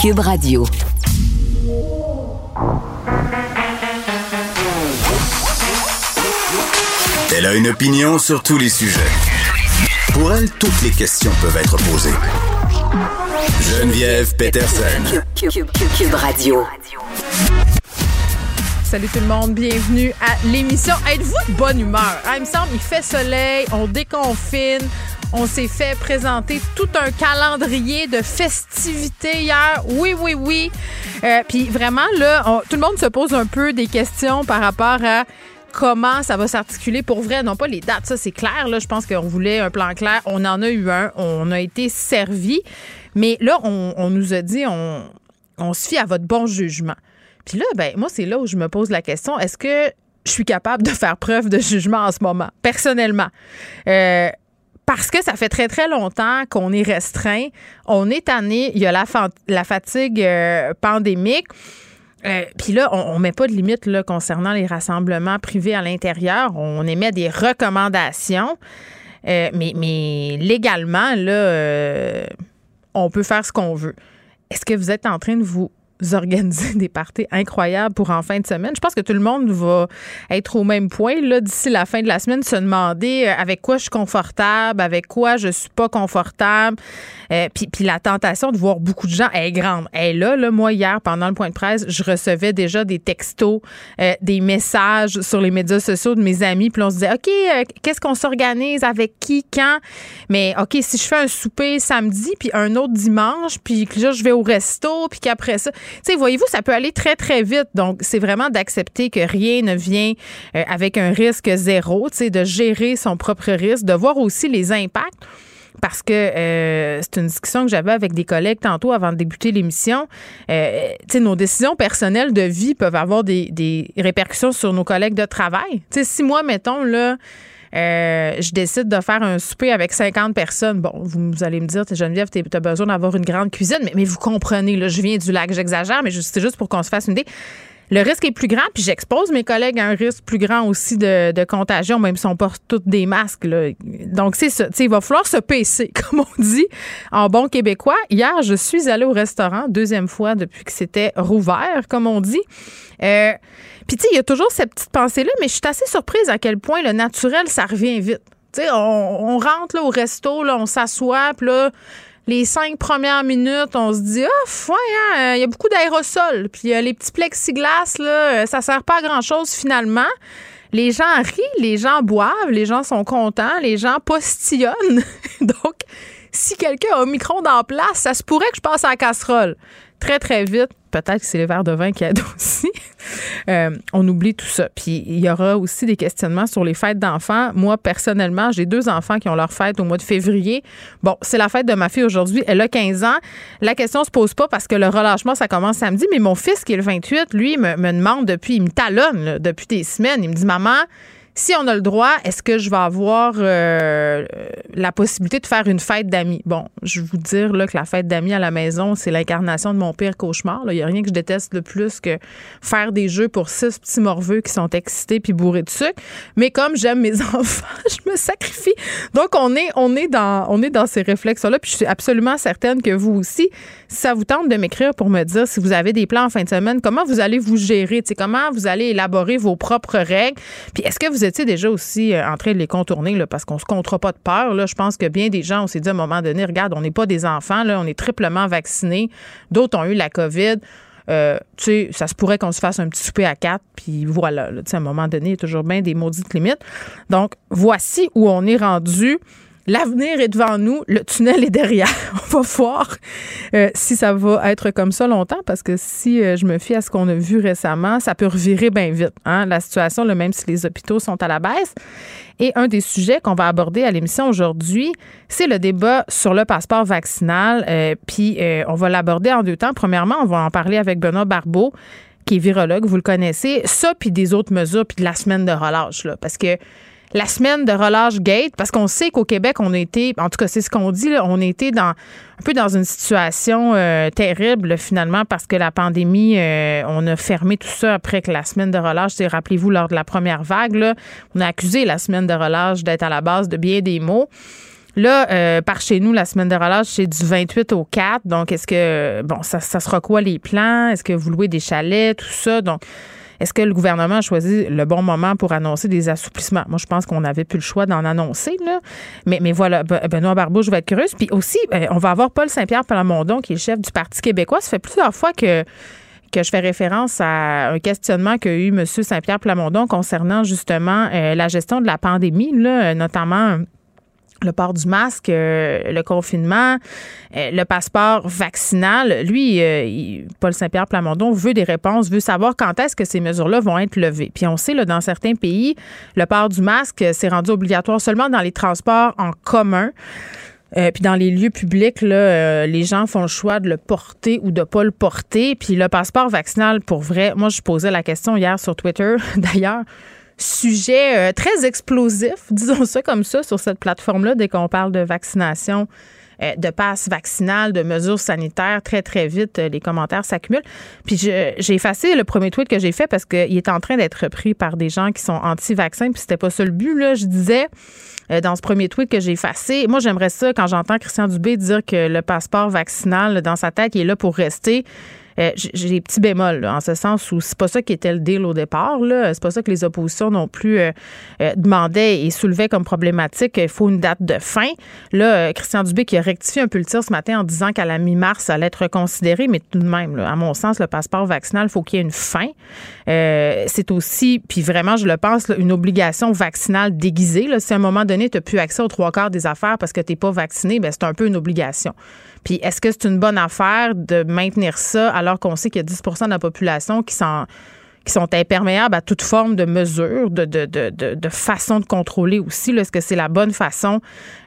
Cube Radio. Elle a une opinion sur tous les sujets. Pour elle, toutes les questions peuvent être posées. Geneviève Peterson. Cube, Radio. Salut tout le monde, bienvenue à l'émission. Êtes-vous de bonne humeur? Ah, il me semble, il fait soleil, on déconfine. On s'est fait présenter tout un calendrier de festivités hier. Oui, oui, oui. Euh, Puis vraiment, là, tout le monde se pose un peu des questions par rapport à comment ça va s'articuler pour vrai. Non pas les dates, ça c'est clair. Là, je pense qu'on voulait un plan clair. On en a eu un. On a été servi. Mais là, on, nous a dit, on, se fie à votre bon jugement. Puis là, ben moi, c'est là où je me pose la question. Est-ce que je suis capable de faire preuve de jugement en ce moment, personnellement? Euh, parce que ça fait très, très longtemps qu'on est restreint. On est tanné. Il y a la, fatigue euh, pandémique. Euh, puis là, on, ne met pas de limite là, concernant les rassemblements privés à l'intérieur. On émet des recommandations. Euh, mais, mais légalement, là, on peut faire ce qu'on veut. Est-ce que vous êtes en train de vous organiser des parties incroyables pour en fin de semaine. Je pense que tout le monde va être au même point là d'ici la fin de la semaine, se demander euh, avec quoi je suis confortable, avec quoi je suis pas confortable. Euh, puis, la tentation de voir beaucoup de gens est grande. Et là, là, moi hier pendant le point de presse, je recevais déjà des textos, euh, des messages sur les médias sociaux de mes amis. Puis on se disait, ok, qu'est-ce qu'on s'organise? Avec qui, quand? Mais ok, si je fais un souper samedi puis un autre dimanche, puis que là je vais au resto, puis qu'après ça sais, voyez-vous, ça peut aller très, très vite. Donc, c'est vraiment d'accepter que rien ne vient euh, avec un risque zéro, tu sais, de gérer son propre risque, de voir aussi les impacts parce que euh, c'est une discussion que j'avais avec des collègues tantôt avant de débuter l'émission. Euh, nos décisions personnelles de vie peuvent avoir des, répercussions sur nos collègues de travail. sais, si moi, mettons, là, euh, je décide de faire un souper avec 50 personnes. Bon, vous, allez me dire, Geneviève, tu as besoin d'avoir une grande cuisine, mais, mais vous comprenez, là, je viens du lac, j'exagère, mais c'est juste pour qu'on se fasse une idée. Le risque est plus grand, puis j'expose mes collègues à un risque plus grand aussi de, contagion, même si on porte tous des masques. Là. Donc, c'est ça. il va falloir se pacer, comme on dit en bon québécois. Hier, je suis allée au restaurant, deuxième fois depuis que c'était rouvert, comme on dit. Euh, puis, tu sais, il y a toujours cette petite pensée-là, mais je suis assez surprise à quel point le naturel, ça revient vite. Tu sais, on, rentre là, au resto, là, on s'assoit, là, les cinq premières minutes, on se dit, ah, hein, il y a beaucoup d'aérosols. Puis euh, les petits plexiglas, là, euh, ça sert pas à grand-chose finalement. Les gens rient, les gens boivent, les gens sont contents, les gens postillonnent. Donc, si quelqu'un a un micro dans place, ça se pourrait que je passe à la casserole très, très vite. Peut-être que c'est les verres de vin qui aident aussi. Euh, on oublie tout ça. Puis il y aura aussi des questionnements sur les fêtes d'enfants. Moi, personnellement, j'ai deux enfants qui ont leur fête au mois de février. Bon, c'est la fête de ma fille aujourd'hui. Elle a 15 ans. La question se pose pas parce que le relâchement, ça commence samedi. Mais mon fils, qui est le 28, lui, me, me demande depuis, il me talonne depuis des semaines. Il me dit, maman, si on a le droit, est-ce que je vais avoir euh, la possibilité de faire une fête d'amis? Bon, je vais vous dire là, que la fête d'amis à la maison, c'est l'incarnation de mon pire cauchemar. Il n'y a rien que je déteste le plus que faire des jeux pour six petits morveux qui sont excités puis bourrés de sucre. Mais comme j'aime mes enfants, je me sacrifie. Donc, on est, on est, dans, on est dans ces réflexes-là. Puis je suis absolument certaine que vous aussi, si ça vous tente de m'écrire pour me dire si vous avez des plans en fin de semaine, comment vous allez vous gérer, comment vous allez élaborer vos propres règles? Puis est-ce que vous étiez déjà aussi euh, en train de les contourner parce qu'on se comptera pas de peur. Là. Je pense que bien des gens, on s'est dit à un moment donné, regarde, on n'est pas des enfants, on est triplement vaccinés. D'autres ont eu la COVID. Euh, tu sais, ça se pourrait qu'on se fasse un petit souper à quatre, puis voilà. Là, à un moment donné, il y a toujours bien des maudites limites. Donc, voici où on est rendu. L'avenir est devant nous, le tunnel est derrière. On va voir euh, si ça va être comme ça longtemps, parce que si euh, je me fie à ce qu'on a vu récemment, ça peut revirer bien vite. Hein, la situation, même si les hôpitaux sont à la baisse. Et un des sujets qu'on va aborder à l'émission aujourd'hui, c'est le débat sur le passeport vaccinal. Euh, puis on va l'aborder en deux temps. Premièrement, on va en parler avec Benoît Barbeau qui est virologue, vous le connaissez. Ça, puis des autres mesures, puis de la semaine de relâche, là, parce que la semaine de relâche gate parce qu'on sait qu'au Québec, on été, en tout cas, c'est ce qu'on dit, on été dans, un peu dans une situation euh, terrible finalement parce que la pandémie, euh, on a fermé tout ça après que la semaine de relâche, rappelez-vous, lors de la première vague, on a accusé la semaine de relâche d'être à la base de bien des mots. Là, par chez nous, la semaine de relâche, c'est du 28 au 4. Donc, est-ce que, bon, ça, ça sera quoi les plans? Est-ce que vous louez des chalets, tout ça? Donc, est-ce que le gouvernement a choisi le bon moment pour annoncer des assouplissements? Moi, je pense qu'on n'avait plus le choix d'en annoncer. Mais, voilà, Benoît Barbeau, je vais être curieuse. Puis aussi, euh, on va avoir Paul Saint-Pierre Plamondon, qui est le chef du Parti québécois. Ça fait plusieurs fois que je fais référence à un questionnement qu'a eu M. Saint-Pierre Plamondon concernant justement euh, la gestion de la pandémie, notamment le port du masque, euh, le confinement, euh, le passeport vaccinal. Lui, euh, Paul Saint-Pierre Plamondon veut des réponses, veut savoir quand est-ce que ces mesures-là vont être levées. Puis on sait, là, dans certains pays, le port du masque s'est rendu obligatoire seulement dans les transports en commun. puis dans les lieux publics, là, les gens font le choix de le porter ou de pas le porter. Puis le passeport vaccinal, pour vrai, moi, je posais la question hier sur Twitter, d'ailleurs sujet euh, très explosif, disons ça comme ça, sur cette plateforme-là, dès qu'on parle de vaccination euh, de passe vaccinal, de mesures sanitaires, très, très vite, euh, les commentaires s'accumulent. Puis j'ai effacé le premier tweet que j'ai fait parce qu'il est en train d'être repris par des gens qui sont anti-vaccins, puis c'était pas ça le but. Là. Je disais dans ce premier tweet que j'ai effacé, moi j'aimerais ça quand j'entends Christian Dubé dire que le passeport vaccinal, dans sa tête, il est là pour rester. Euh, j'ai des petits bémols, en ce sens où c'est pas ça qui était le deal au départ. C'est pas ça que les oppositions non plus euh, euh, demandaient et soulevaient comme problématique. Il faut une date de fin. Là, Christian Dubé qui a rectifié un peu le tir ce matin en disant qu'à la mi-mars, ça allait être reconsidéré, mais tout de même, à mon sens, le passeport vaccinal, il faut qu'il y ait une fin. c'est aussi, puis vraiment, je le pense, une obligation vaccinale déguisée. Là. Si à un moment donné, tu n'as plus accès aux trois quarts des affaires parce que tu n'es pas vacciné, ben, c'est un peu une obligation. Puis est-ce que c'est une bonne affaire de maintenir ça alors qu'on sait qu'il y a 10 de la population qui sont imperméables à toute forme de mesure, de, de, de, façon de contrôler aussi. Est-ce que c'est la bonne façon,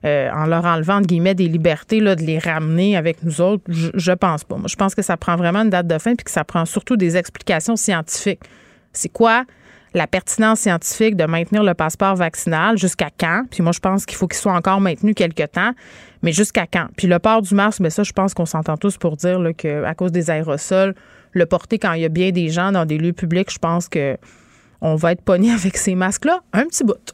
euh, en leur enlevant, des libertés, de les ramener avec nous autres? Je, je pense pas. Moi, je pense que ça prend vraiment une date de fin puis que ça prend surtout des explications scientifiques. C'est quoi la pertinence scientifique de maintenir le passeport vaccinal jusqu'à quand? Puis moi, je pense qu'il faut qu'il soit encore maintenu quelque temps, mais jusqu'à quand? Puis le port du masque, mais ça, je pense qu'on s'entend tous pour dire qu'à cause des aérosols, le porter quand il y a bien des gens dans des lieux publics, je pense que on va être pogné avec ces masques-là un petit bout.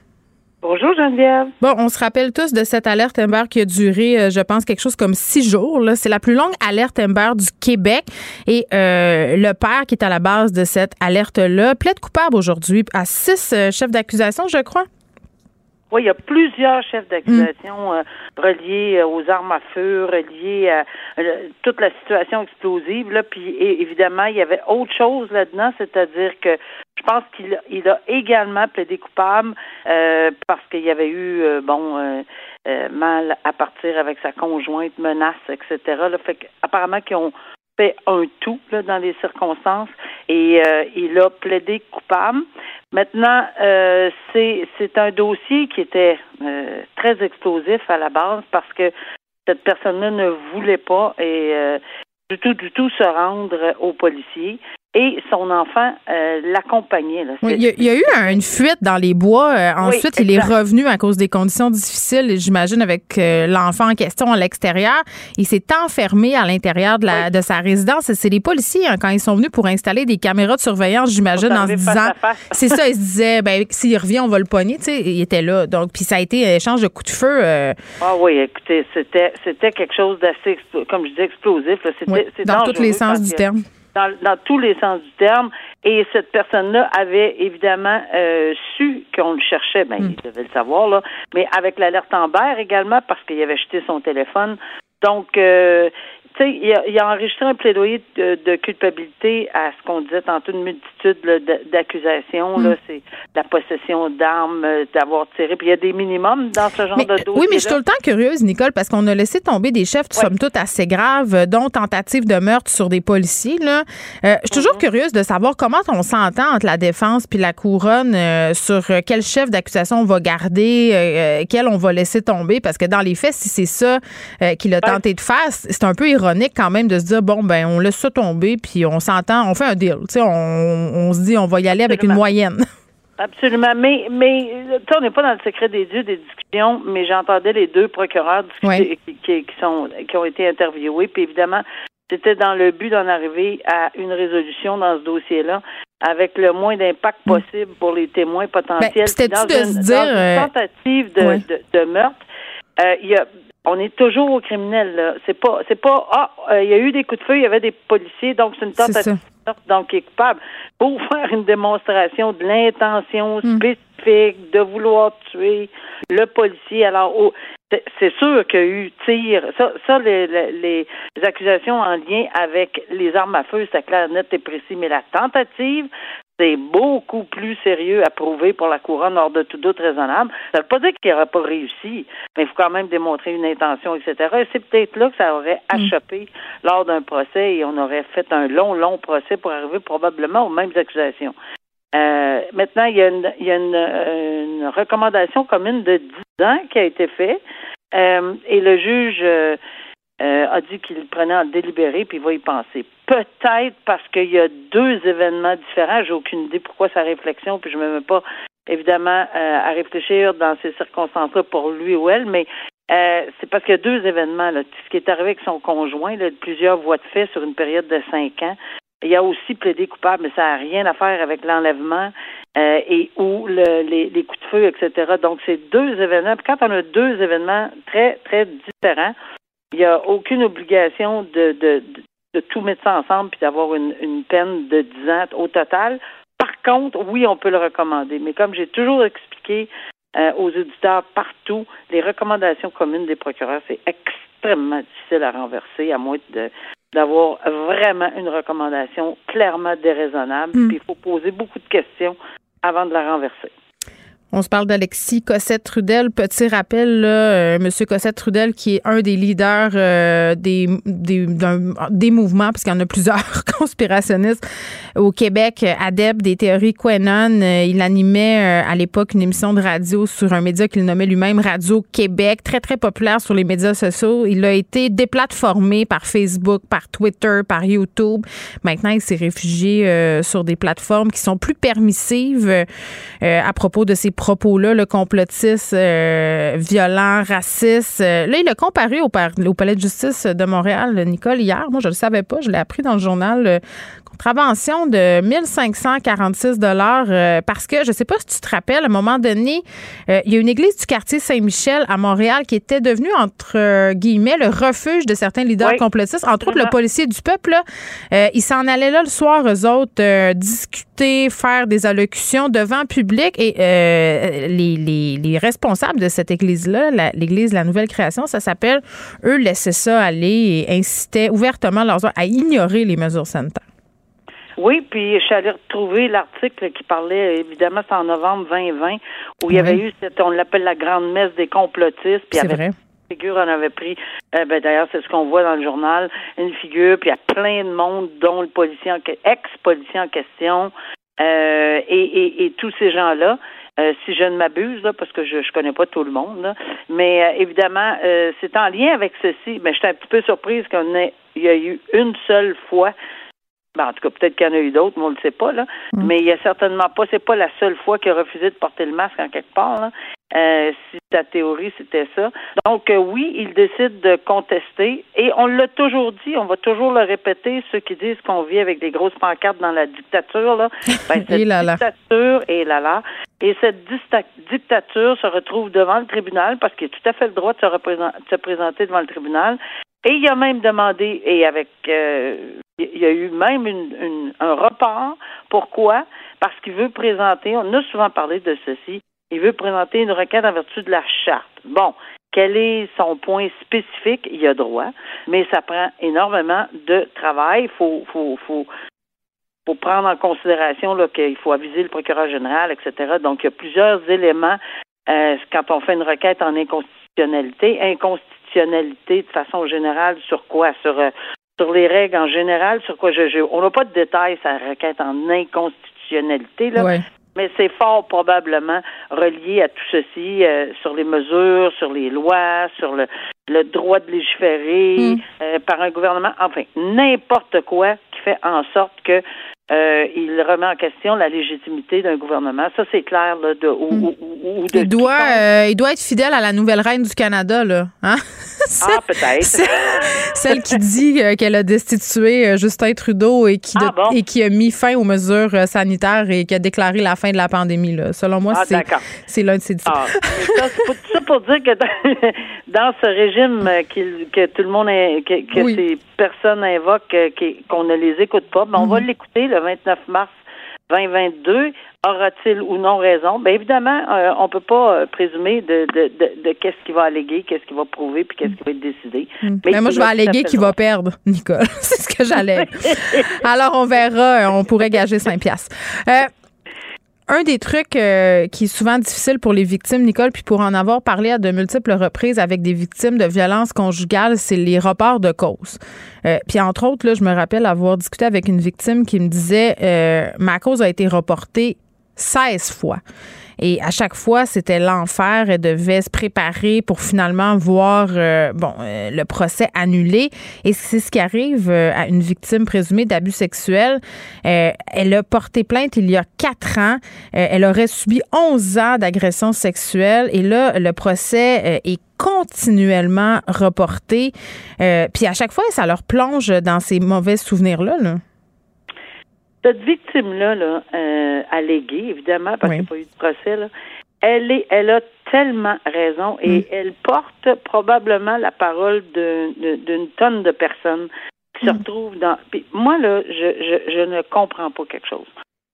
Bonjour Geneviève. Bon, on se rappelle tous de cette alerte Amber qui a duré, euh, je pense, quelque chose comme six jours. C'est la plus longue alerte Amber du Québec. Et euh, le père qui est à la base de cette alerte-là plaide coupable aujourd'hui à six euh, chefs d'accusation, je crois. Oui, il y a plusieurs chefs d'accusation mm. reliés aux armes à feu, reliés à toute la situation explosive. Là. Puis évidemment, il y avait autre chose là-dedans, c'est-à-dire que je pense qu'il il a également plaidé coupable euh, parce qu'il y avait eu euh, bon euh, mal à partir avec sa conjointe, menace, etc. Là, fait apparemment qu'ils ont fait un tout là, dans les circonstances et il a plaidé coupable. Maintenant, c'est c'est un dossier qui était très explosif à la base parce que cette personne-là ne voulait pas et du tout, du tout se rendre aux policiers et son enfant euh, l'accompagnait. il, y a, eu une fuite dans les bois. Euh, ensuite, il est revenu à cause des conditions difficiles, j'imagine, avec euh, l'enfant en question à l'extérieur. Il s'est enfermé à l'intérieur de, la, de sa résidence. C'est les policiers, hein, quand ils sont venus pour installer des caméras de surveillance, j'imagine, en se disant... C'est ça, ils se disaient, ben, s'il revient, on va le pogner. Tu sais, il était là. Donc, puis ça a été un échange de coups de feu. Ah oui, écoutez, c'était, c'était quelque chose d'assez, comme je dis, explosif. C'était, dans tous les sens du terme dans, dans tous les sens du terme. Et cette personne-là avait évidemment euh, su qu'on le cherchait, ben, hmm. il devait le savoir, là, mais avec l'alerte en Amber également, parce qu'il avait jeté son téléphone. Donc, euh, tu sais, il, a, enregistré un plaidoyer de, culpabilité à ce qu'on disait tantôt, une multitude d'accusations. Là, mm. c'est la possession d'armes, euh, d'avoir tiré. Puis il y a des minimums dans ce genre de dossier. Oui, mais je suis tout le temps curieuse, Nicole, parce qu'on a laissé tomber des chefs, somme toute, assez graves, euh, dont tentative de meurtre sur des policiers. Là. Euh, je suis toujours mm-hmm. curieuse de savoir comment on s'entend entre la défense puis la couronne sur quel chef d'accusation on va garder, quel on va laisser tomber, parce que dans les faits, si c'est ça qu'il a ben tenté de faire, c'est un peu ironique quand même de se dire bon ben on laisse ça tomber puis on s'entend, on fait un deal. Tu sais, on, on, se dit on va y aller avec une moyenne. Absolument. Mais, mais on n'est pas dans le secret des dieux des discussions, mais j'entendais les deux procureurs qui, qui, sont, qui ont été interviewés. Puis évidemment, c'était dans le but d'en arriver à une résolution dans ce dossier-là avec le moins d'impact mm. possible pour les témoins potentiels. Ben, dans, une, dire, dans une euh, tentative de, de, meurtre, euh, il y a on est toujours au criminel. Là. C'est pas, c'est pas. Ah, euh, il y a eu des coups de feu, il y avait des policiers, donc c'est une tentative donc il est coupable. Pour faire une démonstration de l'intention hmm. spécifique de vouloir tuer le policier. Alors, c'est sûr qu'il y a eu tir. Ça, ça les, les, accusations en lien avec les armes à feu, c'est clair, net et précis. Mais la tentative, c'est beaucoup plus sérieux à prouver pour la couronne hors de tout doute raisonnable. Ça ne veut pas dire qu'il n'aurait pas réussi, mais il faut quand même démontrer une intention, etc. Et c'est peut-être là que ça aurait mm. achoppé lors d'un procès et on aurait fait un long, long procès pour arriver probablement aux mêmes accusations. Euh, maintenant, il y a, une, il y a une, recommandation commune de 10 ans qui a été faite euh, et le juge euh, a dit qu'il prenait en délibéré puis il va y penser. Peut-être parce qu'il y a deux événements différents. J'ai aucune idée pourquoi sa réflexion, puis je ne me mets pas évidemment euh, à réfléchir dans ces circonstances-là pour lui ou elle, mais euh, c'est parce qu'il y a deux événements. Là. Ce qui est arrivé avec son conjoint, là, plusieurs voies de fait sur une période de cinq ans. Il a aussi plaidé coupable, mais ça n'a rien à faire avec l'enlèvement et ou le, les, les, coups de feu, etc. Donc, c'est deux événements. Puis quand on a deux événements très, très différents, il n'y a aucune obligation de, de, de, tout mettre ça ensemble puis d'avoir une, une peine de 10 ans au total. Par contre, oui, on peut le recommander. Mais comme j'ai toujours expliqué euh, aux auditeurs partout, les recommandations communes des procureurs, c'est extrêmement difficile à renverser, à moins de d'avoir vraiment une recommandation clairement déraisonnable. Hmm. Puis il faut poser beaucoup de questions avant de la renverser. On se parle d'Alexis Cossette-Trudel. Petit rappel, là, euh, Monsieur Cossette-Trudel, qui est un des leaders euh, des, des, des mouvements, parce qu'il y en a plusieurs conspirationnistes au Québec, adepte des théories Quenon. Euh, il animait à l'époque une émission de radio sur un média qu'il nommait lui-même Radio Québec, très, très populaire sur les médias sociaux. Il a été déplatformé par Facebook, par Twitter, par YouTube. Maintenant, il s'est réfugié sur des plateformes qui sont plus permissives à propos de ses propos-là, le complotiste euh, violent, raciste. Euh, là, il a comparé au, au, Palais de justice de Montréal, Nicole, hier. Moi, je ne le savais pas. Je l'ai appris dans le journal. Euh, contravention de 1546 dollars parce que je sais pas si tu te rappelles à un moment donné il y a une église du quartier Saint-Michel à Montréal qui était devenue entre guillemets le refuge de certains leaders complotistes entre autres le policier du peuple là, il s'en allait là le soir eux autres discuter faire des allocutions devant public et euh, les, les, responsables de cette église-là, l'église de la Nouvelle Création, ça s'appelle, eux laissaient ça aller et incitaient ouvertement leurs à ignorer les mesures sanitaires. Oui, puis je suis allée retrouver l'article qui parlait, évidemment, c'est en novembre 2020, où il y avait eu, cette, on l'appelle la grande messe des complotistes. C'est vrai figure en avait pris, euh, ben, d'ailleurs, c'est ce qu'on voit dans le journal, une figure, puis il y a plein de monde, dont le policier, ex-policier en question, euh, et, et, tous ces gens-là. Euh, si je ne m'abuse, là, parce que je ne connais pas tout le monde, mais euh, évidemment, euh, c'est en lien avec ceci. Mais j'étais un petit peu surprise qu'on ait il y a eu une seule fois. Ben, en tout cas, peut-être qu'il y en a eu d'autres, mais on ne le sait pas, là. Mm. Mais il y a certainement pas, c'est pas la seule fois qu'il a refusé de porter le masque en quelque part, là. Euh, si ta théorie c'était ça. Donc euh, oui, il décide de contester et on l'a toujours dit, on va toujours le répéter, ceux qui disent qu'on vit avec des grosses pancartes dans la dictature là, ben, cette dictature et là là et cette dictature se retrouve devant le tribunal parce qu'il a tout à fait le droit de se, se présenter devant le tribunal et il a même demandé et avec euh, il y a eu même un report. Pourquoi? Parce qu'il veut présenter, on a souvent parlé de ceci, il veut présenter une requête en vertu de la charte. Bon, quel est son point spécifique? Il a droit, mais ça prend énormément de travail. Il faut, faut prendre en considération qu'il faut aviser le procureur général, etc. Donc, il y a plusieurs éléments euh, quand on fait une requête en inconstitutionnalité. Inconstitutionnalité de façon générale sur quoi? Sur, euh, sur les règles en général, sur quoi je, je on n'a pas de détails la requête en inconstitutionnalité, là. Mais c'est fort probablement relié à tout ceci, euh, sur les mesures, sur les lois, sur le le droit de légiférer Mm. euh, par un gouvernement, enfin, n'importe quoi qui fait en sorte que euh, il remet en question la légitimité d'un gouvernement. Ça, c'est clair, là, de, ou, ou- ou- ou de Il doit, euh, il doit être fidèle à la nouvelle reine du Canada, là. Hein? Ah, peut-être. Celle qui dit euh, qu'elle a destitué Justin Trudeau et qui, de- Ah, bon? et qui a mis fin aux mesures sanitaires et qui a déclaré la fin de la pandémie. Là. Selon moi, Ah, c'est, l'un de ses. Ah, mais ça, c'est pour, ça pour dire que dans, dans ce régime euh, qu'il- que tout le monde, que, que Oui. ces personnes invoquent, euh, qu'on ne les écoute pas, ben, on va Mhm. l'écouter le 29 mars 2022. Aura-t-il ou non raison? Bien évidemment, euh, on peut pas euh, présumer de, de, de, de qu'est-ce qu'il va alléguer, qu'est-ce qu'il va prouver, puis qu'est-ce qui va être décidé. Mm. Mais Mais moi, je vais alléguer qu'il va perdre, Nicole. c'est ce que j'allais. Alors, on verra. euh, On pourrait gager 5 piastres. Euh, un des trucs euh, qui est souvent difficile pour les victimes, Nicole, puis pour en avoir parlé à de multiples reprises avec des victimes de violences conjugales, c'est les reports de cause. Euh, puis entre autres, là, je me rappelle avoir discuté avec une victime qui me disait euh, ma cause a été reportée 16 fois. Et à chaque fois, c'était l'enfer. Elle devait se préparer pour finalement voir euh, bon euh, le procès annulé. Et c'est ce qui arrive euh, à une victime présumée d'abus sexuels. Elle a porté plainte il y a quatre ans. Elle aurait subi 11 ans d'agression sexuelle. Et là, le procès est continuellement reporté. Puis à chaque fois, ça leur plonge dans ces mauvais souvenirs-là. Là. Cette victime-là, là, euh, alléguée, évidemment, parce Oui. qu'il n'y a pas eu de procès, là, elle, est, elle a tellement raison et Mm. elle porte probablement la parole d'une tonne de personnes qui se Mm. retrouvent dans. Puis moi, là, je, je, je ne comprends pas quelque chose.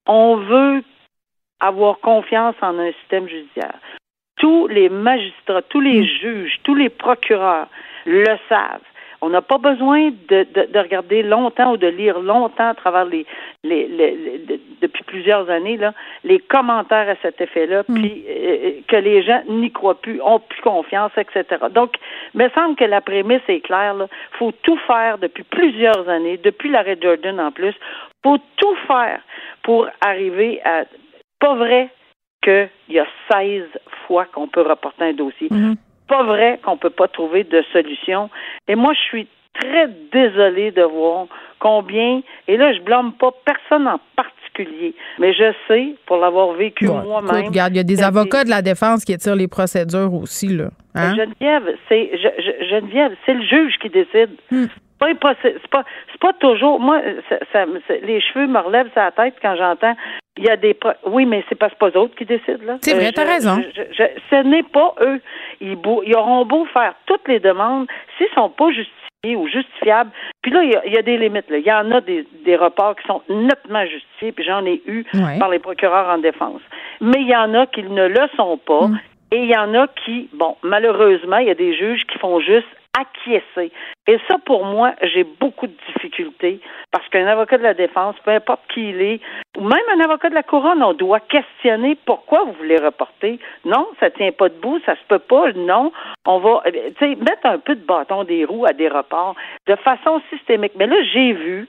On veut avoir confiance en un système judiciaire. Tous les magistrats, tous les juges, tous les procureurs le savent. On n'a pas besoin de, de, de regarder longtemps ou de lire longtemps à travers les, les, les- les- de- depuis plusieurs années là, les commentaires à cet effet-là, puis euh, que les gens n'y croient plus, ont plus confiance, etc. Donc, il me semble que la prémisse est claire. Il faut tout faire depuis plusieurs années, depuis l'arrêt de Jordan en plus, faut tout faire pour arriver à pas vrai qu'il y a 16 fois qu'on peut reporter un dossier. Mhm. Pas vrai qu'on peut pas trouver de solution. Et moi, je suis très désolée de voir combien, et là, je blâme pas personne en particulier, mais je sais, pour l'avoir vécu Bon, moi-même. écoute, regarde, il y a des avocats de la défense qui étirent les procédures aussi. Là. Hein? Geneviève, c'est je- je- Geneviève, c'est le juge qui décide. Hmm. C'est pas impossible. C'est pas, c'est pas toujours. Moi, ça, ça- les cheveux me relèvent sur la tête quand j'entends. Il y a des. Oui, mais c'est pas, c'est pas eux autres qui décident là. Euh, C'est vrai, je- t'as raison. je- je- je- ce n'est pas eux. Ils, beau- ils auront beau faire toutes les demandes, s'ils sont pas justifiés ou justifiables. Puis là, il y a, il y a des limites. Là. Il y en a des, des reports qui sont nettement justifiés. Puis j'en ai eu Ouais. par les procureurs en défense. Mais il y en a qui ne le sont pas. Mm. Et il y en a qui, bon, malheureusement, il y a des juges qui font juste acquiescer. Et ça, pour moi, j'ai beaucoup de difficultés parce qu'un avocat de la défense, peu importe qui il est, ou même un avocat de la couronne, on doit questionner pourquoi vous voulez reporter. Non, ça tient pas debout, ça se peut pas. Non, on va, eh tu sais, mettre un peu de bâton des roues à des reports de façon systémique. Mais là, j'ai vu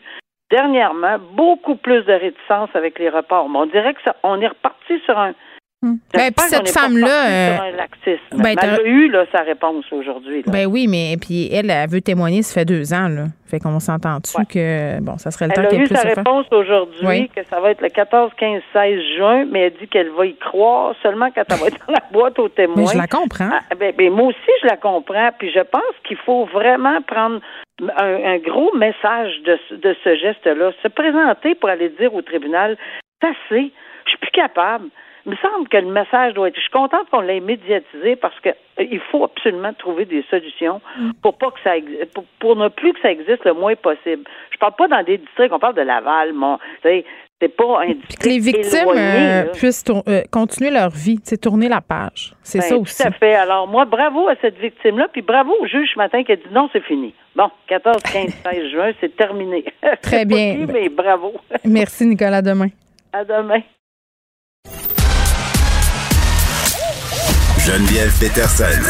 dernièrement beaucoup plus de réticence avec les reports. Mais on dirait que ça, on est reparti sur un Ben, puis cette femme-là, euh, ben, elle a eu là, sa réponse aujourd'hui. ben oui, mais puis elle, elle veut témoigner, ça fait deux ans, là. Fait qu'on s'entend dessus Ouais. que, bon, ça serait le Elle temps a qu'elle eu puisse sa se faire? réponse aujourd'hui, Oui. que ça va être le 14, 15, 16 juin, mais elle dit qu'elle va y croire seulement quand elle va être dans la boîte aux témoins. Mais je la comprends. Ah, ben, ben, moi aussi, je la comprends. Puis je pense qu'il faut vraiment prendre un, un gros message de, ce- de ce geste-là. Se présenter pour aller dire au tribunal, c'est assez, je suis plus capable. Il me semble que le message doit être. Je suis contente qu'on l'ait médiatisé parce que euh, il faut absolument trouver des solutions pour pas que ça pour, pour ne plus que ça existe le moins possible. Je parle pas dans des districts, on parle de Laval, mon, c'est pas un district que les victimes éloigné, euh, puissent euh, continuer leur vie, c'est tourner la page. C'est Ben, ça aussi. Tout à fait. Alors, moi, bravo à cette victime-là, puis bravo au juge ce matin qui a dit non, c'est fini. Bon, 14, 15, 16 juin, c'est terminé. Très bien. qui, mais bravo. Merci, Nicolas. Demain. À demain. Geneviève Peterson.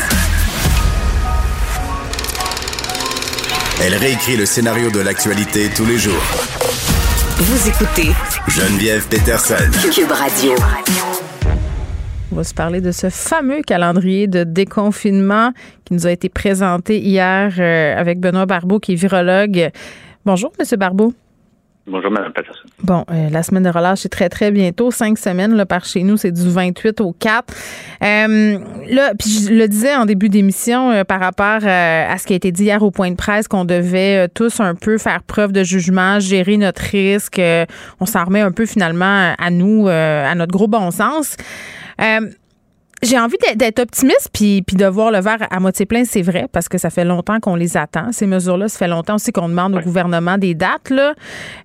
Elle réécrit le scénario de l'actualité tous les jours. Vous écoutez Geneviève Peterson. Cube Radio. On va se parler de ce fameux calendrier de déconfinement qui nous a été présenté hier euh, avec Benoît Barbeau, qui est virologue. Bonjour, Monsieur Barbeau. Bonjour, Mme Patterson. Bon, euh, la semaine de relâche, c'est très, très bientôt. Cinq semaines, là, par chez nous, c'est du 28 au 4. Euh, là, puis je le disais en début d'émission euh, par rapport à ce qui a été dit hier au point de presse, qu'on devait tous un peu faire preuve de jugement, gérer notre risque. on s'en remet un peu finalement à nous, à notre gros bon sens. J'ai envie d'être optimiste puis, puis de voir le verre à moitié plein, c'est vrai, parce que ça fait longtemps qu'on les attend, ces mesures-là. Ça fait longtemps aussi qu'on demande au gouvernement des dates, là.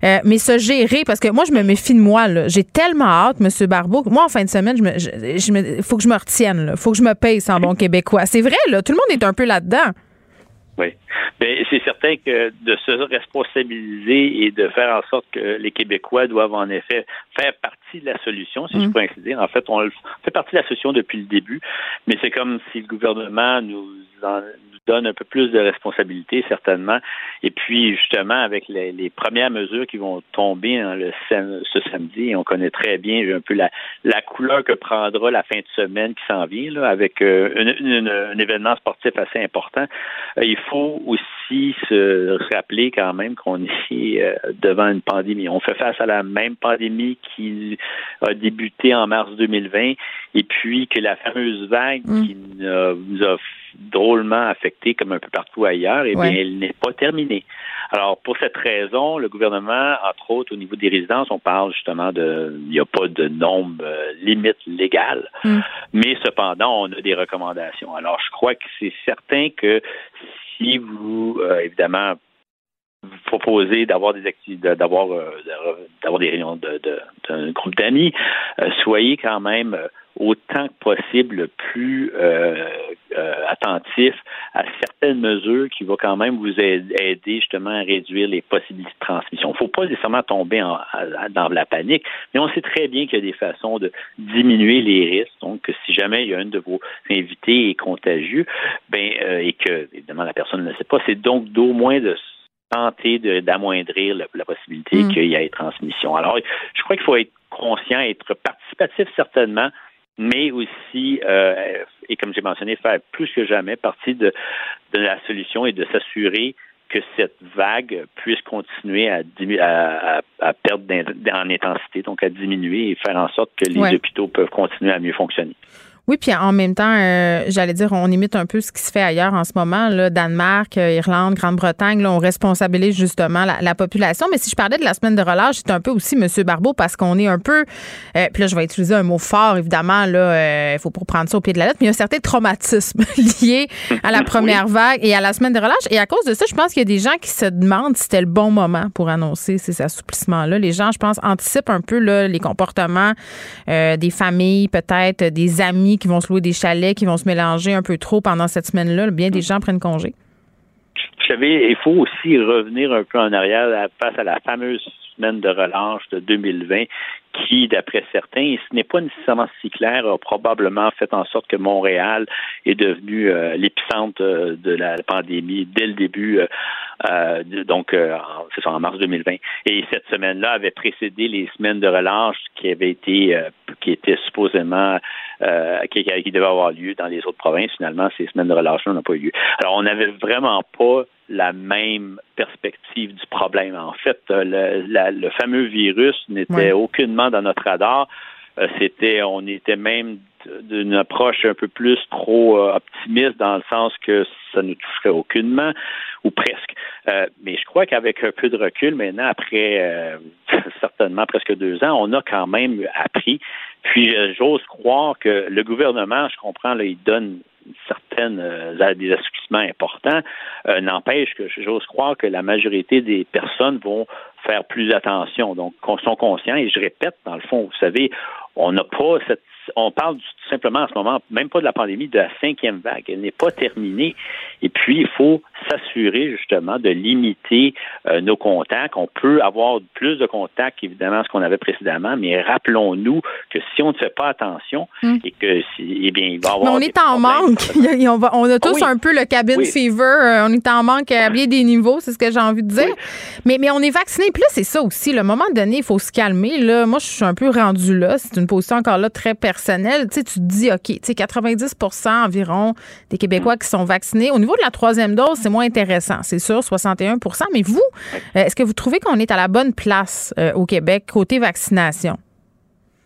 Euh, mais se gérer, parce que moi, je me méfie de moi, là. J'ai tellement hâte, M. Barbeau. Moi, en fin de semaine, je me, je, faut que je me retienne, là. Faut que je me paye sans bon québécois. C'est vrai, là. Tout le monde est un peu là-dedans. Oui. Mais c'est certain que de se responsabiliser et de faire en sorte que les Québécois doivent en effet faire partie de la solution, si je mm. peux ainsi dire. En fait, on fait partie de la solution depuis le début, mais c'est comme si le gouvernement nous, en, donne un peu plus de responsabilité, certainement. Et puis, justement, avec les, les premières mesures qui vont tomber hein, le, ce samedi, on connaît très bien un peu la, la couleur que prendra la fin de semaine qui s'en vient, là, avec euh, un événement sportif assez important. Euh, il faut aussi se rappeler quand même qu'on est euh, devant une pandémie. On fait face à la même pandémie qui a débuté en mars 2020 et puis que la fameuse vague mm. qui nous a drôlement affectée comme un peu partout ailleurs, eh bien, elle n'est pas terminée. Alors, pour cette raison, le gouvernement, entre autres, au niveau des résidences, on parle justement de, il n'y a pas de nombre euh, limite légale, mm. mais cependant, on a des recommandations. Alors, je crois que c'est certain que si vous, euh, évidemment, vous proposez d'avoir des activités, d'avoir, euh, d'avoir des réunions de, d'un groupe d'amis, soyez quand même autant que possible plus euh, euh, attentif à certaines mesures qui vont quand même vous aider justement à réduire les possibilités de transmission. Il ne faut pas nécessairement tomber en, dans la panique, mais on sait très bien qu'il y a des façons de diminuer les risques. Donc, si jamais il y a un de vos invités est contagieux, ben euh, et que évidemment la personne ne le sait pas, c'est donc d'au moins de tenter d'amoindrir la, possibilité mm. qu'il y ait transmission. Alors, je crois qu'il faut être conscient, être participatif certainement, mais aussi, euh, et comme j'ai mentionné, faire plus que jamais partie de, de la solution et de s'assurer que cette vague puisse continuer à, à, à perdre en intensité, donc à diminuer et faire en sorte que les hôpitaux peuvent continuer à mieux fonctionner. Oui, puis en même temps, euh, j'allais dire, on imite un peu ce qui se fait ailleurs en ce moment. Là, Danemark, euh, Irlande, Grande-Bretagne, là, on responsabilise justement la, population. Mais si je parlais de la semaine de relâche, c'est un peu aussi M. Barbeau parce qu'on est un peu, euh, puis là, je vais utiliser un mot fort, évidemment, là, il faut pas prendre ça au pied de la lettre, mais il y a un certain traumatisme lié à la première vague et à la semaine de relâche. Et à cause de ça, je pense qu'il y a des gens qui se demandent si c'était le bon moment pour annoncer ces assouplissements-là. Les gens, je pense, anticipent un peu là, les comportements des familles, peut-être des amis qui vont se louer des chalets, qui vont se mélanger un peu trop pendant cette semaine-là. Bien des gens prennent congé. Vous savez, il faut aussi revenir un peu en arrière face à la fameuse semaine de relâche de 2020 qui, d'après certains, et ce n'est pas nécessairement si clair, a probablement fait en sorte que Montréal est devenu euh, l'épicentre euh, de la pandémie dès le début, euh, donc c'est ça, en mars 2020. Et cette semaine-là avait précédé les semaines de relâche qui avaient été, qui étaient supposément qui, qui devaient avoir lieu dans les autres provinces. Finalement, ces semaines de relâche n'ont pas eu lieu. Alors, on n'avait vraiment pas la même perspective du problème. En fait, le, le fameux virus n'était aucunement dans notre radar. Euh, c'était, on était même d'une approche un peu plus trop euh, optimiste dans le sens que ça ne toucherait aucunement ou presque. Euh, mais je crois qu'avec un peu de recul maintenant, après certainement presque deux ans, on a quand même appris. Puis j'ose croire que le gouvernement, je comprends, là, il donne certaines des assouplissements importants, n'empêche que j'ose croire que la majorité des personnes vont faire plus attention. Donc, qu'on sont conscients, et je répète, dans le fond, vous savez, on n'a pas cette on parle simplement en ce moment, même pas de la pandémie, de la cinquième vague. Elle n'est pas terminée. Et puis, il faut s'assurer justement de limiter euh, nos contacts. On peut avoir plus de contacts, évidemment, ce qu'on avait précédemment, mais rappelons-nous que si on ne fait pas attention hmm. et que, eh bien, il va y avoir. Mais on est en manque. on, a tous ah un peu le cabin fever. Euh, on est en manque à bien des niveaux, c'est ce que j'ai envie de dire. Mais, mais on est vacciné. Puis là, c'est ça aussi. Le moment donné, il faut se calmer. Là, moi, je suis un peu rendu là. C'est une position encore là très personnelle. Tu sais, tu te dis, OK, tu sais, 90% environ des Québécois qui sont vaccinés. Au niveau de la troisième dose, c'est moins intéressant, c'est sûr, 61% Mais vous, euh, est-ce que vous trouvez qu'on est à la bonne place euh, au Québec côté vaccination?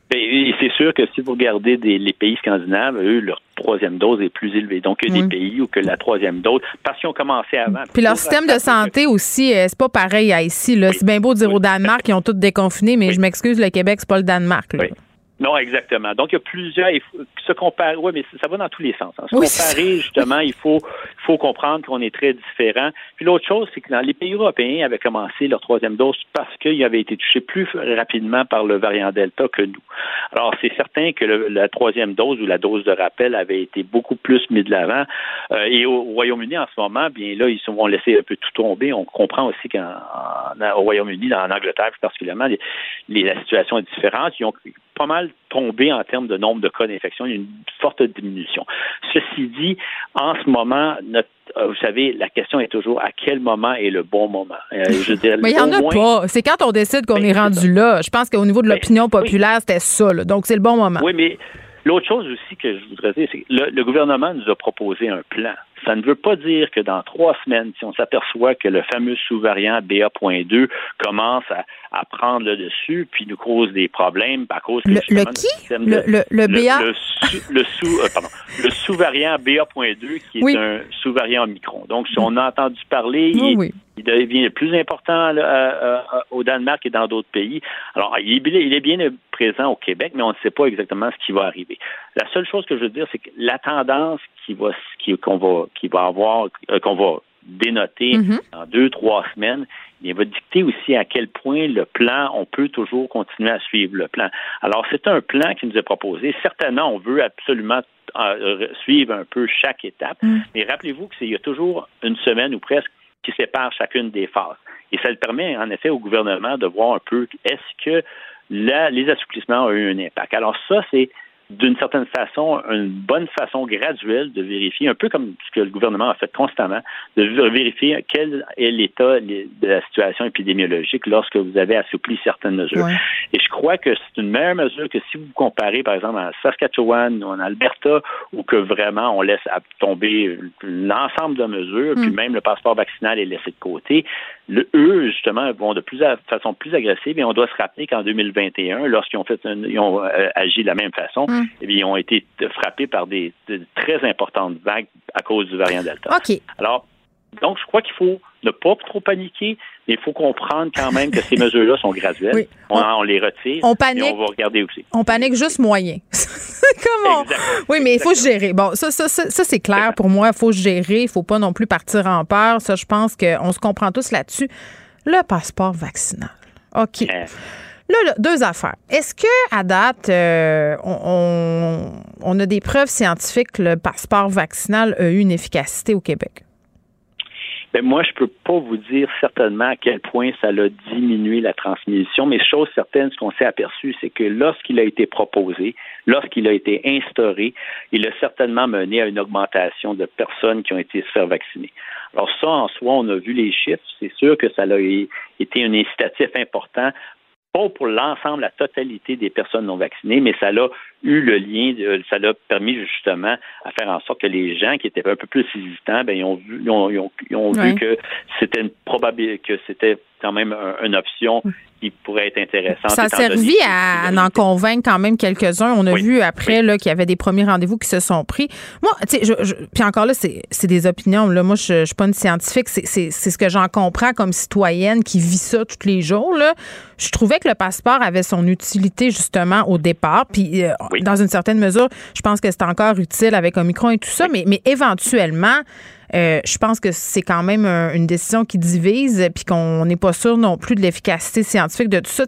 Ben, c'est sûr que si vous regardez les pays scandinaves, eux, leur troisième dose est plus élevée. Donc, il y a des pays où que la troisième dose, parce qu'ils ont commencé avant. Puis leur système de santé aussi, euh, c'est pas pareil à ici. C'est bien beau de dire au Danemark qu'ils ont tous déconfiné, mais je m'excuse, le Québec, c'est pas le Danemark. Non, exactement. Donc, il y a plusieurs. Il faut se comparer. Oui, mais ça va dans tous les sens. Hein. Se comparer, justement, il faut, il faut comprendre qu'on est très différents. Puis l'autre chose, c'est que dans les pays européens avaient commencé leur troisième dose parce qu'ils avaient été touchés plus rapidement par le variant Delta que nous. Alors, c'est certain que la troisième dose ou la dose de rappel avait été beaucoup plus mise de l'avant. Euh, et au, Royaume-Uni, en ce moment, bien là, ils vont laisser un peu tout tomber. On comprend aussi qu'au Royaume-Uni, en Angleterre plus particulièrement, la situation est différente. Ils ont pas mal tombé en termes de nombre de cas d'infection. Il y a une forte diminution. Ceci dit, en ce moment, notre euh, vous savez, la question est toujours à quel moment est le bon moment? Euh, je Mais il n'y en a pas. C'est quand on décide qu'on ben, est rendu là. Je pense qu'au niveau de ben, l'opinion populaire, c'était ça. Donc, c'est le bon moment. Oui, mais l'autre chose aussi que je voudrais dire, c'est que le, gouvernement nous a proposé un plan. Ça ne veut pas dire que dans trois semaines, si on s'aperçoit que le fameux sous-variant BA.2 commence à, prendre le dessus, puis nous cause des problèmes à cause le, le qui? le, le, le, BA le, sous euh, pardon sous-variant BA.2 qui est un sous-variant Omicron. Donc si on a entendu parler, il, il, devient plus important euh, euh, au Danemark et dans d'autres pays. Alors il est, il est bien présent au Québec, mais on ne sait pas exactement ce qui va arriver. La seule chose que je veux dire, c'est que la tendance qui va qu'on va qui va avoir euh, qu'on va dénoter mm-hmm. dans deux trois semaines, il va dicter aussi à quel point le plan, on peut toujours continuer à suivre le plan. Alors, c'est un plan qui nous est proposé. Certainement, on veut absolument euh, suivre un peu chaque étape, mm. mais rappelez-vous qu'il y a toujours une semaine ou presque qui sépare chacune des phases. Et ça le permet, en effet, au gouvernement de voir un peu est-ce que les assouplissements ont eu un impact. Alors ça, c'est d'une certaine façon, une bonne façon graduelle de vérifier, un peu comme ce que le gouvernement a fait constamment, de vérifier quel est l'état de la situation épidémiologique lorsque vous avez assoupli certaines mesures. Et je crois que c'est une meilleure mesure que si vous comparez, par exemple, à Saskatchewan ou en Alberta, où que vraiment on laisse tomber l'ensemble de mesures, puis hmm. même le passeport vaccinal est laissé de côté. Le, eux, justement, vont de plus façon plus agressive et on doit se rappeler qu'en 2021, lorsqu'ils ont fait ils ont euh, agi de la même façon, hmm. eh ils ont été frappés par des, très importantes vagues à cause du variant Delta. OK. Alors, donc, je crois qu'il faut ne pas trop paniquer, mais il faut comprendre quand même que ces mesures-là sont graduelles. On, les retire on panique, et on va regarder aussi. On panique juste moyen. Comment? Oui, mais il faut gérer. Bon, ça, ça, ça, c'est clair pour moi. Il faut gérer. Il faut pas non plus partir en peur. Ça, je pense qu'on se comprend tous là-dessus. Le passeport vaccinal. OK. Là, deux affaires. Est-ce que à date, euh, on, on, a des preuves scientifiques que le passeport vaccinal a eu une efficacité au Québec? Ben, moi, je peux pas vous dire certainement à quel point ça a diminué la transmission, mais chose certaine, ce qu'on s'est aperçu, c'est que lorsqu'il a été proposé, lorsqu'il a été instauré, il a certainement mené à une augmentation de personnes qui ont été se faire vacciner. Alors ça, en soi, on a vu les chiffres. C'est sûr que ça a été un incitatif important pas pour l'ensemble, la totalité des personnes non vaccinées, mais ça a eu le lien, ça a permis justement à faire en sorte que les gens qui étaient un peu plus hésitants, ben, ils ont vu, ils ont, vu que c'était une probabilité, que c'était quand même une option qui pourrait être intéressante. Ça a servi à, en convaincre quand même quelques-uns. On a vu après là qu'il y avait des premiers rendez-vous qui se sont pris. Moi, tu sais, puis encore là, c'est des opinions. Là, moi, je, je suis pas une scientifique. C'est ce que j'en comprends comme citoyenne qui vit ça tous les jours. Là. Je trouvais que le passeport avait son utilité justement au départ. Puis euh, dans une certaine mesure, je pense que c'est encore utile avec Omicron et tout ça. Mais, mais éventuellement, euh, je pense que c'est quand même une décision qui divise, puis qu'on n'est pas sûr non plus de l'efficacité scientifique de tout ça.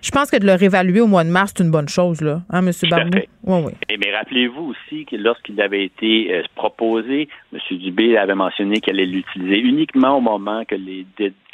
Je pense que de le réévaluer au mois de mars, c'est une bonne chose, là, hein, M. Barbou? Oui, oui. mais rappelez-vous aussi que lorsqu'il avait été euh, proposé, M. Dubé avait mentionné qu'elle allait l'utiliser uniquement au moment que les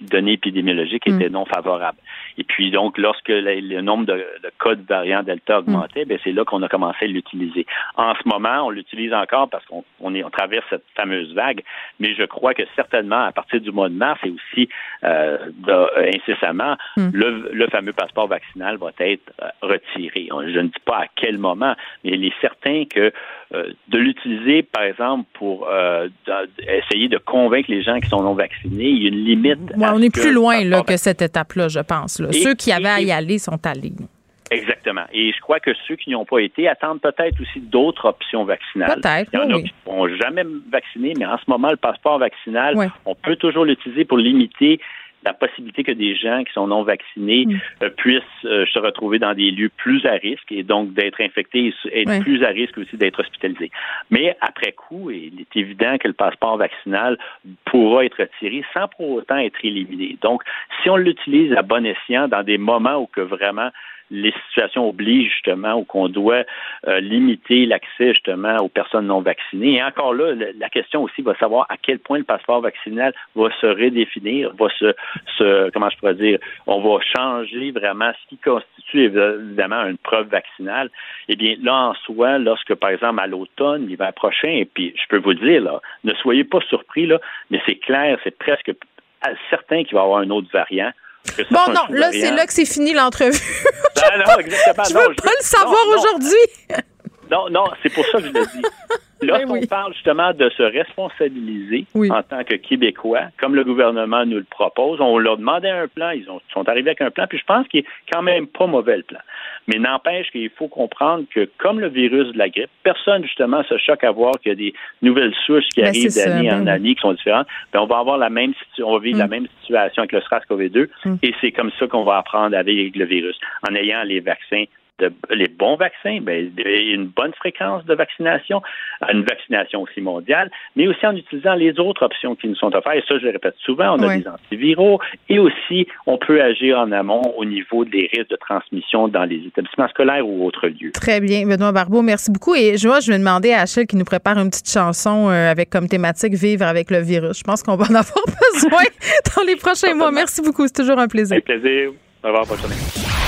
données épidémiologiques mm. étaient non favorables. Et puis donc, lorsque le, nombre de, de, cas de variant Delta augmentait, ben, c'est là qu'on a commencé à l'utiliser. En ce moment, on l'utilise encore parce qu'on on est, on traverse cette fameuse vague, mais je crois que certainement à partir du mois de mars et aussi euh, de, incessamment, hmm. le, le, fameux passeport vaccinal va être euh, retiré. Je ne dis pas à quel moment, mais il est certain que euh, de l'utiliser, par exemple, pour euh, essayer de convaincre les gens qui sont non vaccinés, il y a une limite. on est plus loin là, que cette étape-là, je pense. Ceux qui avaient à y aller sont allés. Exactement. Et je crois que ceux qui n'y ont pas été attendent peut-être aussi d'autres options vaccinales. Peut-être. Il y en a qui ne sont jamais vaccinés, mais en ce moment, le passeport vaccinal, on peut toujours l'utiliser pour limiter la possibilité que des gens qui sont non vaccinés mm. euh, puissent euh, se retrouver dans des lieux plus à risque et donc d'être infectés et être plus à risque aussi d'être hospitalisés. Mais après coup, il est évident que le passeport vaccinal pourra être retiré sans pour autant être éliminé. Donc, si on l'utilise à bon escient dans des moments où que vraiment les situations obligent justement ou qu'on doit euh, limiter l'accès justement aux personnes non vaccinées. Et encore là, la question aussi va savoir à quel point le passeport vaccinal va se redéfinir, va se, se comment je pourrais dire, on va changer vraiment ce qui constitue évidemment une preuve vaccinale. Eh bien, là en soi, lorsque par exemple à l'automne, l'hiver prochain, et puis je peux vous le dire là, ne soyez pas surpris là, mais c'est clair, c'est presque certain qu'il va y avoir un autre variant. Bon, non, là, c'est là que c'est fini l'entrevue. Ben non, exactement. Je veux pas le savoir aujourd'hui. Non, non, c'est pour ça que je le dis. Lorsqu'on parle justement de se responsabiliser en tant que Québécois, comme le gouvernement nous le propose, on leur demandait un plan, ils ont, sont arrivés avec un plan, puis je pense qu'il est quand même pas mauvais le plan. Mais n'empêche qu'il faut comprendre que, comme le virus de la grippe, personne justement se choque à voir qu'il y a des nouvelles souches qui ben, arrivent d'année en ben année qui sont différentes. Ben, on va avoir la même on va vivre la mm. même situation avec le SARS-CoV-2, mm. et c'est comme ça qu'on va apprendre à vivre avec le virus, en ayant les vaccins les bons vaccins, une bonne fréquence de vaccination, une vaccination aussi mondiale, mais aussi en utilisant les autres options qui nous sont offertes. Et ça, je le répète souvent, on a des antiviraux et aussi on peut agir en amont au niveau des risques de transmission dans les établissements scolaires ou autres lieux. Très bien. Benoît Barbeau, merci beaucoup. Et je vois, je vais demander à Achille qui nous prépare une petite chanson euh, avec comme thématique Vivre avec le virus. Je pense qu'on va en avoir besoin dans les prochains mois. Merci beaucoup. C'est toujours un plaisir. Un plaisir. Au revoir. Bonne journée.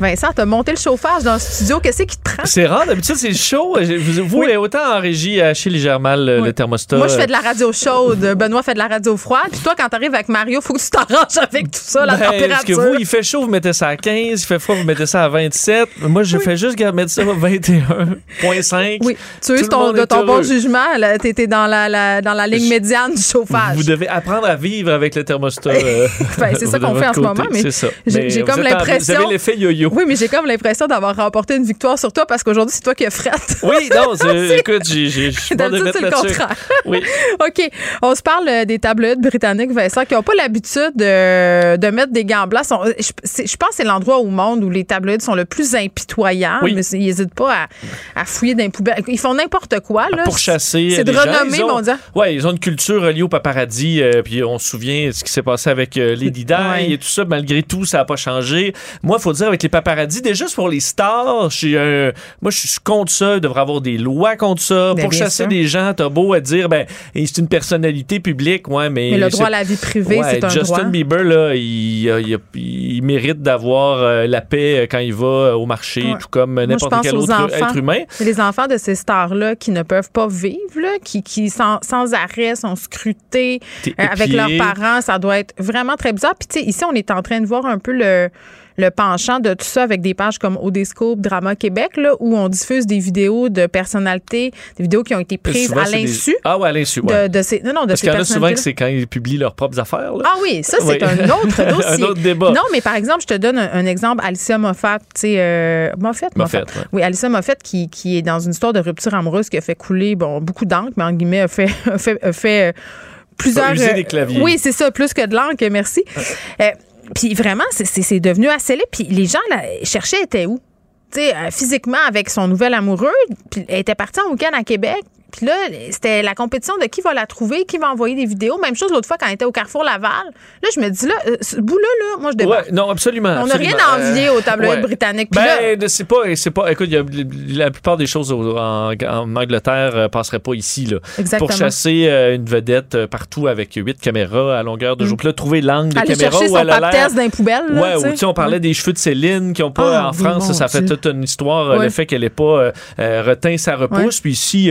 Vincent, t'as monté le chauffage dans le studio. Qu'est-ce qui te prend? C'est rare. D'habitude, c'est chaud. Vous, vous autant en régie à chez légèrement le, thermostat. Moi, je fais de la radio chaude. Benoît fait de la radio froide. Puis toi, quand t'arrives avec Mario, faut que tu t'arranges avec tout ça, la ben, température. Parce que vous, il fait chaud, vous mettez ça à 15. Il fait froid, vous mettez ça à 27. Moi, je fais juste mettre ça à 21,5. Oui. Tu es ton, de ton bon jugement. T'étais dans la, dans la ligne médiane du chauffage. Vous devez apprendre à vivre avec le thermostat. Euh, ben, c'est ça qu'on fait en ce moment. Mais j'ai comme l'impression. Vous avez l'effet yo-yo. Oui, mais j'ai comme l'impression d'avoir remporté une victoire sur toi parce qu'aujourd'hui, c'est toi qui as frette. Oui, non, écoute, j'ai. D'habitude, c'est le contraire. Oui. OK. On se parle euh, des tablettes britanniques, Vincent, qui n'ont pas l'habitude de, de, mettre des gants blancs. Je, pense que c'est l'endroit au monde où les tablettes sont le plus impitoyables. Mais ils n'hésitent pas à, à fouiller dans les poubelles. Ils font n'importe quoi. Là. Pour chasser. C'est de renommée mondiale. Oui, ils ont une culture reliée au paparazzi. Euh, puis on se souvient de ce qui s'est passé avec euh, Lady Di et tout ça. Malgré tout, ça n'a pas changé. Moi, il faut dire, avec les paparazzis, juste pour les stars, moi, je suis contre ça. Il devrait avoir des lois contre ça. Ben, pour chasser des gens, t'as beau à dire, ben, c'est une personnalité publique, ouais, mais. Mais le droit à la vie privée, c'est un Justin Bieber, là, il, mérite d'avoir euh, la paix euh, quand il va euh, au marché, tout comme n'importe quel autre être humain. Les enfants de ces stars-là qui ne peuvent pas vivre, là, qui, qui sans, sans arrêt sont scrutés avec leurs parents, ça doit être vraiment très bizarre. Puis, tu sais, ici, on est en train de voir un peu le le penchant de tout ça avec des pages comme Odescope, Drama Québec, là, où on diffuse des vidéos de personnalités, des vidéos qui ont été prises à l'insu. Ah ouais, à l'insu, ouais. De, ces, non, non, de Parce qu'il y en a souvent que c'est quand ils publient leurs propres affaires. Là. Ah oui, ça, c'est un autre dossier. un autre débat. Non, mais par exemple, je te donne un, exemple. Alicia Moffat, tu sais, euh, Moffat, Moffat. Oui, Alicia Moffat qui, qui est dans une histoire de rupture amoureuse qui a fait couler bon, beaucoup d'encre, mais en guillemets, a fait, a fait, a fait euh, plusieurs. User des claviers. Oui, c'est ça, plus que de l'encre, merci. Euh, puis vraiment, c'est devenu assez laid. Puis les gens là, cherchaient, était où? Tu sais, euh, physiquement avec son nouvel amoureux. Puis elle était partie en week-end à Québec. Puis là, c'était la compétition de qui va la trouver, qui va envoyer des vidéos. Même chose l'autre fois quand on était au Carrefour Laval. Là, je me dis, là, euh, ce bout-là, là, moi, je débarque. Ouais, non, absolument. On n'a rien à envier Euh, au tabloïd ouais. britannique. Puis là, Ben, c'est pas, c'est pas. Écoute, il y a- la plupart des choses en, en Angleterre euh, passeraient pas ici là. Exactement. Pour chasser euh, une vedette partout avec huit caméras à longueur de jour. Puis là, trouver l'angle de Mm. aller caméra chercher où elle a l'air. les poubelles. là, Ouais, tu ou sais. tu sais, on parlait des cheveux de Céline qui ont pas Ah, en France, ça, ça fait toute une histoire, le fait qu'elle ait pas reteint sa repousse. Puis ici,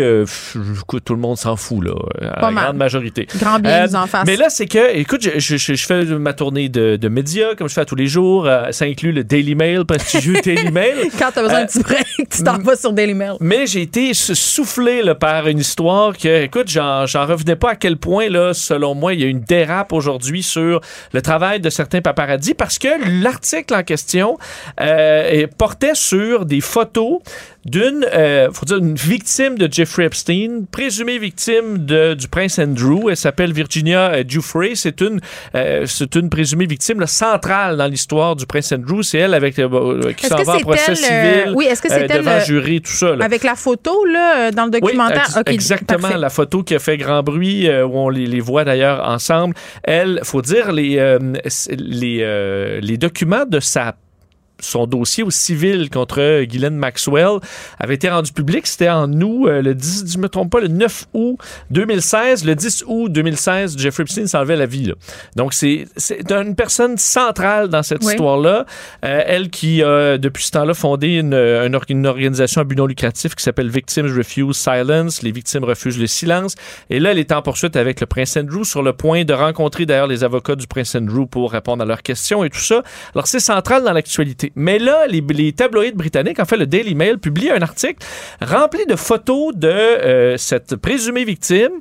euh, tout le monde s'en fout, là, euh, Pas la mal. grande majorité. Grand bien Euh, nous en face. Mais là, c'est que, écoute, je, je- je- je fais ma tournée de, de médias, comme je fais à tous les jours. Euh, ça inclut le Daily Mail, prestigieux Daily Mail. Quand t'as besoin Euh, d'un petit break, tu t'en vas sur Daily Mail. Mais j'ai été soufflé là, par une histoire que, écoute, j'en revenais pas à quel point, là, selon moi, il y a une dérape aujourd'hui sur le travail de certains paparazzis parce que l'article en question euh, est- portait sur des photos d'une, euh, faut dire, une victime de Jeffrey Epstein, présumée victime de, du prince Andrew. Elle s'appelle Virginia euh, Giuffre. C'est une, euh, c'est une présumée victime là, centrale dans l'histoire du prince Andrew. C'est elle avec euh, euh, qui s'en va en procès elle, civil. euh, oui, est-ce que c'est euh, elle, devant euh, jury, tout ça. là. Avec la photo, là, euh, dans le documentaire? Oui, exactement. parfait. La photo qui a fait grand bruit, euh, où on les, les voit d'ailleurs ensemble. Elle, faut dire, les, euh, les, euh, les documents de sa son dossier au civil contre euh, Ghislaine Maxwell avait été rendu public. C'était en août, euh, le 10, je me trompe pas, le 9 août 2016. Le 10 août 2016, Jeffrey Epstein s'enlevait la vie. là. Donc, c'est une personne centrale dans cette Oui. histoire-là. Euh, elle qui a, depuis ce temps-là, fondé une, une organisation à but non lucratif qui s'appelle Victims Refuse Silence. Les victimes refusent le silence. Et là, elle est en poursuite avec le prince Andrew sur le point de rencontrer d'ailleurs les avocats du prince Andrew pour répondre à leurs questions et tout ça. Alors, c'est central dans l'actualité. Mais là, les, les tabloïds britanniques, en fait, le Daily Mail, publie un article rempli de photos de euh, cette présumée victime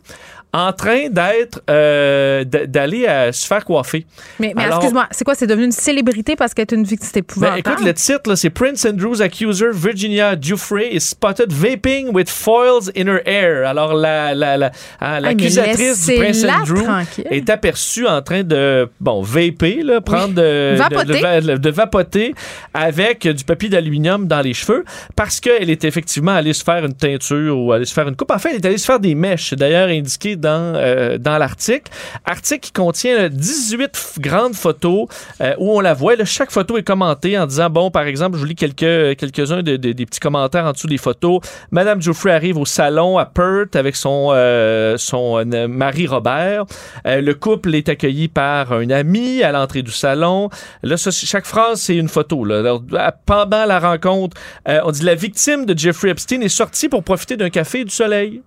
en train d'être euh, d'aller euh, se faire coiffer. Mais, excuse-moi, c'est quoi? C'est devenu une célébrité parce qu'elle est une victime Ben, épouvantable. écoute, le titre, c'est Prince Andrew's accuser Virginia Giuffre is spotted vaping with foils in her hair. Alors, la, la, la, hein, mais l'accusatrice du Prince Andrew tranquille. est aperçue en train de, bon, vaper, là, prendre de, Vapoter. de, de va- de vapoter avec du papier d'aluminium dans les cheveux parce qu'elle est effectivement allée se faire une teinture ou aller se faire une coupe. En fait, elle est allée se faire des mèches. C'est d'ailleurs indiqué dans, euh, dans l'article. Article qui contient là, 18 f- grandes photos euh, où on la voit. Chaque photo est commentée en disant, bon, par exemple, je vous lis quelques, quelques-uns de- de- des petits commentaires en dessous des photos. Madame Geoffrey arrive au salon à Perth avec son, euh, son euh, mari Robert. Le couple est accueilli par un ami à l'entrée du salon. Chaque phrase, c'est une photo. Pendant la rencontre, on dit la victime de Jeffrey Epstein est sortie pour profiter d'un café et du soleil.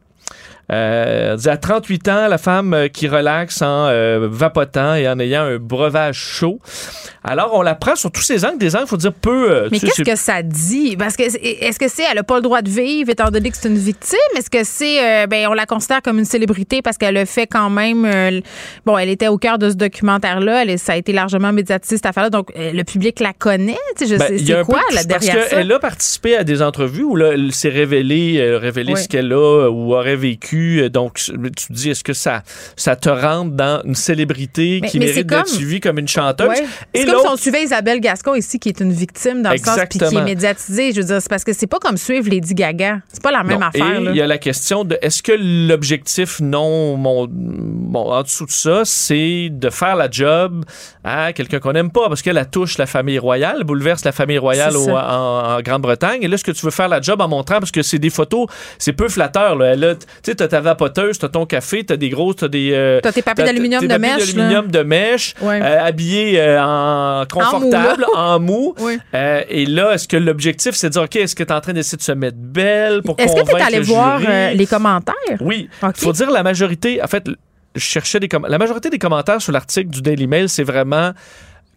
Euh, à 38 ans, la femme euh, qui relaxe en euh, vapotant et en ayant un breuvage chaud. Alors, on la prend sur tous ces angles. Des angles, il faut dire peu. euh, Mais qu'est-ce que ça dit? Parce que est-ce que c'est elle n'a pas le droit de vivre étant donné que c'est une victime? Est-ce que c'est ben on la considère comme une célébrité parce qu'elle a fait quand même bon, elle était au cœur de ce documentaire-là, elle, ça a été largement médiatisé cette affaire-là, donc le public la connaît. Tu sais, je Ben, sais a c'est quoi peu là tout, parce derrière ça? qu'elle a participé à des entrevues où là, elle s'est révélée, révélé Oui. ce qu'elle a ou aurait vécu. Euh, Donc, tu te dis, est-ce que ça, ça te rentre dans une célébrité Mais- qui mais mérite d'être suivie comme une chanteuse? Ouais. C'est comme si on suivait Isabelle Gascon ici, qui est une victime dans le sens puis qui est médiatisée. Je veux dire, c'est parce que c'est pas comme suivre Lady Gaga. C'est pas la même Non. affaire. Il y a la question de est-ce que l'objectif non mon, bon, en dessous de ça, c'est de faire la job à quelqu'un qu'on n'aime pas parce qu'elle la touche la famille royale, bouleverse la famille royale au- en, en Grande-Bretagne. Et là, est-ce que tu veux faire la job en montrant parce que c'est des photos, c'est peu flatteur. Là. Elle a- t'as ta vapoteuse, t'as ton café, t'as des grosses, t'as des euh, T'as tes papiers d'aluminium tes de papiers mèche, d'aluminium de mèche, habillé euh, en confortable, en mou. Oui. Euh, et là, est-ce que l'objectif, c'est de dire, OK, est-ce que tu es en train d'essayer de se mettre belle pour Est-ce que tu es convaincre allé le voir les commentaires? Oui. OK. faut dire la majorité. En fait, je cherchais des La majorité des commentaires sur l'article du Daily Mail, c'est vraiment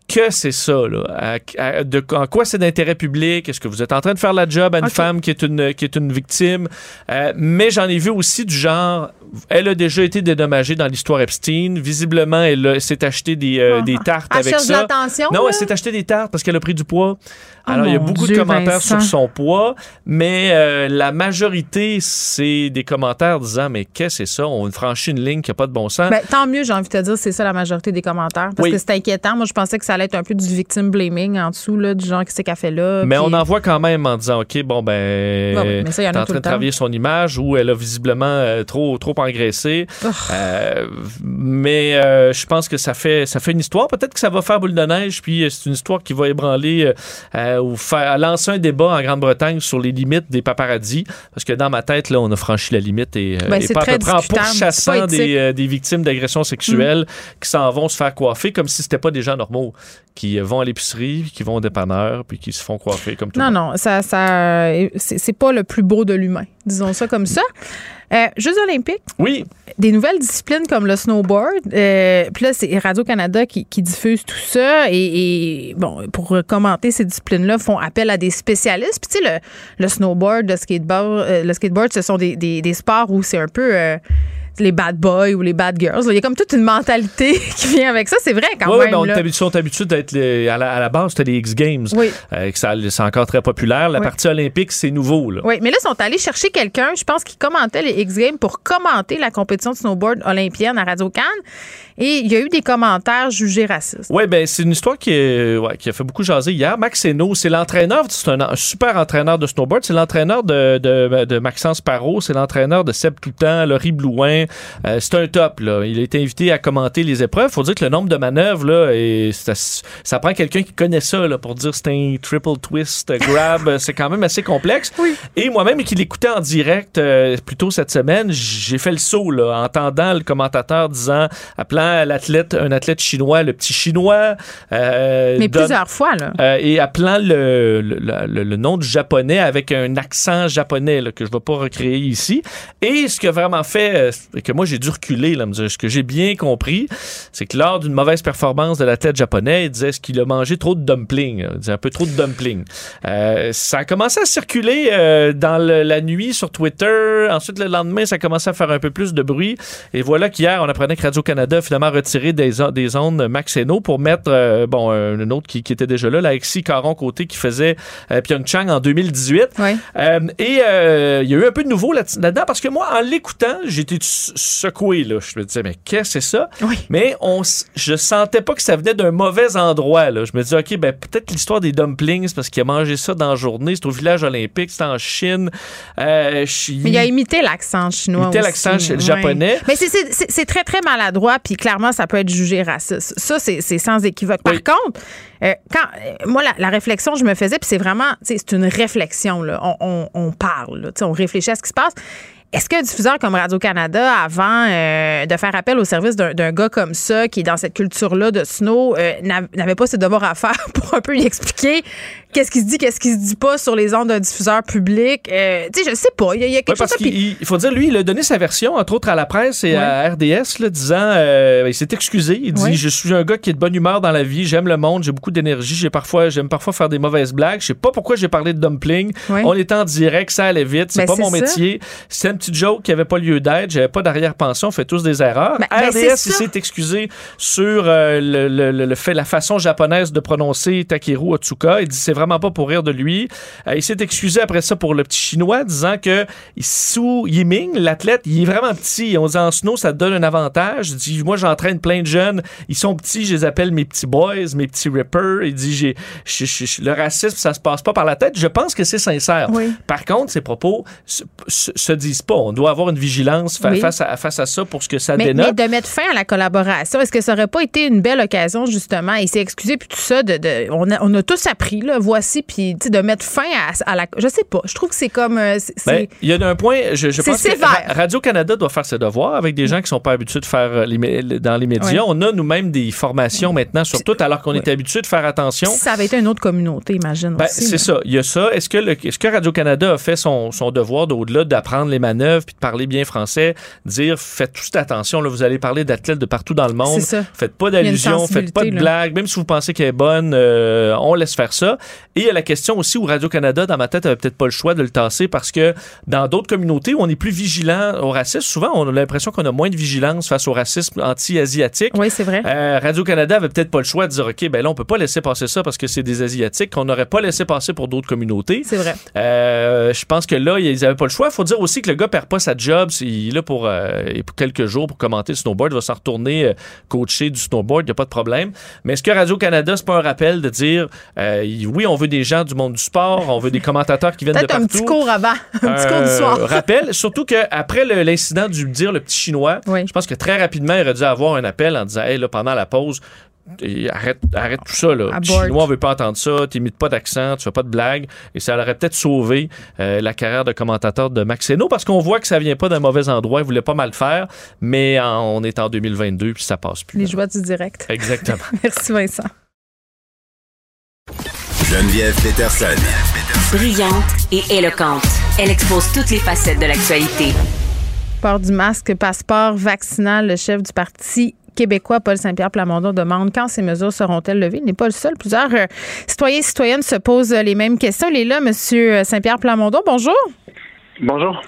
que c'est ça, là? À- à- de, en quoi c'est d'intérêt public? Est-ce que vous êtes en train de faire la job à une femme qui est une, qui est une victime? Euh, mais j'en ai vu aussi du genre, elle a déjà été dédommagée dans l'histoire Epstein. Visiblement, elle a- s'est acheté des, euh, Ah. des tartes Elle avec cherche de ça. Non, là? elle s'est acheté des tartes parce qu'elle a pris du poids. Oh Alors, il y a beaucoup de commentaires Vincent. sur son poids, mais euh, la majorité, c'est des commentaires disant Mais qu'est-ce que c'est ça? On franchit une ligne qui n'a pas de bon sens. Ben, tant mieux, j'ai envie de te dire, c'est ça la majorité des commentaires. Parce Oui. que c'est inquiétant. Moi, je pensais que ça allait être un peu du victim blaming en dessous, là, du genre, qu'est-ce qu'elle fait là. Mais puis- on en voit quand même en disant, OK, bon, ben, Bon, oui, mais ça, il y en train de travailler son image ou elle a visiblement euh, trop, trop engraissé. Oh. Euh, mais euh, je pense que ça fait, ça fait une histoire. Peut-être que ça va faire boule de neige, puis euh, c'est une histoire qui va ébranler euh, ou faire, lancer un débat en Grande-Bretagne sur les limites des paparazzis. Parce que dans ma tête, là, on a franchi la limite et, Ben, et c'est pas à peu près en pourchassant pas des, des victimes d'agressions sexuelles qui s'en vont se faire coiffer comme si c'était pas des gens normaux qui vont à l'épicerie, qui vont au dépanneur, puis qui se font coiffer comme tout le Non, monde. non, ça, ça, c'est pas le plus beau de l'humain, disons ça comme ça. Euh, Jeux olympiques, Oui, des nouvelles disciplines comme le snowboard. euh, Puis là, c'est Radio-Canada qui, qui diffuse tout ça. Et, et, bon, pour commenter ces disciplines-là, font appel à des spécialistes. Puis tu sais, le, le snowboard, le skateboard, euh, le skateboard, ce sont des, des, des sports où c'est un peu... les bad boys ou les bad girls. Il y a comme toute une mentalité qui vient avec ça. C'est vrai quand Oui, même. mais on est habitu- sont habitués d'être à la, à la base, c'était les X Games. Oui. Euh, c'est encore très populaire. La Oui. partie olympique, c'est nouveau. Là. Oui, mais là, ils sont allés chercher quelqu'un, je pense, qui commentait les X Games pour commenter la compétition de snowboard olympienne à Radio-Can. Et il y a eu des commentaires jugés racistes. Oui, ben c'est une histoire qui, est- ouais, qui a fait beaucoup jaser hier. Max Hainaut, c'est l'entraîneur, c'est un, un super entraîneur de snowboard. C'est l'entraîneur de, de, de Maxence Parot, c'est l'entraîneur de Seb Toutan, Laurie Blouin. Euh, c'est un top. Là. Il a été invité à commenter les épreuves. faut dire que le nombre de manœuvres, là, et ça, ça prend quelqu'un qui connaît ça là, pour dire c'est un triple twist, euh, grab. c'est quand même assez complexe. Oui. Et moi-même, qui l'écoutais en direct euh, plus tôt cette semaine, j'ai fait le saut là, en entendant le commentateur disant, appelant l'athlète, un athlète chinois, le petit chinois. euh, Mais donne- plusieurs fois, là. euh, et appelant le, le, le- le nom du japonais avec un accent japonais là, que je ne vais pas recréer ici. Et ce qui a vraiment fait c'est que moi j'ai dû reculer, là, me dire, ce que j'ai bien compris, c'est que lors d'une mauvaise performance de l'athlète japonais, il disait ce qu'il a mangé trop de dumplings, il disait un peu trop de dumplings. Euh, ça a commencé à circuler euh, dans le- la nuit sur Twitter. Ensuite, le lendemain, ça a commencé à faire un peu plus de bruit. Et voilà qu'hier, on apprenait que Radio-Canada a finalement retiré des, des ondes Max Hainaut pour mettre, euh, bon, un, un autre qui, qui était déjà là, Alexis Caron-Côté, qui faisait Pyeongchang en 2018. Oui. Euh, et il y a eu un peu de nouveau là- là-dedans parce que moi, en l'écoutant, j'étais secoué. Là. Je me disais, mais qu'est-ce que c'est ça? Oui. Mais on, je sentais pas que ça venait d'un mauvais endroit. Là. Je me disais, OK, ben, peut-être l'histoire des dumplings, parce qu'il a mangé ça dans la journée. C'est au village olympique, c'est en Chine. Euh, Mais il a imité l'accent chinois. Imité l'accent japonais. Mais c'est- très, très maladroit, puis clairement, ça peut être jugé raciste. Ça, c'est c'est sans équivoque. Par Oui. contre, euh, quand euh, moi, la, la réflexion que je me faisais, puis c'est vraiment, c'est une réflexion, là. On, on- on parle, là, on réfléchit à ce qui se passe. Est-ce qu'un diffuseur comme Radio-Canada, avant euh, de faire appel au service d'un gars comme ça, qui est dans cette culture-là de snow, euh, n'av- n'avait pas ses devoirs à faire pour un peu lui expliquer qu'est-ce qui se dit, qu'est-ce qui se dit pas sur les ondes d'un diffuseur public? Euh, tu sais, je sais pas. Il y, a- il y a quelque Ouais, parce chose... qu'il puis- il faut dire, lui, il a donné sa version, entre autres à la presse et à RDS, là, disant, euh, il s'est excusé. Il dit, Ouais. je suis un gars qui est de bonne humeur dans la vie, j'aime le monde, j'ai beaucoup d'énergie, j'ai parfois, j'aime parfois faire des mauvaises blagues. Je sais pas pourquoi j'ai parlé de dumpling. On était en direct, ça allait vite, c'est Ben, pas c'est mon ça. métier. C'était une petite joke qui avait pas lieu d'être, j'avais pas d'arrière-pensée, on fait tous des erreurs. Ben, ben, c'est RDS, il s'est excusé sur euh, le, le- le- le fait, la façon japonaise de prononcer Takeru Otsuka. Il dit, c'est vraiment pas pour rire de lui. Euh, il s'est excusé après ça pour le petit chinois, disant que Su Yiming, l'athlète, il est vraiment petit. On dit en snow, ça te donne un avantage. Il dit, moi, j'entraîne plein de jeunes. Ils sont petits, je les appelle mes petits boys, mes petits rippers. Il dit, j'ai, le racisme, ça se passe pas par la tête. Je pense que c'est sincère. Oui. Par contre, ces propos se, se- se disent pas. On doit avoir une vigilance fa- Oui. face, à, face à ça pour ce que ça Mais, mais dénote. de mettre fin à la collaboration, est-ce que ça aurait pas été une belle occasion, justement, et s'est excusé, puis tout ça, de, de- on, a, on a tous appris, là, voici, puis de mettre fin à, à la. Je sais pas, je trouve que c'est comme. euh, Ben, il y a un point, je, pense que sévère. Ra- Radio-Canada doit faire ses devoirs avec des gens qui sont pas habitués de faire euh, les dans les médias. Ouais. On a nous-mêmes des formations maintenant sur tout, alors qu'on était habitué de faire attention. ça avait été une autre communauté, imagine. Ben, c'est ça. Il y a ça. Est-ce que, est-ce que Radio-Canada a fait son, son devoir d'au-delà d'apprendre les manœuvres puis de parler bien français, dire faites toute attention, là, vous allez parler d'athlètes de partout dans le monde. Faites pas d'allusions, faites pas de là. blagues, même si vous pensez qu'elle est bonne, euh, on laisse faire ça. Et il y a la question aussi où Radio-Canada, dans ma tête, avait peut-être pas le choix de le tasser parce que dans d'autres communautés où on est plus vigilant au racisme, souvent on a l'impression qu'on a moins de vigilance face au racisme anti-asiatique. Oui, c'est vrai. Euh, Radio-Canada avait peut-être pas le choix de dire, OK, ben là, on peut pas laisser passer ça parce que c'est des Asiatiques qu'on n'aurait pas laissé passer pour d'autres communautés. C'est vrai. Euh, je pense que là, ils avaient pas le choix. faut dire aussi que le gars perd pas sa job. Il est là pour, euh, pour quelques jours pour commenter le snowboard. Il va s'en retourner coacher du snowboard. Il n'y a pas de problème. Mais est-ce que Radio-Canada, c'est pas un rappel de dire, oui, on veut des gens du monde du sport, on veut des commentateurs qui viennent de Peut-être partout. un petit cours avant, un petit cours du Euh, soir. rappel, surtout qu'après l'incident du dire le petit chinois, Oui. je pense que très rapidement, il aurait dû avoir un appel en disant Hey, là, pendant la pause, et arrête, arrête tout ça. Là. Abort. chinois veut pas entendre ça, t'imites pas d'accent, tu fais pas de blagues. Et ça aurait peut-être sauvé euh, la carrière de commentateur de Max parce qu'on voit que ça vient pas d'un mauvais endroit. Il voulait pas mal faire, mais en- on est en 2022 puis ça passe plus. Les joies du direct. Exactement. Merci Vincent. Geneviève Peterson. Brillante et éloquente. Elle expose toutes les facettes de l'actualité. Port du masque, passeport vaccinal, le chef du parti québécois, Paul Saint-Pierre Plamondon, demande quand ces mesures seront-elles levées. Il n'est pas le seul. Plusieurs euh, citoyens et citoyennes se posent euh, les mêmes questions. Il est là, Monsieur Saint-Pierre Plamondon. Bonjour. Bonjour.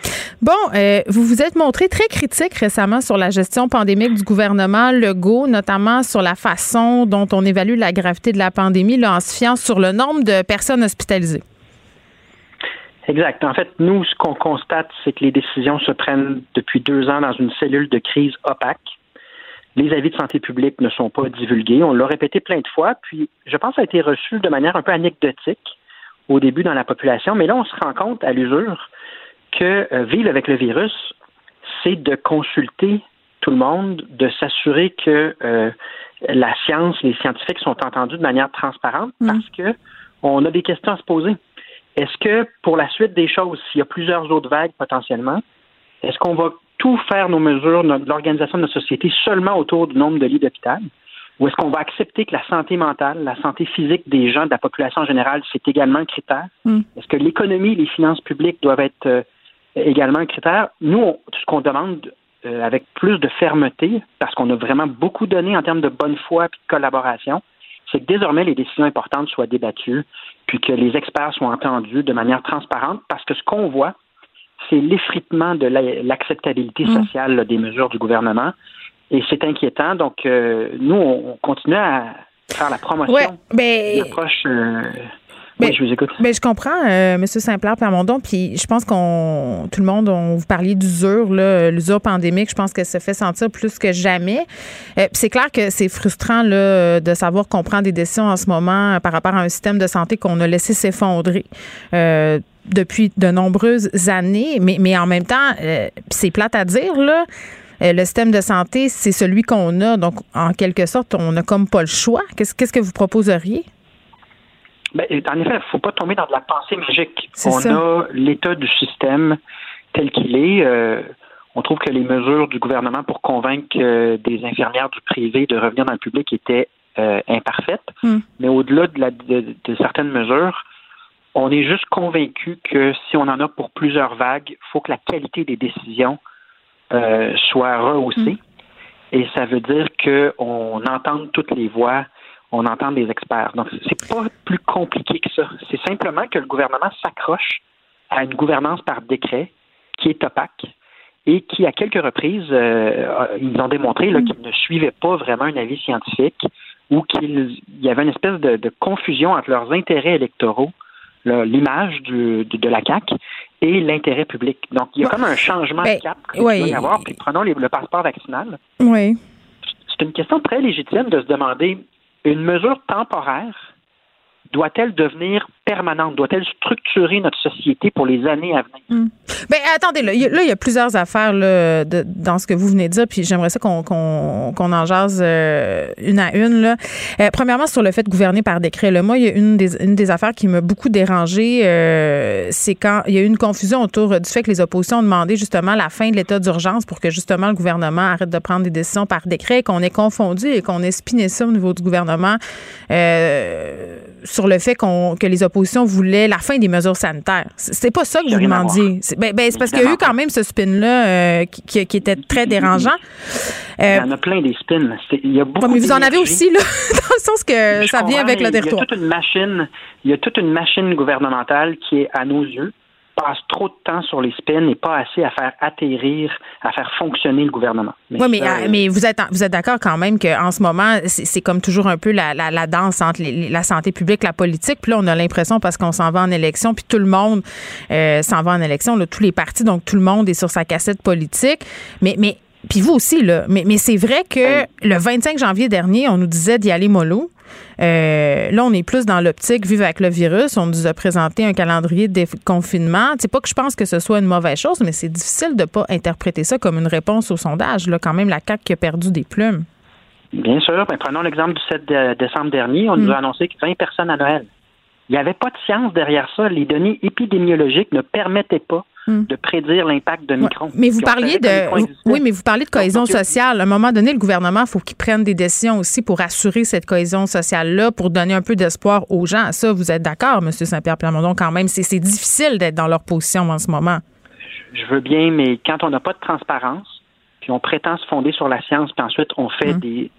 Bon, euh, vous vous êtes montré très critique récemment sur la gestion pandémique du gouvernement Legault, notamment sur la façon dont on évalue la gravité de la pandémie là, en se fiant sur le nombre de personnes hospitalisées. Exact. En fait, nous, ce qu'on constate, c'est que les décisions se prennent depuis deux ans dans une cellule de crise opaque. Les avis de santé publique ne sont pas divulgués. On l'a répété plein de fois, puis je pense que ça a été reçu de manière un peu anecdotique au début dans la population, mais là, on se rend compte à l'usure que euh, vivre avec le virus, c'est de consulter tout le monde, de s'assurer que euh, la science, les scientifiques sont entendus de manière transparente parce que on a des questions à se poser. Est-ce que pour la suite des choses, s'il y a plusieurs autres vagues potentiellement, est-ce qu'on va tout faire nos mesures, l'organisation de notre société seulement autour du nombre de lits d'hôpital? Ou est-ce qu'on va accepter que la santé mentale, la santé physique des gens, de la population en général, c'est également un critère? Mm. Est-ce que l'économie et les finances publiques doivent être euh, également un critère? Nous, on- ce qu'on demande euh, avec plus de fermeté, parce qu'on a vraiment beaucoup donné en termes de bonne foi et de collaboration, c'est que désormais les décisions importantes soient débattues, puis que les experts soient entendus de manière transparente, parce que ce qu'on voit, c'est l'effritement de la- l'acceptabilité Mm. sociale là, des mesures du gouvernement. Et c'est inquiétant. Donc, euh, nous, on, on continue à faire la promotion Ouais, d'une ben, approche. euh, Oui, je vous écoute. Ben, je comprends, euh, M. Saint-Pierre Plamondon, puis je pense qu'on, tout le monde, on vous parliez d'usure, là, l'usure pandémique, je pense que ça fait sentir plus que jamais. Euh, puis c'est clair que c'est frustrant là, de savoir qu'on prend des décisions en ce moment euh, par rapport à un système de santé qu'on a laissé s'effondrer. Euh, depuis de nombreuses années, mais, mais en même temps, euh, c'est plate à dire, là, euh, le système de santé, c'est celui qu'on a. Donc, en quelque sorte, on n'a comme pas le choix. Qu'est-ce qu'est-ce que vous proposeriez? Ben, en effet, il ne faut pas tomber dans de la pensée magique. On ça. a l'état du système tel qu'il est. Euh, on trouve que les mesures du gouvernement pour convaincre euh, des infirmières du privé de revenir dans le public étaient euh, imparfaites. Mm. Mais au-delà de, la- de- de certaines mesures, on est juste convaincu que si on en a pour plusieurs vagues, il faut que la qualité des décisions soit rehaussée. Et ça veut dire qu'on entende toutes les voix, on entend les experts. Donc, c'est pas plus compliqué que ça. C'est simplement que le gouvernement s'accroche à une gouvernance par décret qui est opaque et qui, à quelques reprises, euh, ils ont démontré là, qu'ils ne suivaient pas vraiment un avis scientifique ou qu'il y avait une espèce de, de confusion entre leurs intérêts électoraux, là, l'image du- de, de la CAQ et l'intérêt public. Donc, il y a Bon. comme un changement Ben, de cap qu'il ouais. doit y avoir. Puis prenons les- le passeport vaccinal Oui. c'est une question très légitime de se demander une mesure temporaire doit-elle devenir permanente? Doit-elle structurer notre société pour les années à venir? Ben attendez, là, il y a- plusieurs affaires là, dans ce que vous venez de dire, puis j'aimerais ça qu'on en jase euh, une à une. Là. Euh, premièrement, sur le fait de gouverner par décret. Moi, il y a une des, affaires qui m'a beaucoup dérangée, euh, c'est quand il y a eu une confusion autour du fait que les oppositions ont demandé justement la fin de l'état d'urgence pour que justement le gouvernement arrête de prendre des décisions par décret, qu'on ait confondu et qu'on ait spiné ça au niveau du gouvernement sur le fait qu'on que les oppositions voulaient la fin des mesures sanitaires. C'est pas ça que vous demandiez. C'est- Ben, Ben, c'est parce qu'il y a eu quand même ce spin-là euh, qui, qui, était très dérangeant. il y en a plein des spins. Il y a beaucoup mais vous en avez aussi, là, dans le sens que ça vient avec le territoire. Il y a toute une machine, il y a toute une machine gouvernementale qui est, à nos yeux, passe trop de temps sur les spins et pas assez à faire atterrir, à faire fonctionner le gouvernement. Oui, mais, euh, mais vous êtes, vous êtes d'accord quand même qu'en ce moment, c'est comme toujours un peu la, la, danse entre la santé publique, la politique. Puis là, on a l'impression, parce qu'on s'en va en élection, puis tout le monde euh, s'en va en élection, là, tous les partis, donc tout le monde est sur sa cassette politique. Mais, mais puis vous aussi, là. Mais, mais c'est vrai que le 25 janvier dernier, on nous disait d'y aller mollo. Euh, là, on est plus dans l'optique vivre avec le virus. On nous a présenté un calendrier de confinement. C'est pas que je pense que ce soit une mauvaise chose, mais c'est difficile de pas interpréter ça comme une réponse au sondage. Là, quand même, la CAQ qui a perdu des plumes. Bien sûr. Ben, prenons l'exemple du 7 décembre dernier. On nous mm. a annoncé que 20 personnes à Noël. Il n'y avait pas de science derrière ça. Les données épidémiologiques ne permettaient pas Hmm. de prédire l'impact de Micron. mais vous parliez de oui, mais vous parlez de cohésion sociale. À un moment donné, le gouvernement, il faut qu'il prenne des décisions aussi pour assurer cette cohésion sociale-là, pour donner un peu d'espoir aux gens. Ça, vous êtes d'accord, M. Saint-Pierre Plamondon, quand même? C'est difficile d'être dans leur position en ce moment. Je veux bien, mais quand on n'a pas de transparence, puis on prétend se fonder sur la science, puis ensuite on fait hmm. des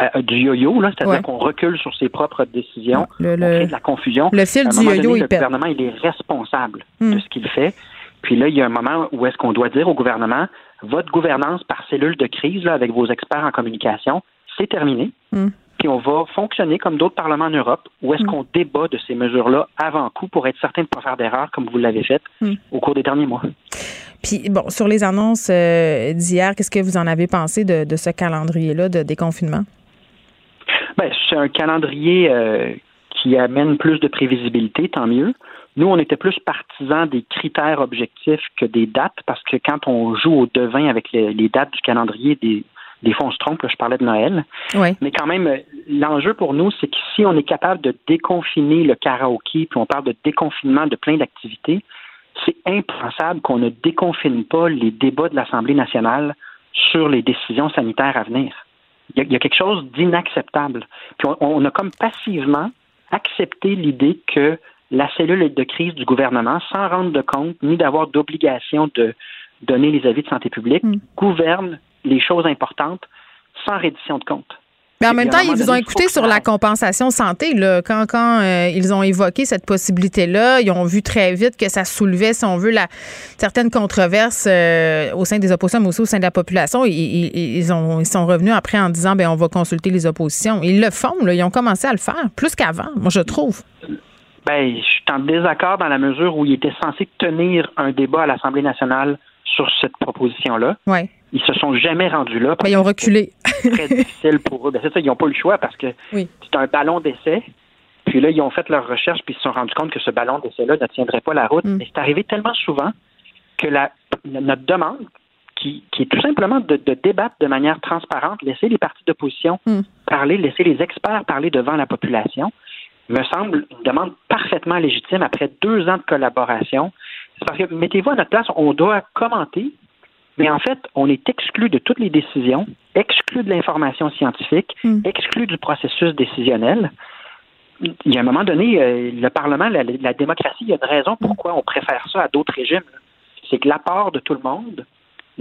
euh, du yo-yo, c'est-à-dire qu'on recule sur ses propres décisions, le, on crée de la confusion. Le fil du yo-yo, Le gouvernement, il est responsable de hmm. ce qu'il fait. Puis là, il y a un moment où est-ce qu'on doit dire au gouvernement, votre gouvernance par cellule de crise là, avec vos experts en communication, c'est terminé. Hmm. Puis on va fonctionner comme d'autres parlements en Europe, où est-ce hmm. qu'on débat de ces mesures-là avant coup pour être certain de ne pas faire d'erreurs comme vous l'avez fait hmm. au cours des derniers mois. Puis bon, sur les annonces euh, d'hier, qu'est-ce que vous en avez pensé de, ce calendrier-là de déconfinement? Bien, c'est un calendrier euh, qui amène plus de prévisibilité, tant mieux. Nous, on était plus partisans des critères objectifs que des dates, parce que quand on joue au devin avec les, dates du calendrier, des, des fois on se trompe, je parlais de Noël. Mais quand même, l'enjeu pour nous, c'est que si on est capable de déconfiner le karaoké, puis on parle de déconfinement de plein d'activités, c'est impensable qu'on ne déconfine pas les débats de l'Assemblée nationale sur les décisions sanitaires à venir. Il y a, quelque chose d'inacceptable. Puis on, a comme passivement accepté l'idée que la cellule de crise du gouvernement, sans rendre de compte ni d'avoir d'obligation de donner les avis de santé publique, mm. gouverne les choses importantes sans reddition de compte. Mais en même temps, ils vous ont écouté sur la compensation santé. Là. Quand, quand euh, ils ont évoqué cette possibilité-là, ils ont vu très vite que ça soulevait, si on veut, la, certaines controverses euh, au sein des oppositions, mais aussi au sein de la population. Ils, ils, ont, ils sont revenus après en disant ben on va consulter les oppositions. Ils le font, là. ils ont commencé à le faire, plus qu'avant, moi je trouve. Ben, je suis en désaccord dans la mesure où il était censé tenir un débat à l'Assemblée nationale sur cette proposition-là. Ouais. Ils se sont jamais rendus là. Ben, ils ont reculé. C'est très difficile pour eux. Ben, c'est ça, ils n'ont pas le choix parce que c'est un ballon d'essai. Puis là, ils ont fait leur recherche puis ils se sont rendus compte que ce ballon d'essai-là ne tiendrait pas la route. Mm. Mais c'est arrivé tellement souvent que la, notre demande, qui, qui, est tout simplement de, débattre de manière transparente, laisser les partis d'opposition mm. parler, laisser les experts parler devant la population, me semble une demande parfaitement légitime après deux ans de collaboration. Parce que, mettez-vous à notre place, on doit commenter, mais en fait, on est exclu de toutes les décisions, exclu de l'information scientifique, hmm. exclu du processus décisionnel. Il y a un moment donné, euh, le Parlement, la, la, démocratie, il y a une raison pourquoi on préfère ça à d'autres régimes. C'est que l'apport de tout le monde,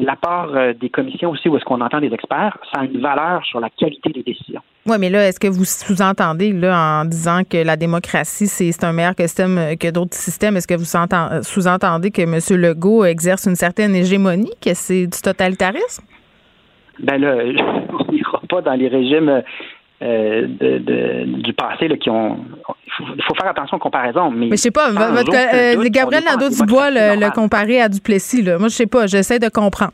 l'apport euh, des commissions aussi, où est-ce qu'on entend des experts, ça a une valeur sur la qualité des décisions. Oui, mais là, est-ce que vous sous-entendez là, en disant que la démocratie, c'est un meilleur système euh, que d'autres systèmes? Est-ce que vous sous-entendez que M. Legault exerce une certaine hégémonie, que c'est du totalitarisme? Ben là, on n'ira pas dans les régimes euh, du passé là, qui ont. Il faut, faire attention aux comparaisons. Mais, mais je sais pas, votre, Gabriel Nadeau-Dubois le, le comparer à Duplessis. Là. Moi, je sais pas, j'essaie de comprendre.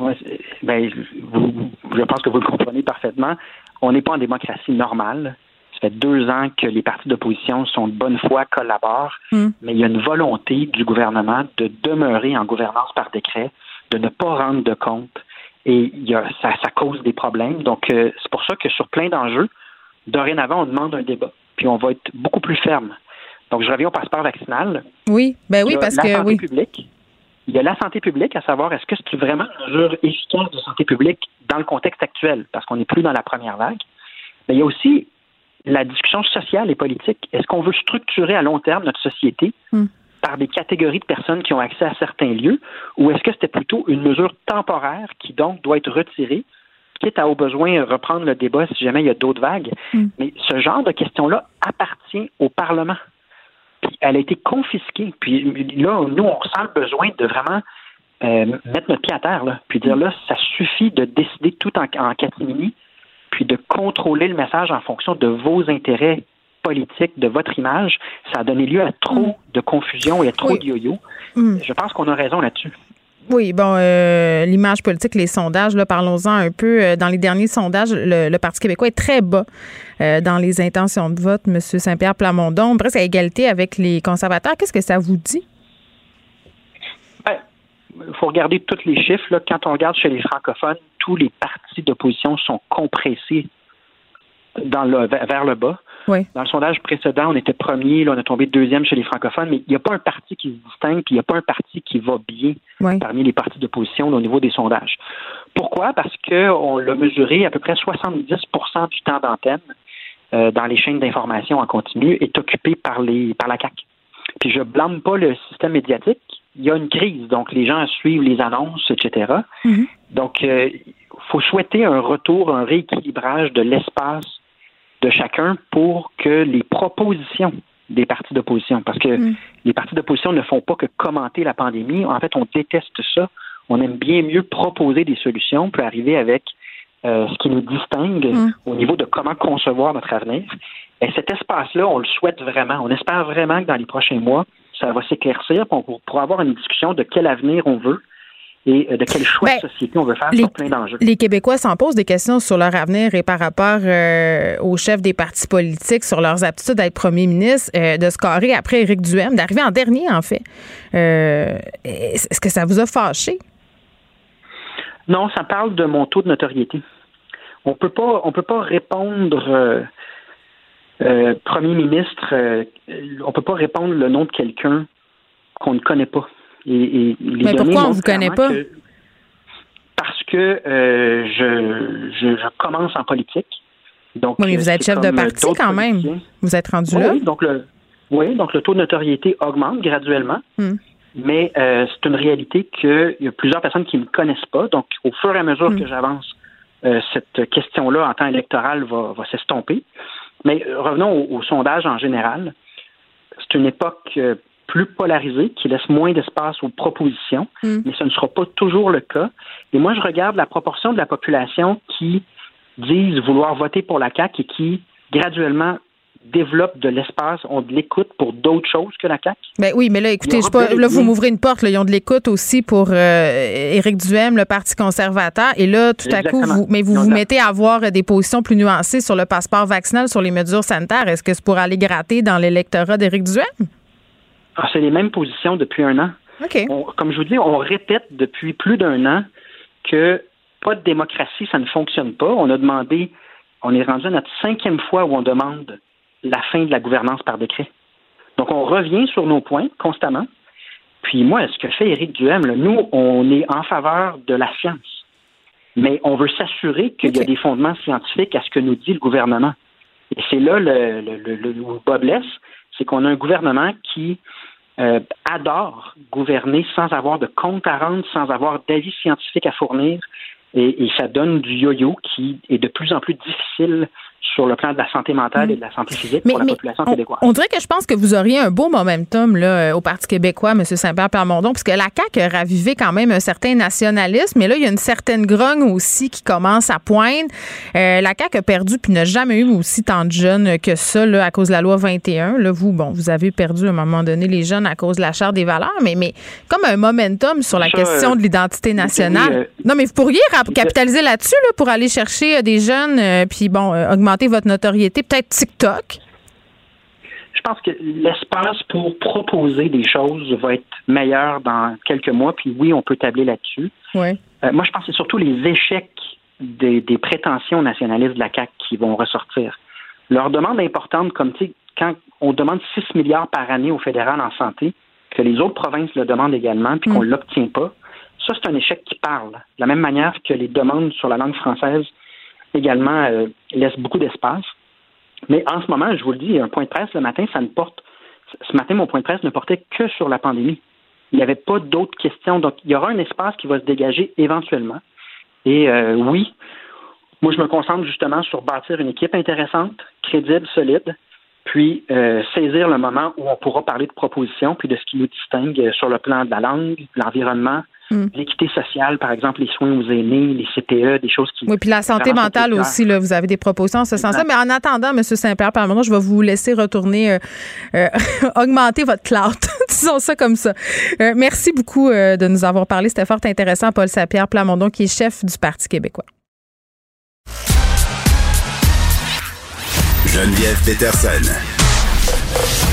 Ouais, ben, je pense que vous le comprenez parfaitement on n'est pas en démocratie normale. Ça fait deux ans que les partis d'opposition sont de bonne foi, collaborent, hmm. mais il y a une volonté du gouvernement de demeurer en gouvernance par décret, de ne pas rendre de compte, et il y a, ça, cause des problèmes. Donc, euh, c'est pour ça que sur plein d'enjeux, dorénavant, on demande un débat, puis on va être beaucoup plus ferme. Donc, je reviens au passeport vaccinal. Oui, ben oui, parce que oui. Publique, il y a la santé publique, à savoir est-ce que c'est vraiment une mesure efficace de santé publique dans le contexte actuel, parce qu'on n'est plus dans la première vague. Mais il y a aussi la discussion sociale et politique. Est-ce qu'on veut structurer à long terme notre société? Hmm. Par des catégories de personnes qui ont accès à certains lieux, ou est-ce que c'était plutôt une mesure temporaire qui donc doit être retirée, quitte à au besoin reprendre le débat si jamais il y a d'autres vagues? Mm. Mais ce genre de question-là appartient au Parlement. Puis elle a été confisquée. Puis là, nous, on ressent le besoin de vraiment euh, mettre notre pied à terre, là, puis dire là, ça suffit de décider tout en, en catimini, puis de contrôler le message en fonction de vos intérêts politiques, de votre image. Ça a donné lieu à trop mm. de confusion et à trop de yo-yo. Mm. Je pense qu'on a raison là-dessus. Oui, bon, euh, l'image politique, les sondages, là, parlons-en un peu. Euh, dans les derniers sondages, le, Parti québécois est très bas dans les intentions de vote. M. Saint-Pierre Plamondon, presque à égalité avec les conservateurs. Qu'est-ce que ça vous dit? il faut regarder tous les chiffres. Quand on regarde chez les francophones, tous les partis d'opposition sont compressés dans le, vers le bas. Dans le sondage précédent, on était premier, là, on est tombé deuxième chez les francophones, mais il n'y a pas un parti qui se distingue, puis il n'y a pas un parti qui va bien parmi les partis d'opposition au niveau des sondages. Pourquoi? Parce qu'on l'a mesuré à peu près 70% du temps d'antenne euh, dans les chaînes d'information en continu est occupé par, les, par la CAQ. Puis je blâme pas le système médiatique, il y a une crise, donc les gens suivent les annonces, etc. Mhm. Donc, il euh, faut souhaiter un retour, un rééquilibrage de l'espace de chacun pour que les propositions des partis d'opposition, parce que mhm. les partis d'opposition ne font pas que commenter la pandémie. En fait, on déteste ça. On aime bien mieux proposer des solutions, puis arriver avec euh, ce qui nous distingue mhm. au niveau de comment concevoir notre avenir. Et cet espace-là, on le souhaite vraiment. On espère vraiment que dans les prochains mois, ça va s'éclaircir pour, pour avoir une discussion de quel avenir on veut et euh, de quel choix de ben, société on veut faire sur plein d'enjeux. Les Québécois s'en posent des questions sur leur avenir et par rapport euh, aux chefs des partis politiques sur leurs aptitudes à être premier ministre, euh, de scorer après Éric Duhem, d'arriver en dernier en fait. Est-ce que ça vous a fâché? Non, ça parle de mon taux de notoriété. On peut pas, on peut pas répondre premier ministre, on ne peut pas répondre le nom de quelqu'un qu'on ne connaît pas. Et, Mais pourquoi on ne vous connaît pas? parce que euh, je, commence en politique. Donc, oui, mais vous êtes chef de parti quand même. Vous êtes rendu là. Oui donc, le, oui, donc le taux de notoriété augmente graduellement. Hmm. Mais c'est une réalité qu'il y a plusieurs personnes qui ne me connaissent pas. Donc, au fur et à mesure hmm. que j'avance, cette question-là en temps électoral va, va s'estomper. Mais euh, revenons au, sondage en général. C'est une époque euh, plus polarisée, qui laisse moins d'espace aux propositions, mm. mais ce ne sera pas toujours le cas. Et moi, je regarde la proportion de la population qui disent vouloir voter pour la CAQ et qui graduellement développent de l'espace, ont de l'écoute pour d'autres choses que la CAQ. Ben oui, mais là, écoutez, je pas, là, vous m'ouvrez une porte. Là, ils ont de l'écoute aussi pour euh, Éric Duhem, le Parti conservateur. Et là, tout à coup, vous, mais vous vous mettez à avoir des positions plus nuancées sur le passeport vaccinal, sur les mesures sanitaires. Est-ce que c'est pour aller gratter dans l'électorat d'Éric Duhem? Ah, c'est les mêmes positions depuis un an. Comme je vous dis, on répète depuis plus d'un an que pas de démocratie, ça ne fonctionne pas. On a demandé, on est rendu à notre cinquième fois où on demande la fin de la gouvernance par décret. Donc, on revient sur nos points constamment. Puis moi, ce que fait Éric Duhem, nous, on est en faveur de la science. Mais on veut s'assurer qu'il y a des fondements scientifiques à ce que nous dit le gouvernement. Et c'est là le, le, le, le Bob c'est qu'on a un gouvernement qui euh, adore gouverner sans avoir de compte à rendre, sans avoir d'avis scientifiques à fournir. Et, et ça donne du yo-yo qui est de plus en plus difficile sur le plan de la santé mentale et de la santé physique pour la population québécoise. On dirait que je pense que vous auriez un beau momentum là, euh, au Parti québécois, M. Saint-Pierre Plamondon, puisque la CAQ a ravivé quand même un certain nationalisme, mais là, il y a une certaine grogne aussi qui commence à poindre. Euh, la CAQ a perdu puis n'a jamais eu aussi tant de jeunes que ça là, à cause de la loi 21. Là, vous, bon, vous avez perdu à un moment donné les jeunes à cause de la charte des valeurs, mais, mais comme un momentum sur la question de l'identité nationale. non, mais vous pourriez capitaliser là-dessus là, pour aller chercher des jeunes puis, bon, augmenter votre notoriété? Peut-être TikTok? Je pense que l'espace pour proposer des choses va être meilleur dans quelques mois, puis oui, on peut tabler là-dessus. Euh, moi, je pense que c'est surtout les échecs des, prétentions nationalistes de la CAQ qui vont ressortir. Leur demande importante, comme quand on demande 6 milliards par année au fédéral en santé, que les autres provinces le demandent également, puis qu'on ne mm. l'obtient pas, ça, c'est un échec qui parle. De la même manière que les demandes sur la langue française également euh, laisse beaucoup d'espace. Mais en ce moment, je vous le dis, un point de presse le matin, ça ne porte ce matin, mon point de presse ne portait que sur la pandémie. Il n'y avait pas d'autres questions. Donc, il y aura un espace qui va se dégager éventuellement. Et euh, oui, moi, je me concentre justement sur bâtir une équipe intéressante, crédible, solide, puis euh, saisir le moment où on pourra parler de propositions, puis de ce qui nous distingue sur le plan de la langue, de l'environnement, mm. l'équité sociale, par exemple, les soins aux aînés, les CPE, des choses qui... Oui, puis la santé mentale aussi, là, vous avez des propositions en ce sens-là. Mais en attendant, M. Saint-Pierre, par je vais vous laisser retourner, euh, euh, augmenter votre cloud. Disons ça comme ça. merci beaucoup de nous avoir parlé. C'était fort intéressant, Paul Saint-Pierre Plamondon, qui est chef du Parti québécois. Geneviève Peterson.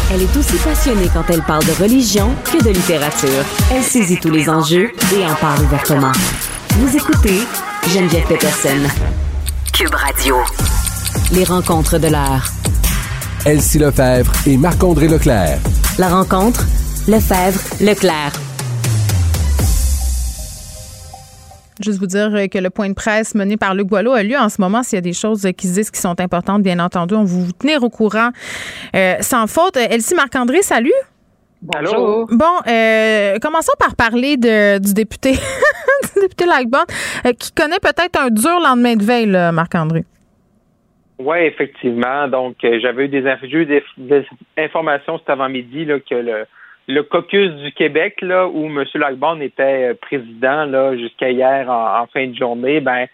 Elle est aussi passionnée quand elle parle de religion que de littérature. Elle saisit tous les enjeux et en parle ouvertement. Vous écoutez Geneviève Peterson. Cube Radio. Les rencontres de l'heure. Elsie Lefebvre et Marc-André Leclerc. La rencontre, Lefebvre, Juste vous dire que le point de presse mené par Luc Boileau a lieu en ce moment. S'il y a des choses qui se disent qui sont importantes, bien entendu, on va vous tenir au courant euh, sans faute. Elsie Marc-André, salut. Bonjour. Bon, euh, commençons par parler de, du député, du député Lightbond, euh, qui connaît peut-être un dur lendemain de veille, Marc-André. Oui, effectivement. Donc, j'avais eu des, des, des, informations cet avant-midi là, que le, le caucus du Québec, là, où M. Lagbon était euh, président là, jusqu'à hier en, fin de journée, ben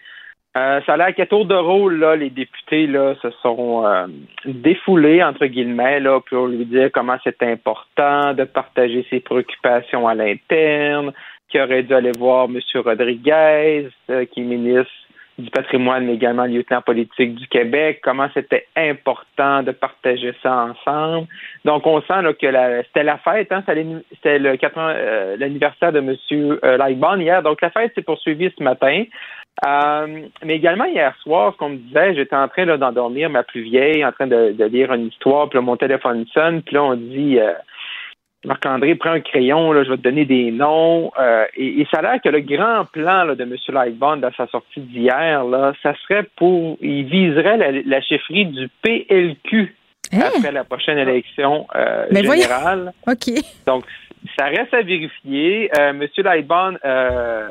euh, ça a l'air qu'à tour de rôle, là, les députés là, se sont euh, défoulés, entre guillemets, là, pour lui dire comment c'est important de partager ses préoccupations à l'interne, qu'il aurait dû aller voir M. Rodriguez, qui est ministre du patrimoine, mais également lieutenant politique du Québec, comment c'était important de partager ça ensemble. Donc, on sent là, que c'était la fête, hein, c'était le euh, l'anniversaire de M. Euh, Lightbond hier. Donc, la fête s'est poursuivie ce matin. Euh, mais également hier soir, comme je disais, j'étais en train d'endormir ma plus vieille, en train de, de, lire une histoire, puis là, mon téléphone sonne, puis là, on dit Marc-André, prends un crayon, là, je vais te donner des noms. Euh, et, ça a l'air que le grand plan de M. Lightbond à sa sortie d'hier, là, ça serait pour. Il viserait la, chefferie du PLQ hein? après la prochaine élection euh, générale. OK. Donc, ça reste à vérifier. Euh, M. Lightbond euh,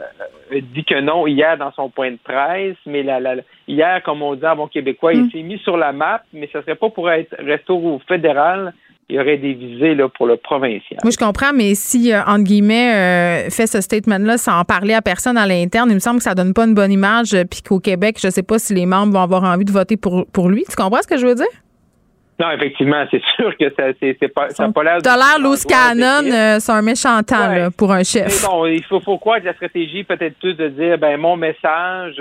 dit que non hier dans son point de presse, mais la, hier, comme on dit en bon québécois, il mm. s'est mis sur la map, mais ce serait pas pour être rester au fédéral il y aurait des visées là, pour le provincial. Moi, je comprends, mais si, euh, entre guillemets, euh, fait ce statement-là sans en parler à personne à l'interne, il me semble que ça donne pas une bonne image, euh, puis qu'au Québec, je ne sais pas si les membres vont avoir envie de voter pour, pour lui. Tu comprends ce que je veux dire? Non, effectivement, c'est sûr que ça c'est pas ça pas l'air. T'as l'air loose cannon, c'est un méchant temps pour un chef. Mais bon, il faut faut croire que la stratégie peut-être plus de dire ben mon message,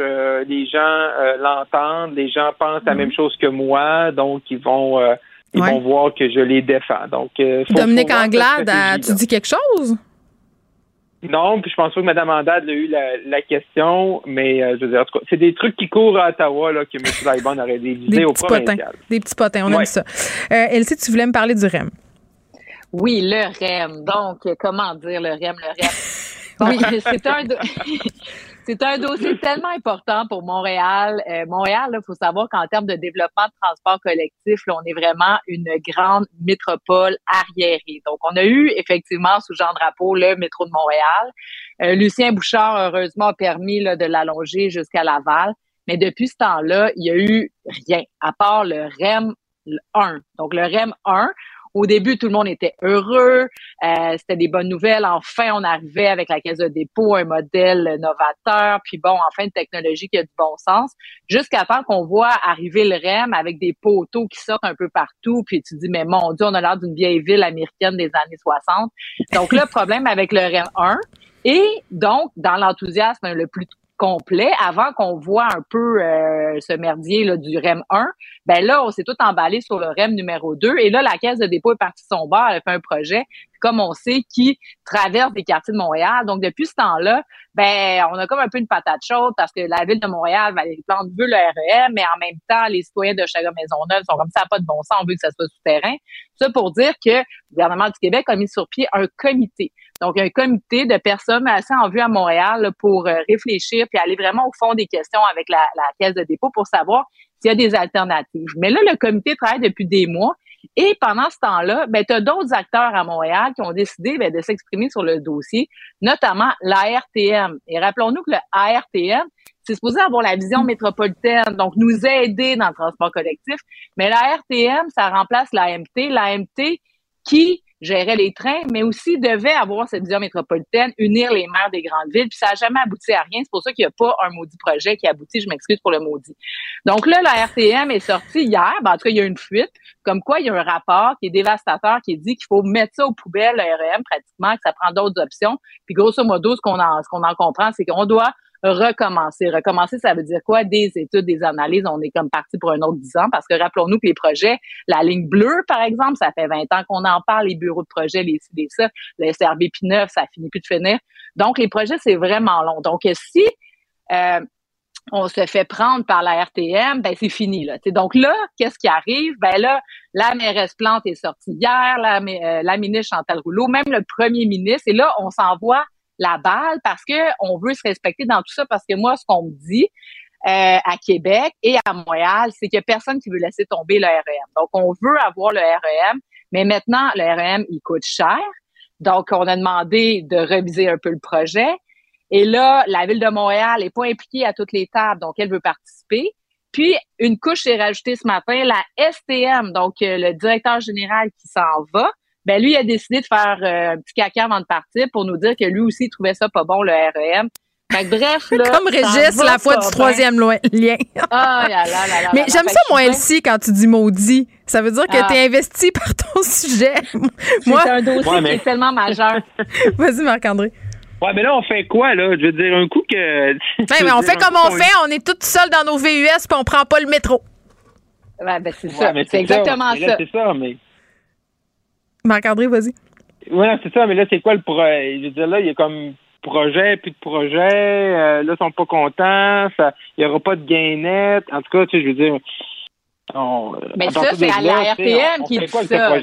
les gens l'entendent, les gens pensent la mm-hmm. même chose que moi, donc ils vont ils vont voir que je les défends. Donc, euh, Dominique Anglade, tu dis quelque chose? Non, puis je pense pas que Mme Anglade a eu la, question, mais euh, je veux dire, c'est des trucs qui courent à Ottawa là, que M. Laibon aurait dévisé au provincial. Des petits potins, on aime ça. Euh, Elsie, tu voulais me parler du REM. Oui, le REM. Donc, comment dire le REM, le REM? Oui, c'est un, C'est un dossier tellement important pour Montréal. Euh, Montréal, il faut savoir qu'en termes de développement de transport collectif, là, on est vraiment une grande métropole arriérée. Donc, on a eu effectivement sous Jean Drapeau le métro de Montréal. Euh, Lucien Bouchard, heureusement, a permis là, de l'allonger jusqu'à Laval. Mais depuis ce temps-là, il y a eu rien, à part le REM 1. Donc, le REM 1, au début, tout le monde était heureux. Euh, c'était des bonnes nouvelles. Enfin, on arrivait avec la caisse de dépôt, un modèle novateur. Puis bon, enfin, une technologie qui a du bon sens. Jusqu'à temps qu'on voit arriver le REM avec des poteaux qui sortent un peu partout. Puis tu dis, mais mon Dieu, on a l'air d'une vieille ville américaine des années 60. Donc, le problème avec le REM 1, et donc, dans l'enthousiasme le plus complet avant qu'on voit un peu euh, ce merdier là, du REM 1, ben là, on s'est tout emballé sur le REM numéro 2. Et là, la Caisse de dépôt est partie son bord, elle a fait un projet, comme on sait, qui traverse des quartiers de Montréal. Donc, depuis ce temps-là, ben, on a comme un peu une patate chaude parce que la ville de Montréal, les plans veut le REM, mais en même temps, les citoyens de Maison Maisonneuve sont comme ça, pas de bon sens, on veut que ça soit souterrain. Ça pour dire que le gouvernement du Québec a mis sur pied un comité. Donc, un comité de personnes assez en vue à Montréal pour euh, réfléchir puis aller vraiment au fond des questions avec la, la caisse de dépôt pour savoir s'il y a des alternatives. Mais là, le comité travaille depuis des mois Et pendant ce temps-là, ben, tu as d'autres acteurs à Montréal qui ont décidé ben, de s'exprimer sur le dossier, notamment l'ARTM. Et rappelons-nous que le ARTM, c'est supposé avoir la vision métropolitaine, donc nous aider dans le transport collectif. Mais l'ARTM, ça remplace l'AMT. L'AMT qui gérait les trains, mais aussi devait avoir cette vision métropolitaine, unir les maires des grandes villes, puis ça n'a jamais abouti à rien. C'est pour ça qu'il n'y a pas un maudit projet qui aboutit. Je m'excuse pour le maudit. Donc là, la RTM est sortie hier. Ben, en tout cas, il y a une fuite. Comme quoi, il y a un rapport qui est dévastateur qui dit qu'il faut mettre ça aux poubelles, le REM, pratiquement, que ça prend d'autres options. Puis grosso modo, ce qu'on en, ce qu'on en comprend, c'est qu'on doit recommencer. Recommencer, ça veut dire quoi? Des études, des analyses. On est comme parti pour un autre dix ans parce que rappelons-nous que les projets, la ligne bleue, par exemple, ça fait 20 ans qu'on en parle, les bureaux de projet, les les ça, le SRB puis neuf, ça finit plus de finir. Donc, les projets, c'est vraiment long. Donc, si euh, on se fait prendre par la RTM, ben c'est fini là. donc là, qu'est-ce qui arrive? Ben là, la mairesse Plante est sortie hier, la, euh, la ministre Chantal Rouleau, même le premier ministre, et là, on s'envoie la balle parce que on veut se respecter dans tout ça parce que moi, ce qu'on me dit euh, à Québec et à Montréal, c'est qu'il y a personne qui veut laisser tomber le REM. Donc, on veut avoir le REM, mais maintenant, le REM, il coûte cher. Donc, on a demandé de reviser un peu le projet. Et là, la ville de Montréal n'est pas impliquée à toutes les tables, donc elle veut participer. Puis, une couche est rajoutée ce matin, la STM, donc euh, le directeur général qui s'en va, ben lui a décidé de faire euh, un petit caca avant de partir pour nous dire que lui aussi il trouvait ça pas bon le REM. Fait bref, là, Comme Régis, la fois du troisième lien. ah, là, là, là, Mais j'aime ça, moi, Elsie, quand tu dis maudit. Ça veut dire que ah. tu es investi par ton sujet. moi, c'est un dossier qui est tellement majeur. Vas-y, Marc-André. Ouais, mais là, on fait quoi, là? Je veux dire, un coup que. mais on fait comme on fait, on est tous seuls dans nos VUS puis on prend pas le métro. Ouais, ben c'est ça. c'est exactement ça. C'est ça, mais. Marc-André, vas-y. Oui, c'est ça, mais là, c'est quoi le projet? Je veux dire, là, il y a comme projet, puis de projet. Euh, là, ils sont pas contents. Ça, il y aura pas de gain net. En tout cas, tu sais, je veux dire. mais ça, c'est à la RTM qui dit ça.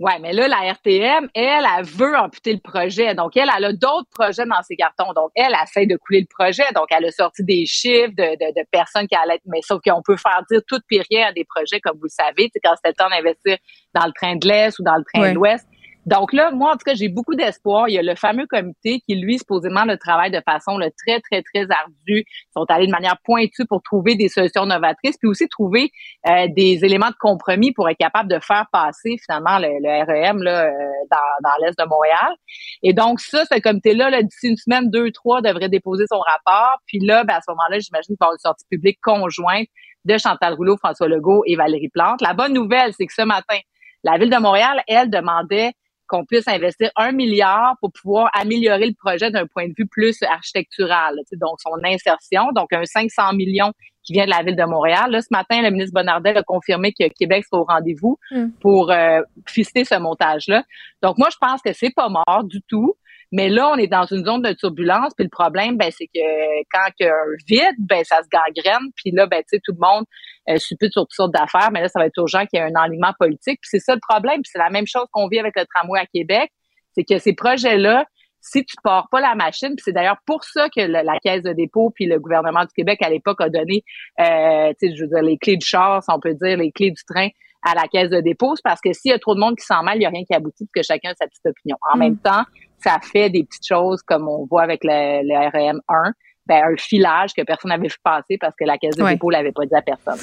Ouais, mais là, la RTM, elle, elle veut amputer le projet. Donc, elle, elle a d'autres projets dans ses cartons. Donc, elle, elle essaie de couler le projet. Donc, elle a sorti des chiffres de, de, de personnes qui allaient, mais sauf qu'on peut faire dire tout pire rien à des projets, comme vous le savez, quand c'était le temps d'investir dans le train de l'Est ou dans le train de l'Ouest. Donc là, moi, en tout cas, j'ai beaucoup d'espoir. Il y a le fameux comité qui, lui, supposément, le travail de façon le très, très, très ardue. Ils sont allés de manière pointue pour trouver des solutions novatrices, puis aussi trouver euh, des éléments de compromis pour être capable de faire passer, finalement, le, REM là, euh, dans, dans l'Est de Montréal. Et donc, ça, ce comité-là, -là, d'ici une semaine, deux, trois, devrait déposer son rapport. Puis là, ben, à ce moment-là, j'imagine qu'il va y avoir une sortie publique conjointe de Chantal Rouleau, François Legault et Valérie Plante. La bonne nouvelle, c'est que ce matin, la ville de Montréal, elle, demandait qu'on puisse investir un milliard pour pouvoir améliorer le projet d'un point de vue plus architectural, donc son insertion, donc un 500 millions qui vient de la ville de Montréal. Là, ce matin, le ministre Bonnardel a confirmé que Québec sera au rendez-vous mm. pour euh, fister ce montage-là. Donc, moi, je pense que c'est pas mort du tout. Mais là, on est dans une zone de turbulence, puis le problème, ben, c'est que quand il y a un vide, ben, ça se gangrène, puis là, ben, tu sais, tout le monde euh, suppute sur toutes sortes d'affaires, mais là, ça va être urgent qu'il y ait un enlignement politique. Puis c'est ça le problème, puis c'est la même chose qu'on vit avec le tramway à Québec, c'est que ces projets-là, si tu pars pas la machine, puis c'est d'ailleurs pour ça que la Caisse de dépôt puis le gouvernement du Québec à l'époque a donné, euh, je veux dire, les clés du char, si on peut dire, les clés du train à la Caisse de dépôt, parce que s'il y a trop de monde qui s'en mêle, il n'y a rien qui aboutit, parce que chacun a sa petite opinion. En mm. même temps, ça fait des petites choses comme on voit avec le, le RM 1 ben, un filage que personne n'avait vu passer parce que la caisse de dépôt l'avait pas dit à personne.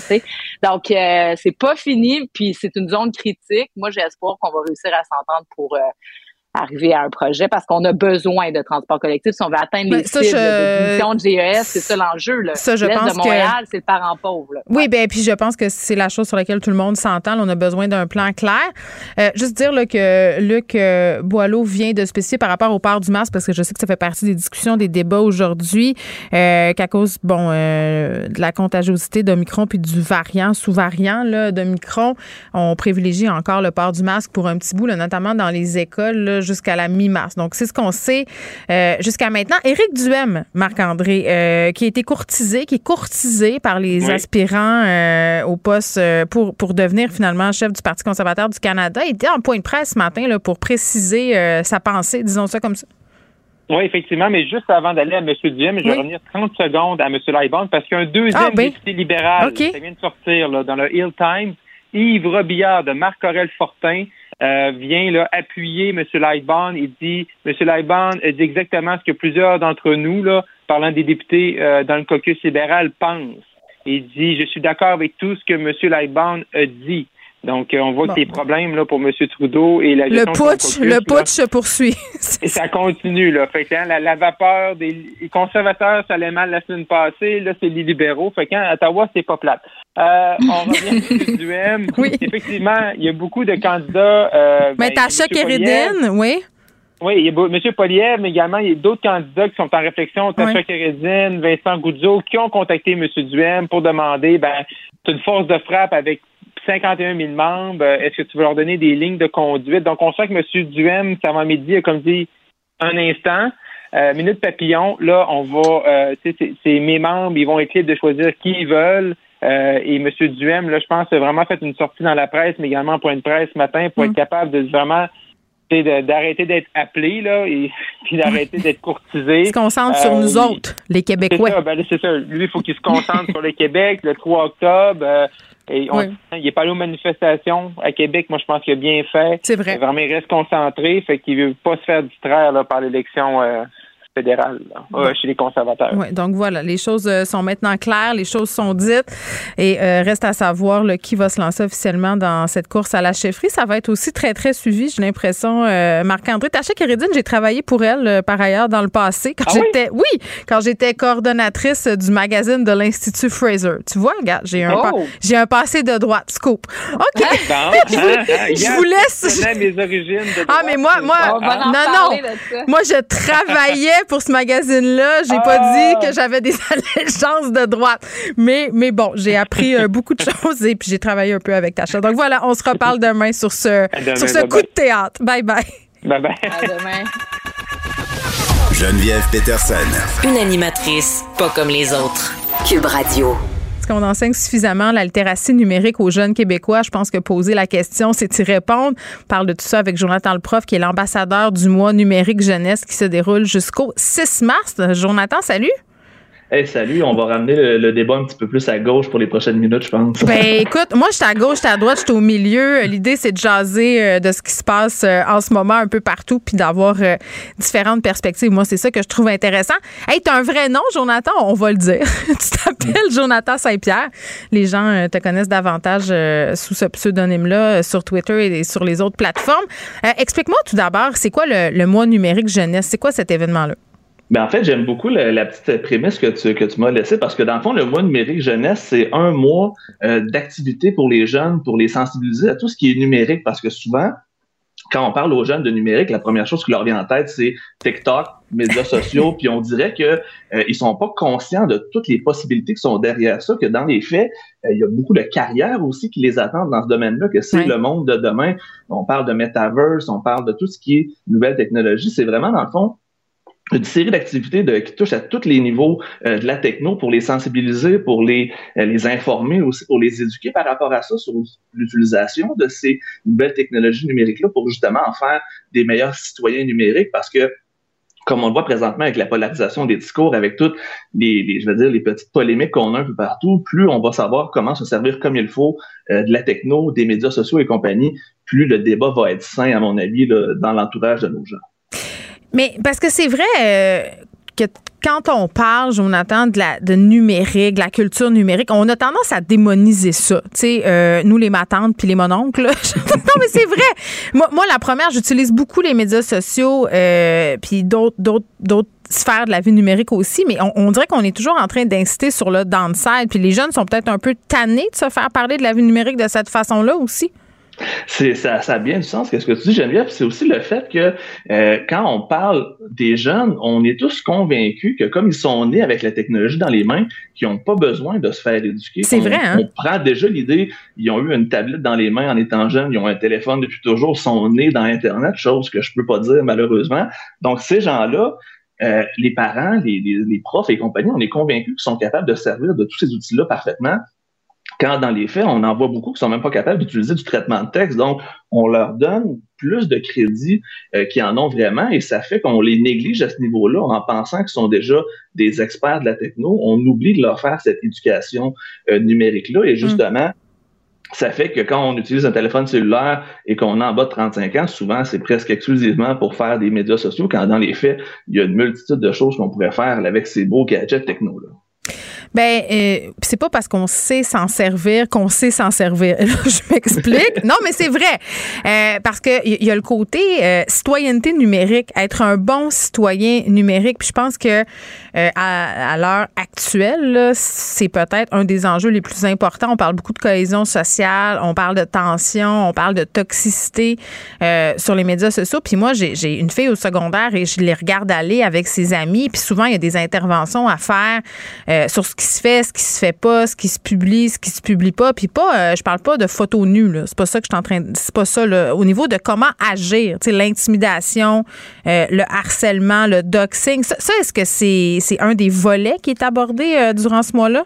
Donc, euh, c'est pas fini, puis c'est une zone critique. Moi, j'espère qu'on va réussir à s'entendre pour euh, arriver à un projet parce qu'on a besoin de transport collectif si on veut atteindre les cibles de, de GES. C'est ça l'enjeu. Ça, je pense de Montréal, c'est le parent pauvre. Oui, ben puis je pense que c'est la chose sur laquelle tout le monde s'entend. On a besoin d'un plan clair. Euh, juste dire là, que Luc euh, Boileau vient de spécifier par rapport au port du masque parce que je sais que ça fait partie des discussions, des débats aujourd'hui, euh, qu'à cause bon euh, de la contagiosité d'Omicron puis du variant sous-variant d'Omicron, on privilégie encore le port du masque pour un petit bout, là, notamment dans les écoles. Là, jusqu'à la mi-mars. Donc, c'est ce qu'on sait euh, jusqu'à maintenant. Éric Duhem, Marc-André, euh, qui a été courtisé, qui est courtisé par les aspirants euh, au poste pour, pour devenir finalement chef du Parti conservateur du Canada, il était en point de presse ce matin là, pour préciser sa pensée, disons ça comme ça. Oui, effectivement, mais juste avant d'aller à M. Duhem, je vais revenir 30 secondes à M. Lightbound parce qu'il y a un deuxième ah, ben. député libéral qui vient de sortir là, dans le Hill Times Yves Robillard de Marc-Aurel Fortin euh, vient là, appuyer M. Lightbound. Il dit, M. Lightbound dit exactement ce que plusieurs d'entre nous, là, parlant des députés euh, dans le caucus libéral, pensent. Il dit, je suis d'accord avec tout ce que M. Lightbound a dit. Donc, euh, on voit y a des problèmes là, pour M. Trudeau et la Le putsch, le putsch se poursuit. et ça continue. Là. Fait que, hein, la, vapeur des conservateurs, ça allait mal la semaine passée. Là, c'est les libéraux. Fait qu'à Ottawa, c'est pas plate. Euh, on revient du M. Oui. Effectivement, il y a beaucoup de candidats. Euh, mais ben, Tacha Kérédine, oui. Oui, il y a M. Poliev, mais également, il y a d'autres candidats qui sont en réflexion, Tacha oui. Vincent Goudzo, qui ont contacté M. Duhem pour demander, ben, une force de frappe avec 51 000 membres. Euh, est-ce que tu veux leur donner des lignes de conduite? Donc, on sent que M. Duhem, ça va midi, a comme dit un instant. Euh, minute papillon, là, on va, euh, c'est mes membres, ils vont être libres de choisir qui ils veulent. et M. Duhem, là, je pense, a vraiment fait une sortie dans la presse, mais également point de presse ce matin pour être mm. capable de vraiment d'arrêter d'être appelé là et puis d'arrêter d'être courtisé. Il se concentre sur nous autres, les Québécois. C'est ça, ben, c'est ça. Lui, il faut qu'il se concentre sur le Québec. Le 3 octobre, et il n'est pas allé aux manifestations à Québec. Moi, je pense qu'il a bien fait. C'est vrai. Vraiment, il reste concentré. Fait qu'il veut pas se faire distraire là, par l'élection euh, fédérale chez les conservateurs. Oui, donc voilà, les choses euh, sont maintenant claires, les choses sont dites et euh, reste à savoir qui va se lancer officiellement dans cette course à la chefferie. Ça va être aussi très, très suivi, j'ai l'impression. Euh, Marc-André Tacha Kérédine, j'ai travaillé pour elle par ailleurs dans le passé. Quand ah j'étais, oui? quand j'étais coordonnatrice du magazine de l'Institut Fraser. Tu vois, regarde, j'ai un, oh! j'ai un passé de droite, scoop. OK. Hein? je, vous, laisse. mes origines de Ah, mais moi, moi, non, non. Moi, je travaillais pour ce magazine-là. J'ai pas dit ah! que j'avais des allégeances de droite. Mais, mais bon, j'ai appris euh, beaucoup de choses et puis j'ai travaillé un peu avec Tacha. Donc voilà, on se reparle demain sur ce, sur ce coup de théâtre. Bye bye. Bye bye. À demain. Geneviève Peterson. Une animatrice pas comme les autres. Cube Radio qu'on enseigne suffisamment la numérique aux jeunes Québécois? Je pense que poser la question, c'est y répondre. On parle de tout ça avec Jonathan Le Prof, qui est l'ambassadeur du mois numérique jeunesse qui se déroule jusqu'au 6 mars. Jonathan, salut. Hey, salut, on va ramener le, débat un petit peu plus à gauche pour les prochaines minutes, je pense. Ben écoute, moi je suis à gauche, je à droite, je suis au milieu. L'idée, c'est de jaser euh, de ce qui se passe euh, en ce moment un peu partout, puis d'avoir euh, différentes perspectives. Moi, c'est ça que je trouve intéressant. Hey, t'as un vrai nom, Jonathan, on va le dire. tu t'appelles Jonathan Saint-Pierre. Les gens te connaissent davantage sous ce pseudonyme-là sur Twitter et sur les autres plateformes. Explique-moi tout d'abord, c'est quoi le mois numérique jeunesse? C'est quoi cet événement-là? Ben en fait, j'aime beaucoup la, petite prémisse que tu, que tu m'as laissée parce que dans le fond, le mois numérique jeunesse, c'est un mois euh, d'activité pour les jeunes, pour les sensibiliser à tout ce qui est numérique parce que souvent, quand on parle aux jeunes de numérique, la première chose qui leur vient en tête, c'est TikTok, médias sociaux, puis on dirait que euh, ils sont pas conscients de toutes les possibilités qui sont derrière ça, que dans les faits, euh, il y a beaucoup de carrières aussi qui les attendent dans ce domaine-là, que c'est le monde de demain. On parle de metaverse, on parle de tout ce qui est nouvelle technologie. C'est vraiment, dans le fond, une série d'activités qui touchent à tous les niveaux euh, de la techno pour les sensibiliser, pour les, euh, les informer aussi, pour les éduquer par rapport à ça sur l'utilisation de ces nouvelles technologies numériques-là pour justement en faire des meilleurs citoyens numériques parce que comme on le voit présentement avec la polarisation des discours, avec toutes les, je veux dire, les petites polémiques qu'on a un peu partout, plus on va savoir comment se servir comme il faut euh, de la techno, des médias sociaux et compagnie, plus le débat va être sain, à mon avis, dans l'entourage de nos gens. Mais parce que c'est vrai euh, que quand on parle, Jonathan, de la de numérique, de la culture numérique, on a tendance à démoniser ça. Tu sais, euh, nous les matantes puis les mononcles. non, mais c'est vrai. Moi, moi, la première, j'utilise beaucoup les médias sociaux euh, puis d'autres sphères de la vie numérique aussi, mais on, on dirait qu'on est toujours en train d'inciter sur le downside. Puis les jeunes sont peut-être un peu tannés de se faire parler de la vie numérique de cette façon-là aussi. C'est ça, ça a bien du sens. Qu'est-ce que tu dis, Geneviève C'est aussi le fait que euh, quand on parle des jeunes, on est tous convaincus que comme ils sont nés avec la technologie dans les mains, qu'ils n'ont pas besoin de se faire éduquer. C'est vrai. Hein? On prend déjà l'idée. Ils ont eu une tablette dans les mains en étant jeunes, ils ont un téléphone depuis toujours, sont nés dans Internet, chose que je peux pas dire malheureusement. Donc ces gens-là. Euh, les parents, les, les, les profs et compagnie, on est convaincus qu'ils sont capables de servir de tous ces outils-là parfaitement quand dans les faits, on en voit beaucoup qui sont même pas capables d'utiliser du traitement de texte. Donc, on leur donne plus de crédit euh, qu'ils en ont vraiment et ça fait qu'on les néglige à ce niveau-là en pensant qu'ils sont déjà des experts de la techno. On oublie de leur faire cette éducation euh, numérique-là et justement, ça fait que quand on utilise un téléphone cellulaire et qu'on est en bas de 35 ans, souvent, c'est presque exclusivement pour faire des médias sociaux, quand dans les faits, il y a une multitude de choses qu'on pourrait faire avec ces beaux gadgets techno-là. Ben, euh, c'est pas parce qu'on sait s'en servir qu'on sait s'en servir. je m'explique. non, mais c'est vrai. Euh, parce qu'il y a le côté euh, citoyenneté numérique, être un bon citoyen numérique. Puis je pense que à, l'heure actuelle, c'est peut-être un des enjeux les plus importants. On parle beaucoup de cohésion sociale, on parle de tension, on parle de toxicité sur les médias sociaux. Puis moi, j'ai une fille au secondaire et je les regarde aller avec ses amis. Puis souvent, il y a des interventions à faire sur ce qui se fait, ce qui se fait pas, ce qui se publie, ce qui se publie pas. Puis pas, euh, je parle pas de photos nues. C'est pas ça que je suis en train. C'est pas ça. Au niveau de comment agir, l'intimidation, euh, le harcèlement, le doxing. Ça, est-ce que c'est c'est un des volets qui est abordé euh, durant ce mois-là?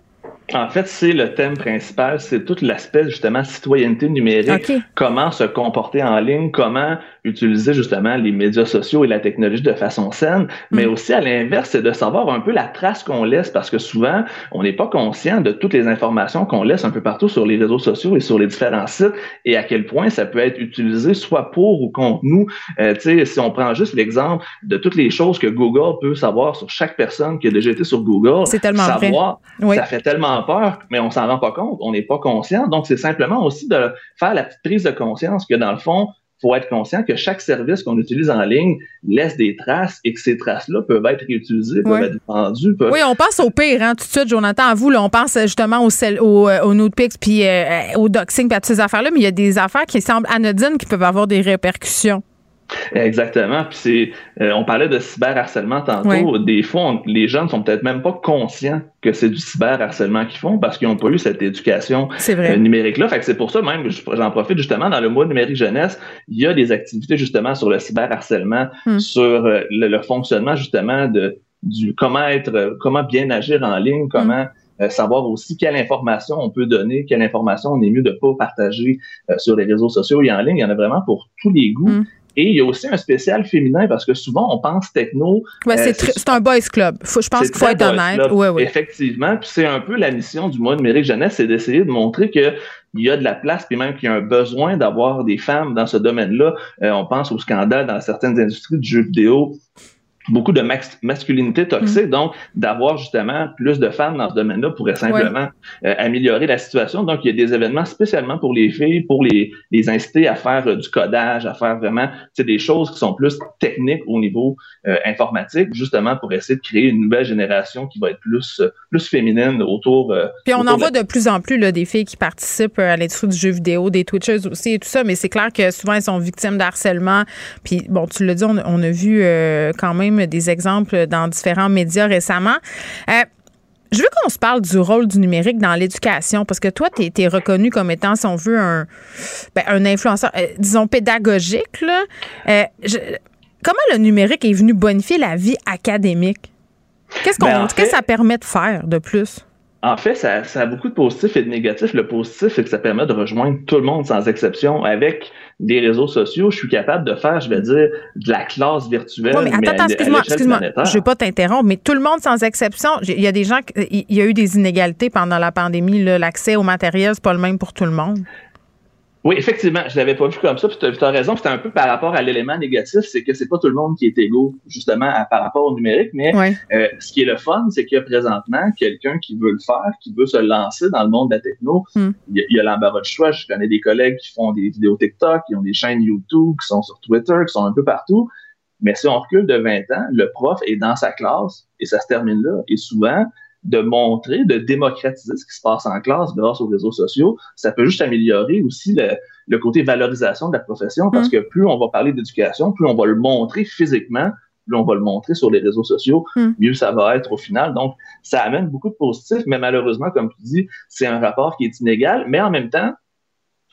En fait, c'est le thème principal, c'est tout l'aspect justement citoyenneté numérique, comment se comporter en ligne, comment utiliser justement les médias sociaux et la technologie de façon saine, mais mm. aussi à l'inverse, c'est de savoir un peu la trace qu'on laisse parce que souvent, on n'est pas conscient de toutes les informations qu'on laisse un peu partout sur les réseaux sociaux et sur les différents sites et à quel point ça peut être utilisé soit pour ou contre nous. Euh, tu sais, si on prend juste l'exemple de toutes les choses que Google peut savoir sur chaque personne qui a déjà été sur Google, c'est tellement savoir, ça fait tellement peur, mais on s'en rend pas compte, on n'est pas conscient. Donc, c'est simplement aussi de faire la petite prise de conscience que dans le fond, faut être conscient que chaque service qu'on utilise en ligne laisse des traces et que ces traces-là peuvent être réutilisées, peuvent être vendues. Oui, on pense au pire, hein, tout de suite, Jonathan, à vous, là, on pense justement au, au, euh, au Notepix puis euh, au doxing, puis à toutes ces affaires-là, mais il y a des affaires qui semblent anodines qui peuvent avoir des répercussions. Exactement. Puis c'est, euh, on parlait de cyberharcèlement tantôt. Des fois, les jeunes sont peut-être même pas conscients que c'est du cyberharcèlement qu'ils font parce qu'ils n'ont pas eu cette éducation euh, numérique-là. Fait que c'est pour ça même, j'en profite justement dans le mois numérique jeunesse, il y a des activités justement sur le cyberharcèlement, hmm. sur euh, le, fonctionnement justement de du comment être, comment bien agir en ligne, comment hmm. savoir aussi quelle information on peut donner, quelle information on est mieux de pas partager sur les réseaux sociaux et en ligne. Il y en a vraiment pour tous les goûts. Hmm. Et il y a aussi un spécial féminin parce que souvent on pense techno. Ouais, euh, c'est un boys club. je pense qu'il faut être honnête. Ouais, ouais. Effectivement, puis c'est un peu la mission du mois numérique jeunesse, c'est d'essayer de montrer que il y a de la place, puis même qu'il y a un besoin d'avoir des femmes dans ce domaine-là. Euh, on pense au scandale dans certaines industries du jeu vidéo beaucoup de masculinité toxique. Mm. Donc, d'avoir justement plus de femmes dans ce domaine-là pourrait simplement euh, améliorer la situation. Donc, il y a des événements spécialement pour les filles, pour les, les inciter à faire euh, du codage, à faire vraiment des choses qui sont plus techniques au niveau euh, informatique, justement pour essayer de créer une nouvelle génération qui va être plus, plus féminine autour. Puis on en voit de plus en plus là, des filles qui participent à l'industrie du jeu vidéo, des Twitchers aussi et tout ça, mais c'est clair que souvent elles sont victimes d'harcèlement. Puis bon, tu l'as dit, on, on, a vu quand même des exemples dans différents médias récemment. Euh, je veux qu'on se parle du rôle du numérique dans l'éducation, parce que toi, tu es, reconnu comme étant, si on veut, un, ben, un influenceur, euh, disons, pédagogique. Euh, comment le numérique est venu bonifier la vie académique? Qu'est-ce qu'on, ben, que ça permet de faire de plus? En fait, ça, a beaucoup de positifs et de négatifs. Le positif, c'est que ça permet de rejoindre tout le monde sans exception. Avec des réseaux sociaux, je suis capable de faire, je vais dire, de la classe virtuelle. mais attends, excuse-moi, excuse-moi. Je vais pas t'interrompre, mais tout le monde sans exception, il y a des gens, il y a eu des inégalités pendant la pandémie. L'accès au matériel, c'est pas le même pour tout le monde. Oui, effectivement, je l'avais pas vu comme ça. Puis tu as, raison, c'était un peu par rapport à l'élément négatif, c'est que c'est pas tout le monde qui est égaux justement par rapport au numérique. Mais euh, ce qui est le fun, c'est qu'il y a présentement quelqu'un qui veut le faire, qui veut se lancer dans le monde de la techno. Hmm. Il y a, l'embarras de choix. Je connais des collègues qui font des vidéos TikTok, qui ont des chaînes YouTube, qui sont sur Twitter, qui sont un peu partout. Mais si on recule de 20 ans, le prof est dans sa classe et ça se termine là. Et souvent, de montrer, de démocratiser ce qui se passe en classe grâce aux réseaux sociaux. Ça peut juste améliorer aussi le, côté valorisation de la profession parce mm. que plus on va parler d'éducation, plus on va le montrer physiquement, plus on va le montrer sur les réseaux sociaux, mm. mieux ça va être au final. Donc, ça amène beaucoup de positifs, mais malheureusement, comme tu dis, c'est un rapport qui est inégal, mais en même temps,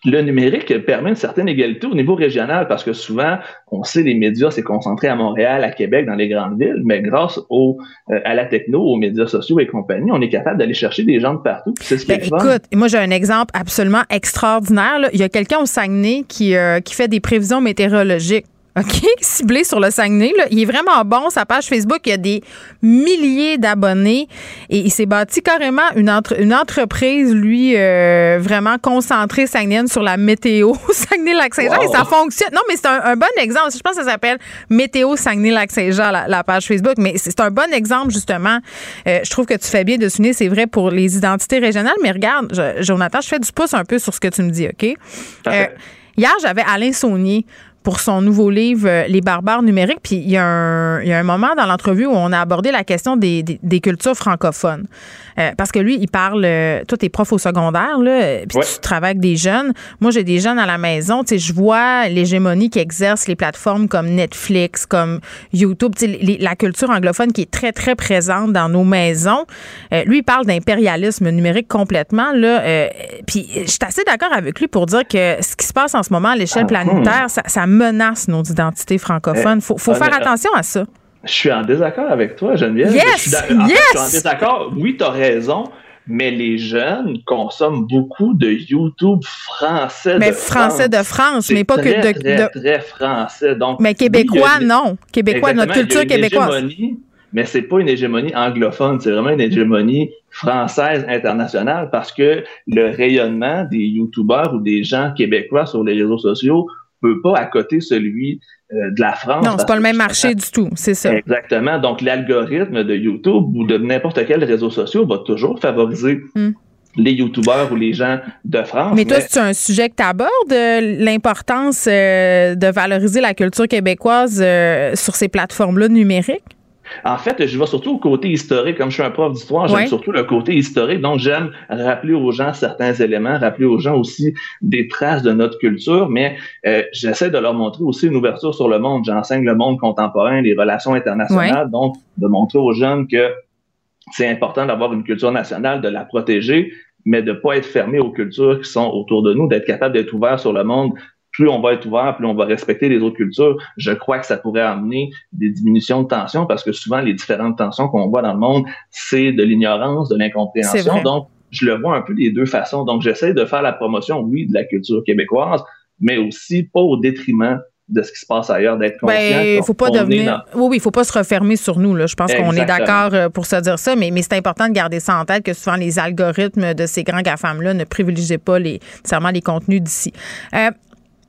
le numérique permet une certaine égalité au niveau régional parce que souvent, on sait les médias, c'est concentré à Montréal, à Québec, dans les grandes villes, mais grâce au, euh, à la techno, aux médias sociaux et compagnie, on est capable d'aller chercher des gens de partout. C'est ce ben, écoute, moi j'ai un exemple absolument extraordinaire. Il y a quelqu'un au Saguenay qui, euh, qui fait des prévisions météorologiques. OK, ciblé sur le Saguenay. Là. Il est vraiment bon. Sa page Facebook, il y a des milliers d'abonnés et il s'est bâti carrément une, une entreprise, lui, euh, vraiment concentrée Saguenayenne sur la météo Saguenay-Lac-Saint-Jean et ça fonctionne. Non, mais c'est un, bon exemple. Je pense que ça s'appelle Météo Saguenay-Lac-Saint-Jean, la, page Facebook, mais c'est un bon exemple, justement. Euh, je trouve que tu fais bien de souligner, c'est vrai pour les identités régionales, mais regarde, Jonathan, je fais du pouce un peu sur ce que tu me dis, OK? Euh, hier, j'avais Alain Saunier pour son nouveau livre euh, Les barbares numériques. Puis il y, a un, moment dans l'entrevue où on a abordé la question des, cultures francophones. Euh, parce que lui, il parle, euh, toi, t'es prof au secondaire, là, puis tu travailles avec des jeunes. Moi, j'ai des jeunes à la maison. Tu sais, je vois l'hégémonie qui exercent les plateformes comme Netflix, comme YouTube, tu sais, la culture anglophone qui est très, très présente dans nos maisons. lui, il parle d'impérialisme numérique complètement, là. puis je suis assez d'accord avec lui pour dire que ce qui se passe en ce moment à l'échelle ah, planétaire, ça, ça menace nos identités francophones. Il faut, faut faire attention à ça. Je suis en désaccord avec toi, Geneviève. Yes! Je suis, en, yes! je suis en désaccord. Oui, tu as raison mais les jeunes consomment beaucoup de YouTube français mais de français de France, mais pas que de, très, très français. Donc, mais québécois, non. Québécois, notre culture québécoise. Mais c'est pas une hégémonie anglophone, c'est vraiment une hégémonie française internationale parce que le rayonnement des YouTubeurs ou des gens québécois sur les réseaux sociaux peut pas accoter celui euh, de la France. Non, c'est pas le même marché du tout, c'est ça. Exactement. Donc, l'algorithme de YouTube ou de n'importe quel réseau social va toujours favoriser hmm. les YouTubeurs ou les gens de France. Mais toi, c'est un sujet que tu abordes, euh, l'importance euh, de valoriser la culture québécoise sur ces plateformes-là numériques? En fait, je vais surtout au côté historique. Comme je suis un prof d'histoire, j'aime surtout le côté historique. Donc, j'aime rappeler aux gens certains éléments, rappeler aux gens aussi des traces de notre culture, mais euh, j'essaie de leur montrer aussi une ouverture sur le monde. J'enseigne le monde contemporain, les relations internationales. Donc, de montrer aux jeunes que c'est important d'avoir une culture nationale, de la protéger, mais de ne pas être fermé aux cultures qui sont autour de nous, d'être capable d'être ouvert sur le monde plus on va être ouvert, plus on va respecter les autres cultures, je crois que ça pourrait amener des diminutions de tension parce que souvent les différentes tensions qu'on voit dans le monde, c'est de l'ignorance, de l'incompréhension. Donc, je le vois un peu des deux façons. Donc, j'essaie de faire la promotion, oui, de la culture québécoise, mais aussi pas au détriment de ce qui se passe ailleurs, d'être conscient. Ben, faut pas devenir. Oui, oui, il faut pas se refermer sur nous. Là. Je pense qu'on est d'accord euh, pour se dire ça, mais, mais c'est important de garder ça en tête que souvent les algorithmes de ces grands GAFAM-là ne privilégient pas les, nécessairement les contenus d'ici. Euh,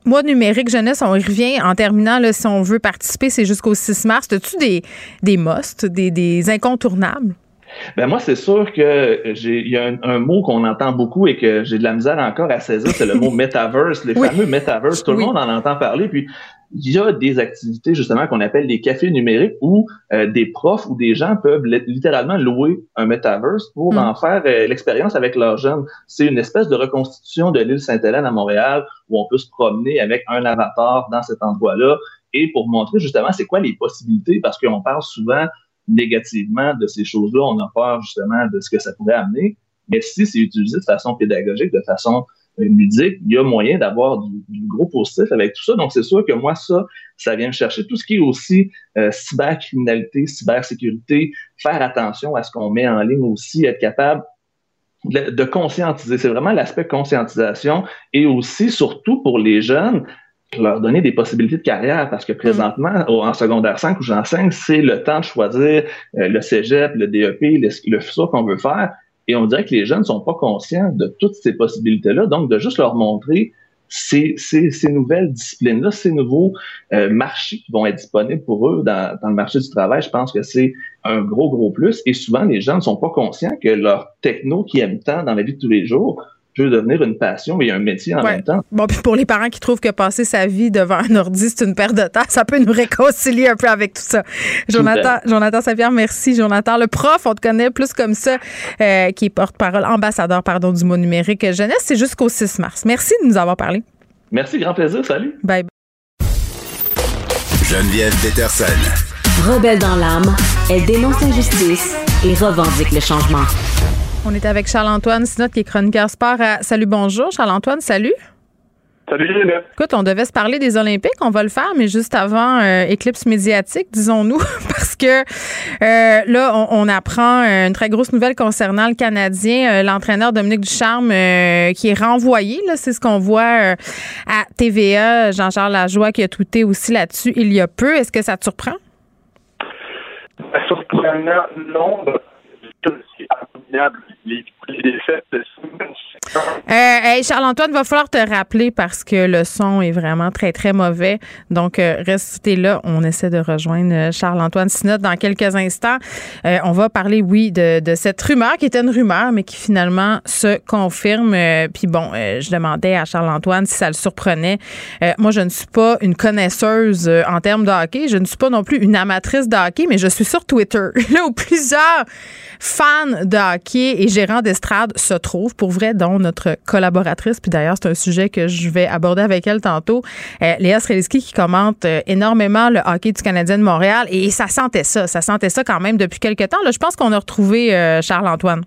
moi, numérique jeunesse, on y revient. En terminant, là, si on veut participer, c'est jusqu'au 6 mars. As-tu des, des musts, des, des incontournables? Ben moi, c'est sûr que j'ai il y a un, mot qu'on entend beaucoup et que j'ai de la misère encore à saisir, c'est le mot metaverse, les fameux metaverse. Tout le monde en entend parler. Puis il y a des activités justement qu'on appelle des cafés numériques où euh, des profs ou des gens peuvent littéralement louer un metaverse pour mm. en faire euh, l'expérience avec leurs jeunes. C'est une espèce de reconstitution de l'île Sainte-Hélène à Montréal où on peut se promener avec un avatar dans cet endroit-là et pour montrer justement c'est quoi les possibilités parce qu'on parle souvent négativement de ces choses-là, on a peur justement de ce que ça pourrait amener. Mais si c'est utilisé de façon pédagogique, de façon ludique, il y a moyen d'avoir du, gros positif avec tout ça. Donc, c'est sûr que moi, ça, ça vient me chercher. Tout ce qui est aussi euh, cybercriminalité, cybersécurité, faire attention à ce qu'on met en ligne aussi, être capable de, conscientiser. C'est vraiment l'aspect conscientisation et aussi, surtout pour les jeunes, leur donner des possibilités de carrière parce que présentement, mm. en secondaire 5 où j'enseigne, c'est le temps de choisir euh, le cégep, le DEP, le, le futur qu'on veut faire. Et on dirait que les jeunes ne sont pas conscients de toutes ces possibilités-là. Donc, de juste leur montrer ces, nouvelles disciplines-là, ces nouveaux euh, marchés qui vont être disponibles pour eux dans, dans le marché du travail, je pense que c'est un gros, gros plus. Et souvent, les gens ne sont pas conscients que leur techno qui aiment tant dans la vie de tous les jours peut devenir une passion et un métier en même temps. Bon, puis pour les parents qui trouvent que passer sa vie devant un ordi, c'est une perte de temps, ça peut nous réconcilier un peu avec tout ça. Jonathan, Jonathan Savière, merci. Jonathan, le prof, on te connaît plus comme ça, euh, qui est porte-parole, ambassadeur, pardon, du mot numérique jeunesse. C'est jusqu'au 6 mars. Merci de nous avoir parlé. Merci, grand plaisir. Salut. Bye. Geneviève Peterson. Rebelle dans l'âme, elle dénonce l'injustice et revendique le changement. On est avec Charles-Antoine Sinot, qui est chroniqueur sport Salut Bonjour. Charles-Antoine, salut. Salut Geneviève. Écoute, on devait se parler des Olympiques, on va le faire, mais juste avant euh, éclipse médiatique, disons-nous, parce que euh, là, on, apprend euh, une très grosse nouvelle concernant le Canadien, l'entraîneur Dominique Ducharme qui est renvoyé. Là, c'est ce qu'on voit à TVA. Jean-Charles Lajoie qui a tweeté aussi là-dessus il y a peu. Est-ce que ça te surprend? Surprenant, non. Les, les défaites euh, Charles-Antoine, va falloir te rappeler parce que le son est vraiment très, très mauvais. Donc, euh, restez là. On essaie de rejoindre euh, Charles-Antoine Sinot dans quelques instants. On va parler, oui, de, cette rumeur qui était une rumeur, mais qui finalement se confirme. Puis bon, je demandais à Charles-Antoine si ça le surprenait. moi, je ne suis pas une connaisseuse en termes de hockey. Je ne suis pas non plus une amatrice de hockey, mais je suis sur Twitter, là où plusieurs fans de hockey et gérants d'estrade se trouvent. Pour vrai, dont notre collaboratrice. Puis d'ailleurs, c'est un sujet que je vais aborder avec elle tantôt. Euh, Léa Streliski qui commente euh, énormément le hockey du Canadien de Montréal. Et ça sentait ça. Ça sentait ça quand même depuis quelques temps. Là, je pense qu'on a retrouvé euh, Charles-Antoine.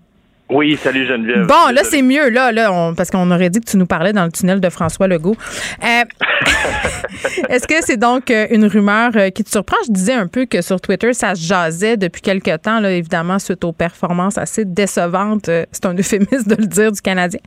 Oui, salut Geneviève. Bon, là, c'est mieux, là, là parce qu'on aurait dit que tu nous parlais dans le tunnel de François Legault. Est-ce que c'est donc une rumeur qui te surprend? Je disais un peu que sur Twitter, ça se jasait depuis quelques temps, là, évidemment, suite aux performances assez décevantes, c'est un euphémisme de le dire, du Canadien.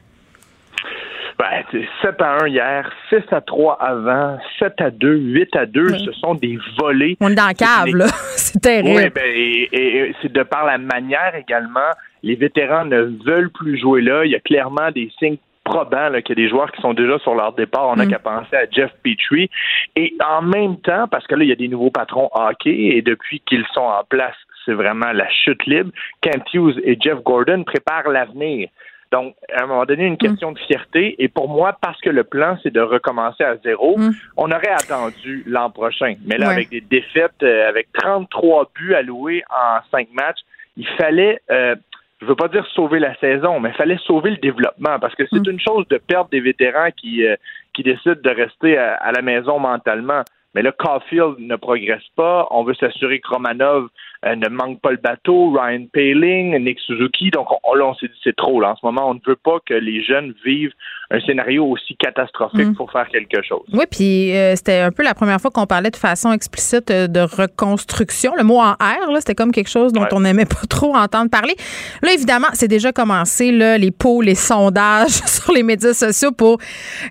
Ben, 7 à 1 hier, 6 à 3 avant, 7 à 2, 8 à 2, ce sont des volets. On est dans la cave, là. c'est terrible. Oui, ben, et, c'est de par la manière également. Les vétérans ne veulent plus jouer là. Il y a clairement des signes probants qu'il y a des joueurs qui sont déjà sur leur départ. On n'a mm. qu'à penser à Jeff Petrie. Et en même temps, parce que là, il y a des nouveaux patrons hockey et depuis qu'ils sont en place, c'est vraiment la chute libre. Kent Hughes et Jeff Gordon préparent l'avenir. Donc, à un moment donné, une question de fierté. Et pour moi, parce que le plan, c'est de recommencer à zéro, mm. on aurait attendu l'an prochain. Mais là, avec des défaites, euh, avec 33 buts alloués en cinq matchs, il fallait, euh, je veux pas dire sauver la saison, mais il fallait sauver le développement. Parce que c'est mm. une chose de perdre des vétérans qui, euh, qui décident de rester à, la maison mentalement. Mais là, Caulfield ne progresse pas. On veut s'assurer que Romanov ne manque pas le bateau. Ryan Paling, Nick Suzuki. Donc là, on s'est dit c'est trop. Là. En ce moment, on ne veut pas que les jeunes vivent un scénario aussi catastrophique mm. pour faire quelque chose. Oui, puis euh, c'était un peu la première fois qu'on parlait de façon explicite euh, de reconstruction. Le mot en R, c'était comme quelque chose dont on n'aimait pas trop entendre parler. Là, évidemment, c'est déjà commencé, là, les pots, les sondages sur les médias sociaux pour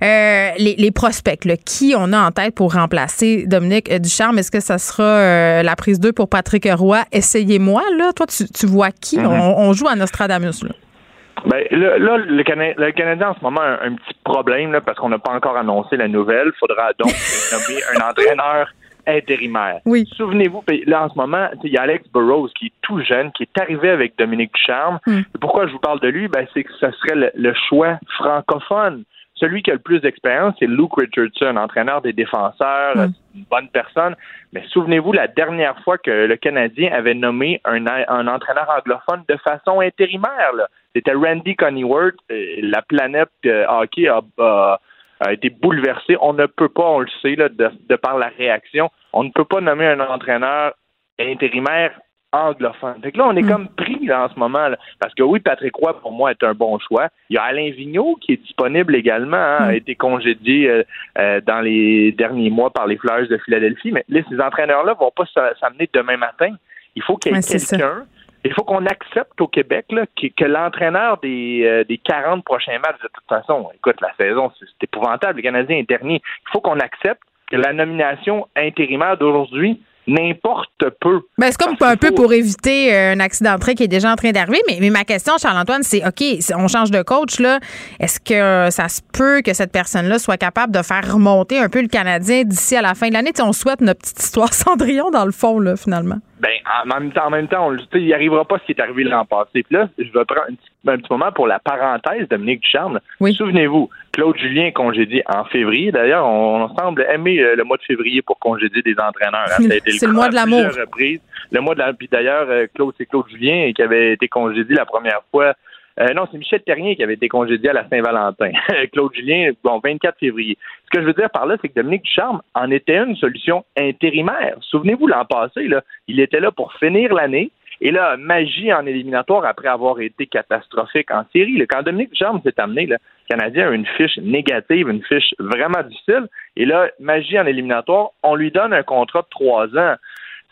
euh, les, prospects. Qui on a en tête pour remplacer Dominique Ducharme? Est-ce que ça sera la prise 2 pour Patrick Roy? Essayez-moi, là. Toi, tu, vois qui? Mm-hmm. on, on, joue à Nostradamus, là. Ben, là, le, Canadien en ce moment a un, petit problème là, parce qu'on n'a pas encore annoncé la nouvelle. Il faudra donc nommer un entraîneur intérimaire. Oui. Souvenez-vous, là en ce moment, il y a Alex Burrows qui est tout jeune, qui est arrivé avec Dominique Charme. Hmm. Pourquoi je vous parle de lui? Ben, c'est que ce serait le, choix francophone. Celui qui a le plus d'expérience, c'est Luke Richardson, entraîneur des défenseurs, hmm. une bonne personne. Mais souvenez-vous, la dernière fois que le Canadien avait nommé un, un entraîneur anglophone de façon intérimaire, là, c'était Randy Coneyworth. La planète euh, hockey a, été bouleversée. On ne peut pas, on le sait, de, par la réaction, on ne peut pas nommer un entraîneur intérimaire anglophone. Fait là, on est hmm. comme pris en ce moment. parce que oui, Patrick Roy, pour moi, est un bon choix. Il y a Alain Vigneault qui est disponible également, hein, a hmm. été congédié euh, euh, dans les derniers mois par les Flyers de Philadelphie. Mais là, ces entraîneurs-là vont pas s'amener demain matin. Il faut qu'il y ait quelqu'un il faut qu'on accepte au Québec là, que, l'entraîneur des, euh, des 40 prochains matchs, de toute façon, écoute, la saison, c'est épouvantable, le Canadien est dernier. Il faut qu'on accepte que la nomination intérimaire d'aujourd'hui n'importe peu. Ben, c'est comme un peu pour éviter euh, un accident de qui est déjà en train d'arriver. Mais, mais, ma question, Charles-Antoine, c'est OK, on change de coach, là. Est-ce que ça se peut que cette personne-là soit capable de faire remonter un peu le Canadien d'ici à la fin de l'année? On souhaite notre petite histoire Cendrillon, dans le fond, là, finalement. Ben, en même temps, en même temps, on, il arrivera pas ce qui est arrivé l'an passé. Puis là, je vais prendre un petit, moment pour la parenthèse, Dominique Ducharme. Oui. Souvenez-vous, Claude Julien congédié en février. D'ailleurs, on, semble aimer euh, le mois de février pour congédier des entraîneurs. Hein. C'est le, mois de l'amour. Le mois de la, puis d'ailleurs, euh, Claude, c'est Claude Julien qui avait été congédié la première fois euh, non, c'est Michel Terrien qui avait été congédié à la Saint-Valentin. Claude Julien, bon, 24 février. Ce que je veux dire par là, c'est que Dominique Ducharme en était une solution intérimaire. Souvenez-vous, l'an passé, là, il était là pour finir l'année. Et là, magie en éliminatoire après avoir été catastrophique en série. Quand Dominique Ducharme s'est amené, le Canadien a une fiche négative, une fiche vraiment difficile. Et là, magie en éliminatoire, on lui donne un contrat de trois ans.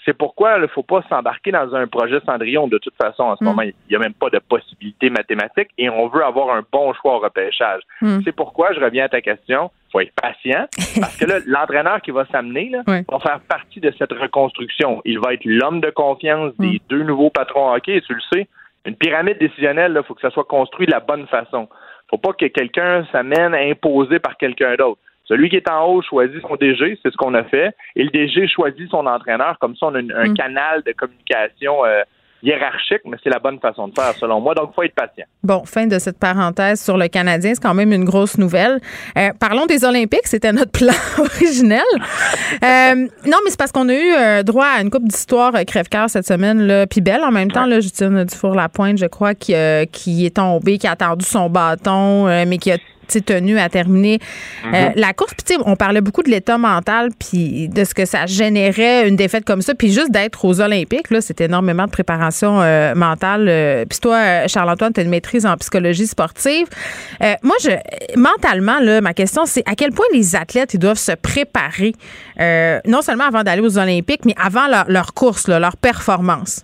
C'est pourquoi il ne faut pas s'embarquer dans un projet Cendrillon. De toute façon, en ce mm. moment, il n'y a même pas de possibilité mathématique et on veut avoir un bon choix au repêchage. Mm. C'est pourquoi, je reviens à ta question, il faut être patient parce que là, l'entraîneur qui va s'amener va faire partie de cette reconstruction. Il va être l'homme de confiance des mm. deux nouveaux patrons hockey, et tu le sais. Une pyramide décisionnelle, il faut que ça soit construit de la bonne façon. faut pas que quelqu'un s'amène imposé par quelqu'un d'autre. Celui qui est en haut choisit son DG, c'est ce qu'on a fait, et le DG choisit son entraîneur. Comme ça, on a un mm. canal de communication euh, hiérarchique, mais c'est la bonne façon de faire, selon moi. Donc, il faut être patient. Bon, fin de cette parenthèse sur le Canadien. C'est quand même une grosse nouvelle. Euh, parlons des Olympiques. C'était notre plan originel. Euh, non, mais c'est parce qu'on a eu droit à une coupe d'histoire crève-cœur cette semaine, là, puis belle en même temps, là, Justine Dufour-Lapointe, je crois, qui, qui est tombée, qui a attendu son bâton, mais qui a tenu à terminer euh, mhm. la course. Puis on parlait beaucoup de l'état mental puis de ce que ça générait une défaite comme ça. Puis juste d'être aux Olympiques, là, c'est énormément de préparation euh, mentale. Euh, puis toi, Charles-Antoine, tu as une maîtrise en psychologie sportive. moi, je mentalement, là, ma question, c'est à quel point les athlètes ils doivent se préparer, non seulement avant d'aller aux Olympiques, mais avant leur, leur course, leur performance?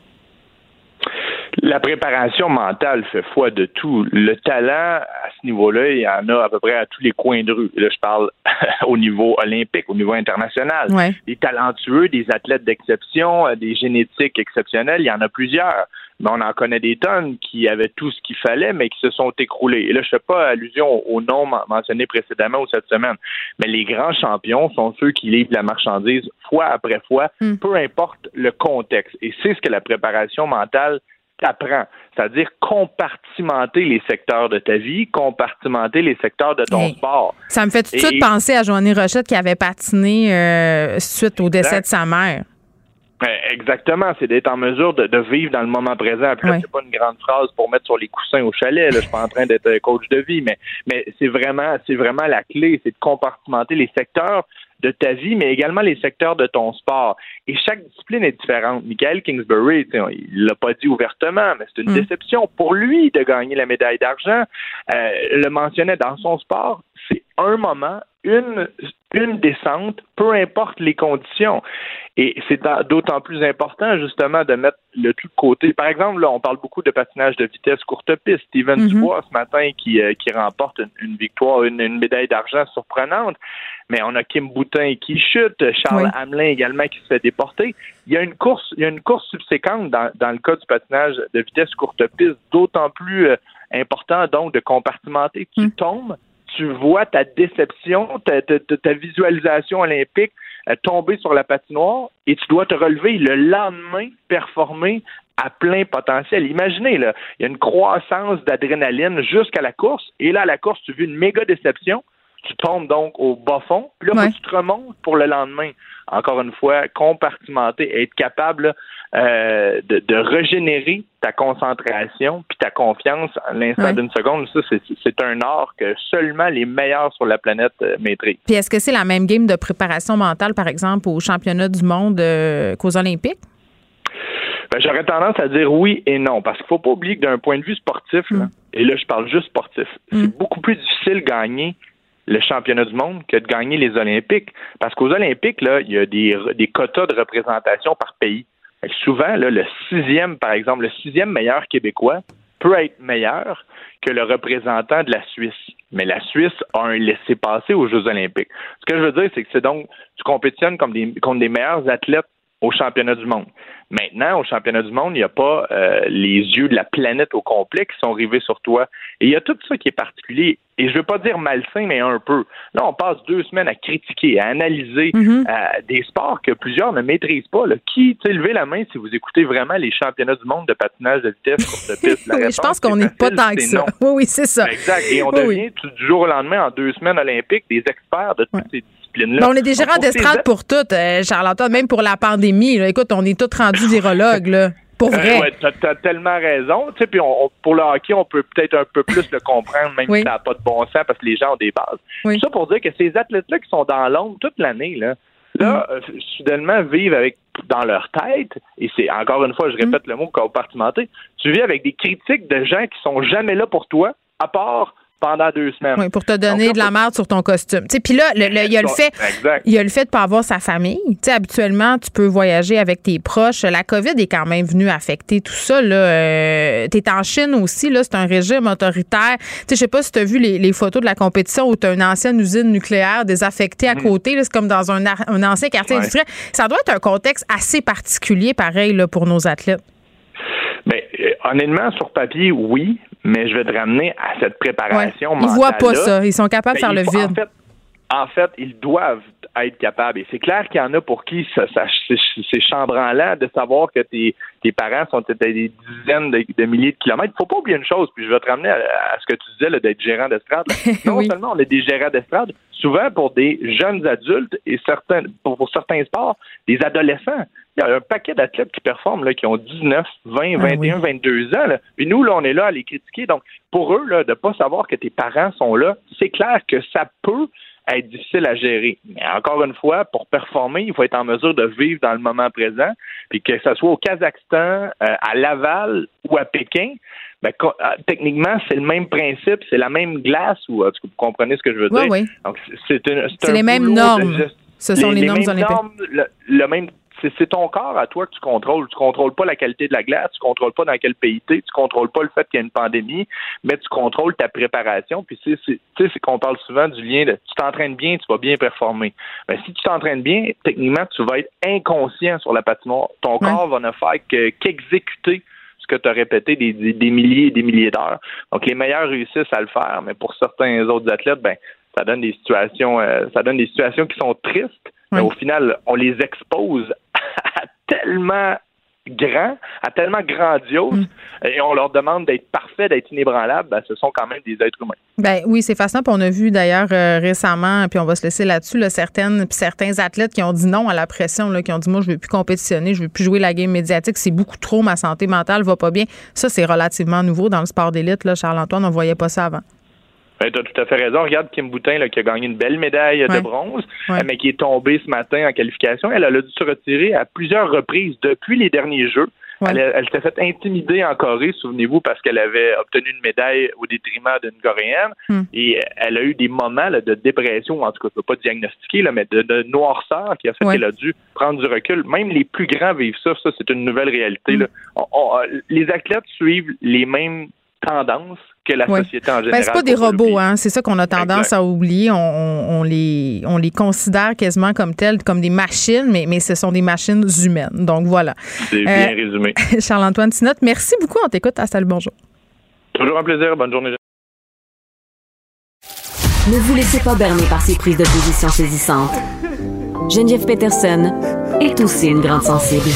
La préparation mentale fait foi de tout. Le talent, à ce niveau-là, il y en a à peu près à tous les coins de rue. Là, je parle au niveau olympique, au niveau international. Des talentueux, des athlètes d'exception, euh, des génétiques exceptionnelles, il y en a plusieurs. Mais on en connaît des tonnes qui avaient tout ce qu'il fallait, mais qui se sont écroulés. Et là, je ne fais pas allusion aux noms mentionnés précédemment ou cette semaine. Mais les grands champions sont ceux qui livrent la marchandise fois après fois, hmm. peu importe le contexte. Et c'est ce que la préparation mentale t'apprends. C'est-à-dire compartimenter les secteurs de ta vie, compartimenter les secteurs de ton sport. Ça me fait tout de suite penser à Joanie Rochette qui avait patiné euh, suite au décès de sa mère. Exactement, c'est d'être en mesure de, vivre dans le moment présent. Après, c'est pas une grande phrase pour mettre sur les coussins au chalet. Là. Je suis pas en train d'être coach de vie, mais mais c'est vraiment c'est vraiment la clé, c'est de compartimenter les secteurs de ta vie, mais également les secteurs de ton sport. Et chaque discipline est différente. Michael Kingsbury, il l'a pas dit ouvertement, mais c'est une mm. déception pour lui de gagner la médaille d'argent. Euh, le mentionnait dans son sport, c'est un moment, une, une descente, peu importe les conditions. Et c'est d'autant plus important, justement, de mettre le tout de côté. Par exemple, là, on parle beaucoup de patinage de vitesse courte piste. Steven mm-hmm. Dubois, ce matin, qui, euh, qui remporte une, victoire, une, médaille d'argent surprenante. Mais on a Kim Boutin qui chute, Charles Hamelin également qui se fait déporter. Il y a une course, il y a une course subséquente dans, dans le cas du patinage de vitesse courte piste, d'autant plus euh, important, donc, de compartimenter. Tu mm. tombes, tu vois ta déception, ta, ta, visualisation olympique tomber sur la patinoire et tu dois te relever le lendemain, performer à plein potentiel. Imaginez, il y a une croissance d'adrénaline jusqu'à la course, et là, à la course, tu vis une méga déception, tu tombes donc au bas fond, puis là, tu te remontes pour le lendemain. Encore une fois, compartimenter, être capable euh, de, régénérer ta concentration puis ta confiance à l'instant d'une seconde. Ça, c'est un art que seulement les meilleurs sur la planète euh, maîtrisent. Puis est-ce que c'est la même game de préparation mentale, par exemple, aux championnats du monde euh, qu'aux Olympiques? Ben, J'aurais tendance à dire oui et non, parce qu'il faut pas oublier que d'un point de vue sportif, mm. et là je parle juste sportif, mm. c'est beaucoup plus difficile de gagner le championnat du monde que de gagner les Olympiques. Parce qu'aux Olympiques, là, il y a des, des quotas de représentation par pays. souvent, là, le sixième, par exemple, le sixième meilleur québécois peut être meilleur que le représentant de la Suisse. Mais la Suisse a un laissé-passer aux Jeux olympiques. Ce que je veux dire, c'est que c'est donc, tu compétitionnes comme des, contre des meilleurs athlètes au championnat du monde. Maintenant, au championnat du monde, il n'y a pas euh, les yeux de la planète au complet qui sont rivés sur toi. Et il y a tout ça qui est particulier. Et je ne veux pas dire malsain, mais un peu. Là, on passe deux semaines à critiquer, à analyser mm-hmm. euh, des sports que plusieurs ne maîtrisent pas. Là. Qui, tu sais, levez la main si vous écoutez vraiment les championnats du monde de patinage de vitesse sur de piste. oui, je pense qu'on n'est pas tant que ça. Oui, oui, c'est ça. Exact. Et on devient du jour au lendemain, en deux semaines olympiques, des experts de toutes ces on est des gérants d'estrade pour tout, euh, Charlotte, même pour la pandémie. Écoute, on est tous rendus virologues, là. Pour vrai. ouais, t'as, tellement raison. Tu sais, puis pour le hockey, on peut peut-être un peu plus le comprendre, même si ça n'a pas de bon sens, parce que les gens ont des bases. Ça pour dire que ces athlètes-là qui sont dans l'ombre toute l'année, là, là, euh, soudainement, vivent avec dans leur tête, et c'est encore une fois, je répète le mot compartimenté, tu vis avec des critiques de gens qui sont jamais là pour toi, à part pendant deux semaines. Oui, pour te donner de la merde sur ton costume. Puis là, il y a le fait, il y a le fait de pas avoir sa famille. sais, habituellement, tu peux voyager avec tes proches. La COVID est quand même venue affecter tout ça. Là, euh, t'es en Chine aussi. Là, c'est un régime autoritaire. Je sais pas si tu as vu les, photos de la compétition où tu as une ancienne usine nucléaire désaffectée à mhm. côté. C'est comme dans un, un ancien quartier industriel. Ça doit être un contexte assez particulier, pareil, là, pour nos athlètes. Mais ben, euh, honnêtement, sur papier, oui, mais je vais te ramener à cette préparation Ils voient pas ça. Ils sont capables de faire ben, le vide. En fait, ils doivent être capables. Et c'est clair qu'il y en a pour qui ça, c'est chambranlant de savoir que tes, tes parents sont à des dizaines de, milliers de kilomètres. Faut pas oublier une chose, puis je vais te ramener à, ce que tu disais d'être gérant d'estrade. Non seulement on est des gérants d'estrade, souvent pour des jeunes adultes et certains pour certains sports, des adolescents il y a un paquet d'athlètes qui performent, là, qui ont 19, 20, 21, 22 ans. Et nous, là, on est là à les critiquer. Donc, pour eux, là, de ne pas savoir que tes parents sont là, c'est clair que ça peut être difficile à gérer. Mais encore une fois, pour performer, il faut être en mesure de vivre dans le moment présent, puis que ce soit au Kazakhstan, euh, à Laval ou à Pékin, ben, euh, techniquement, c'est le même principe, c'est la même glace, ou vous comprenez ce que je veux dire? Oui. Donc, c'est, les mêmes normes. Ce sont les, normes le, même c'est ton corps à toi que tu contrôles. Tu contrôles pas la qualité de la glace, tu contrôles pas dans quel pays tu tu contrôles pas le fait qu'il y a une pandémie, mais tu contrôles ta préparation. Puis tu sais, c'est qu'on parle souvent du lien de tu t'entraînes bien, tu vas bien performer. Mais si tu t'entraînes bien, techniquement, tu vas être inconscient sur la patinoire. Ton corps va ne faire qu'exécuter ce que tu as répété des, milliers et des milliers d'heures. Donc les meilleurs réussissent à le faire, mais pour certains autres athlètes, ben ça donne des situations, euh, ça donne des situations qui sont tristes. Mais au final, on les expose à tellement grand, à tellement grandiose, mm. et on leur demande d'être parfait, d'être inébranlable, ben, ce sont quand même des êtres humains. Ben oui, c'est fascinant. Puis on a vu d'ailleurs euh, récemment, puis on va se laisser là-dessus, là, certaines, certains athlètes qui ont dit non à la pression, là, qui ont dit moi je veux plus compétitionner, je veux plus jouer la game médiatique, c'est beaucoup trop, ma santé mentale va pas bien. Ça c'est relativement nouveau dans le sport d'élite. Charles Antoine, on voyait pas ça avant. Ben, tu as tout à fait raison. Regarde Kim Boutin là, qui a gagné une belle médaille de bronze, mais qui est tombée ce matin en qualification. Elle, a dû se retirer à plusieurs reprises depuis les derniers Jeux. Elle, s'est fait intimider en Corée, souvenez-vous, parce qu'elle avait obtenu une médaille au détriment d'une Coréenne. Hmm. Et elle a eu des moments de dépression, en tout cas, je ne peux pas diagnostiquer, là, mais de, noirceur qui a fait qu'elle a dû prendre du recul. Même les plus grands vivent ça. Ça, c'est une nouvelle réalité. Hmm. les athlètes suivent les mêmes tendances que la société en général. Ben, c'est pas des robots, hein. C'est ça qu'on a tendance à oublier. On, les, on les considère quasiment comme tels, comme des machines, mais, mais ce sont des machines humaines. Donc voilà. C'est bien euh, résumé. Charles-Antoine Sinotte, merci beaucoup. On t'écoute. À salut, bonjour. Toujours un plaisir. Bonne journée. Ne vous laissez pas berner par ces prises de position saisissantes. Geneviève Peterson est aussi une grande sensible.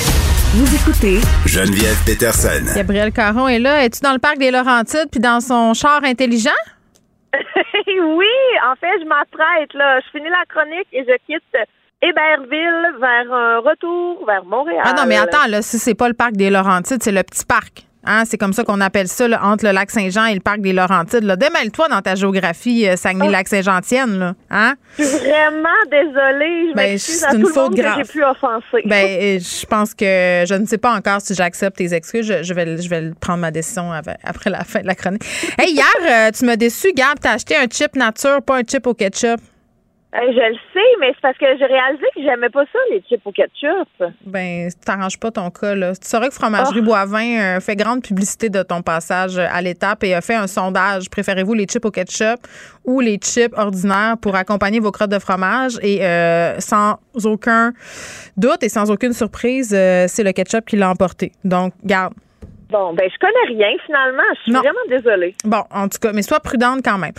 Vous écoutez Geneviève Peterson. Gabriel Caron est là. Es-tu dans le parc des Laurentides puis dans son char intelligent? oui, en fait, je m'apprête là. Je finis la chronique et je quitte Héberville vers un retour vers Montréal. Ah non, mais attends, là, si c'est pas le parc des Laurentides, c'est le petit parc. Hein, c'est comme ça qu'on appelle ça entre le lac Saint-Jean et le parc des Laurentides. Démêle-toi dans ta géographie euh, Saguenay-Lac-Saint-Jeantienne. Là. Hein? Je suis vraiment désolée. Je ben, m'excuse à tout le monde grave. que j'ai pu offenser. Ben, euh, je pense que je ne sais pas encore si j'accepte tes excuses. Je, vais, je vais prendre ma décision après la fin de la chronique. Hey, hier, euh, tu m'as déçu, Gab. T'as acheté un chip nature, pas un chip au ketchup je le sais, mais c'est parce que j'ai réalisé que j'aimais pas ça, les chips au ketchup. Ben, t'arranges pas ton cas, là. Tu saurais que Fromagerie oh. Boivin euh, fait grande publicité de ton passage à l'étape et a fait un sondage. Préférez-vous les chips au ketchup ou les chips ordinaires pour accompagner vos crottes de fromage? Et euh, sans aucun doute et sans aucune surprise, euh, c'est le ketchup qui l'a emporté. Donc, garde. Bon, ben je connais rien finalement. Je suis vraiment désolée. Bon, en tout cas, mais sois prudente quand même.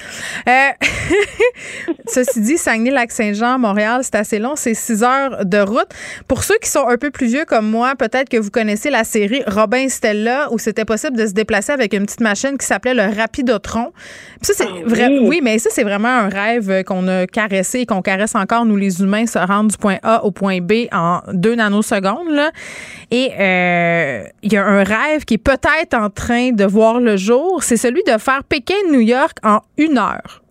Euh, ceci dit, Saguenay-Lac-Saint-Jean, Montréal, c'est assez long. C'est six heures de route. Pour ceux qui sont un peu plus vieux comme moi, peut-être que vous connaissez la série Robin Stella où c'était possible de se déplacer avec une petite machine qui s'appelait le Rapidotron. ça, c'est ah vrai. Oui. mais ça, c'est vraiment un rêve qu'on a caressé et qu'on caresse encore, nous les humains, se rendre du point A au point B en deux nanosecondes. Là. Et euh, il y a un rêve qui est peut-être en train de voir le jour, c'est celui de faire Pékin-New York en une heure.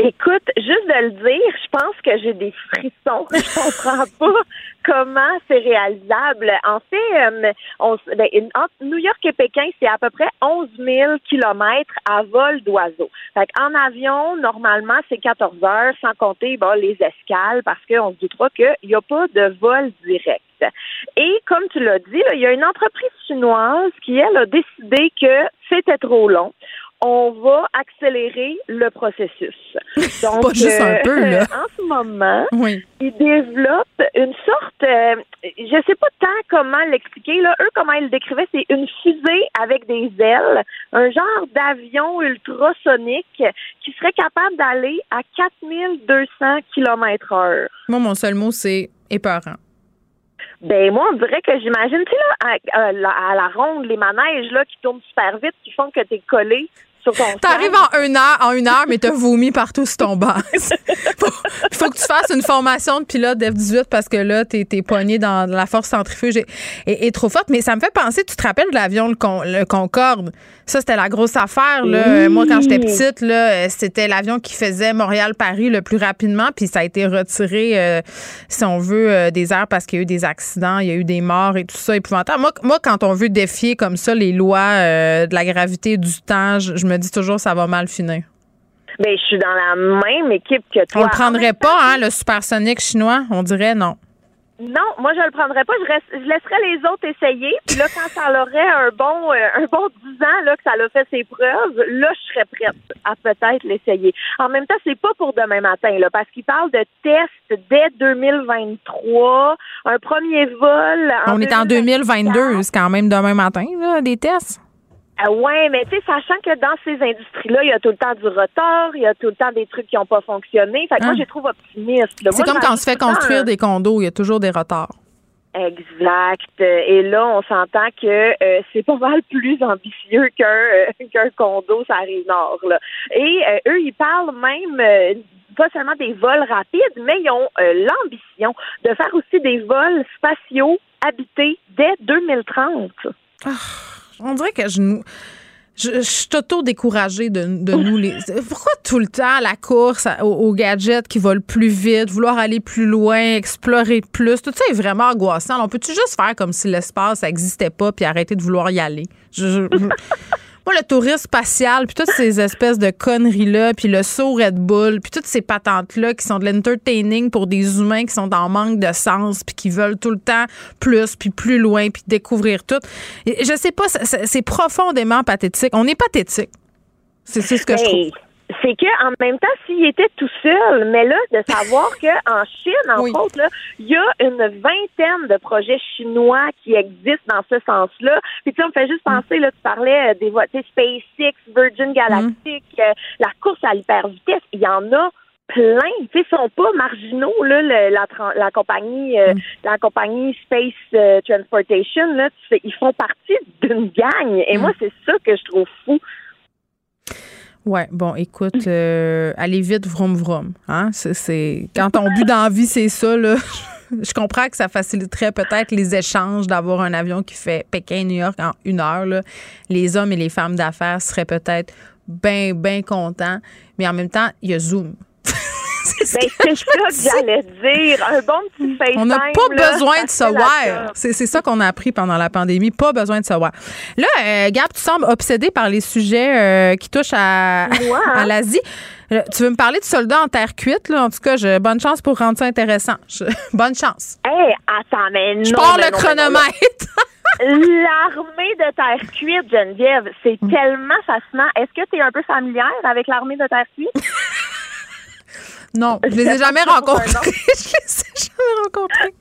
Écoute, juste de le dire, je pense que j'ai des frissons. Je comprends pas comment c'est réalisable. En fait, euh, ben, New York et Pékin, c'est à peu près 11 000 kilomètres à vol d'oiseau. En avion, normalement, c'est 14 heures, sans compter les escales, parce qu'on se doutera qu'il n'y a pas de vol direct. Et comme tu l'as dit, là, il y a une entreprise chinoise qui, elle, a décidé que c'était trop long on va accélérer le processus. Donc, pas juste un peu, là. en ce moment, ils développent une sorte, euh, je sais pas tant comment l'expliquer, là. Eux, comment ils le décrivaient, c'est une fusée avec des ailes, un genre d'avion ultrasonique qui serait capable d'aller à 4200 km heure. Moi, mon seul mot, c'est épeurant. Ben moi, on dirait que j'imagine, tu sais, là, à, à, la ronde, les manèges là, qui tournent super vite, qui font que tu es collé T'arrives en une heure, en une heure, mais t'as vomi partout sur ton bas. Il faut, que tu fasses une formation de pilote d'F-18 parce que là, t'es es pogné dans la force centrifuge et, et, trop forte. Mais ça me fait penser, tu te rappelles de l'avion, le, Concorde? Ça, c'était la grosse affaire. Là. Moi, quand j'étais petite, là, c'était l'avion qui faisait Montréal-Paris le plus rapidement, puis ça a été retiré, euh, si on veut, euh, des airs parce qu'il y a eu des accidents, il y a eu des morts et tout ça épouvantable. Moi, moi quand on veut défier comme ça les lois euh, de la gravité du temps, je, je me dis toujours ça va mal finir. Mais ben, je suis dans la même équipe que toi. On le prendrait pas, hein, le supersonique chinois? On dirait non. Non, moi je le prendrais pas. Je, laisserais les autres essayer. Puis là, quand ça aurait un bon euh, un bon 10 ans là que ça a fait ses preuves, là je serais prête à peut-être l'essayer. En même temps, c'est pas pour demain matin là, parce qu'il parle de tests dès 2023, un premier vol. On est en 2022, c'est quand même demain matin là, des tests. Ah ouais, mais tu sais, sachant que dans ces industries-là, il y a tout le temps du retard, il y a tout le temps des trucs qui n'ont pas fonctionné. Fait que moi, ah. je trouve optimiste. C'est comme quand on se fait construire des condos, il y a toujours des retards. Exact. Et là, on s'entend que euh, c'est pas mal plus ambitieux qu'un euh, qu'un condo, ça arrive nord. Là. Et euh, eux, ils parlent même pas seulement des vols rapides, mais ils ont l'ambition de faire aussi des vols spatiaux habités dès 2030. Ah. On dirait que je nous. Je, suis auto-découragée de, nous. Les... Pourquoi tout le temps la course aux, gadgets qui volent plus vite, vouloir aller plus loin, explorer plus? Tout ça est vraiment angoissant. on peut-tu juste faire comme si l'espace n'existait pas puis arrêter de vouloir y aller? je, le tourisme spatial, puis toutes ces espèces de conneries-là, puis le saut Red Bull, puis toutes ces patentes-là qui sont de l'entertaining pour des humains qui sont en manque de sens, puis qui veulent tout le temps plus, puis plus loin, puis découvrir tout. je sais pas, c'est profondément pathétique. On est pathétique. C'est ce que je trouve c'est que en même temps, s'il était tout seul, mais là, de savoir qu'en Chine, en autres, il y a une vingtaine de projets chinois qui existent dans ce sens-là. Puis tu sais, on me fait juste mm. penser, là, tu parlais euh, des voitures SpaceX, Virgin Galactic, mm. euh, la course à l'hypervitesse, il y en a plein. Tu sais, sont pas marginaux là, la, la, compagnie, euh, mm. la compagnie Space Transportation là, ils font partie d'une gang. Et moi, c'est ça que je trouve fou. Ouais, bon, écoute, euh, allez vite, vroom vroom. Hein? C'est, quand on but d'envie, c'est ça, là. Je comprends que ça faciliterait peut-être les échanges d'avoir un avion qui fait Pékin-New York en une heure. Là. Les hommes et les femmes d'affaires seraient peut-être bien, bien contents. Mais en même temps, il y a Zoom. Ben, c'est ça que j'allais dire. Un bon petit FaceTime. On n'a pas besoin de savoir. C'est ça qu'on a appris pendant la pandémie. Pas besoin de savoir. Là, euh, Gab, tu sembles obsédé par les sujets euh, qui touchent à, à l'Asie. Euh, tu veux me parler de soldats en terre cuite, là? En tout cas, je, bonne chance pour rendre ça intéressant. bonne chance. Hé, hey, attends, mais non. Je pars le chronomètre. L'armée de terre cuite, Geneviève, c'est mm. tellement fascinant. Est-ce que tu es un peu familière avec l'armée de terre cuite? Non, je les ai jamais rencontrés. je les ai jamais rencontrés.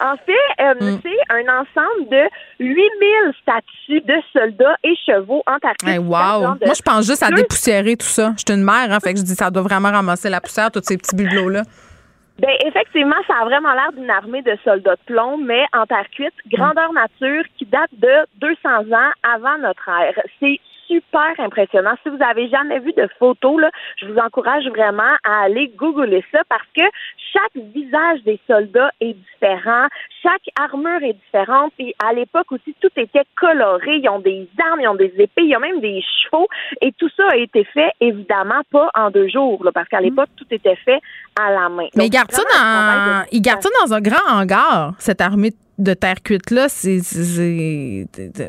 en fait, euh, mm. c'est un ensemble de 8000 statues de soldats et chevaux antarctiques. wow! Moi, je pense juste à dépoussiérer tout ça. Je suis une mère, hein, fait que je dis ça doit vraiment ramasser la poussière, tous ces petits bibelots-là. Ben effectivement, ça a vraiment l'air d'une armée de soldats de plomb, mais en terre cuite, grandeur nature, qui date de 200 ans avant notre ère. C'est super impressionnant. Si vous avez jamais vu de photos, là, je vous encourage vraiment à aller googler ça parce que chaque visage des soldats est différent, chaque armure est différente. Et à l'époque aussi, tout était coloré. Ils ont des armes, ils ont des épées, il y a même des chevaux. Et tout ça a été fait, évidemment, pas en deux jours, là, parce qu'à l'époque, tout était fait à la main. Mais ils gardent ça dans, ils gardent ça dans un grand hangar, cette armée de terre cuite là, c'est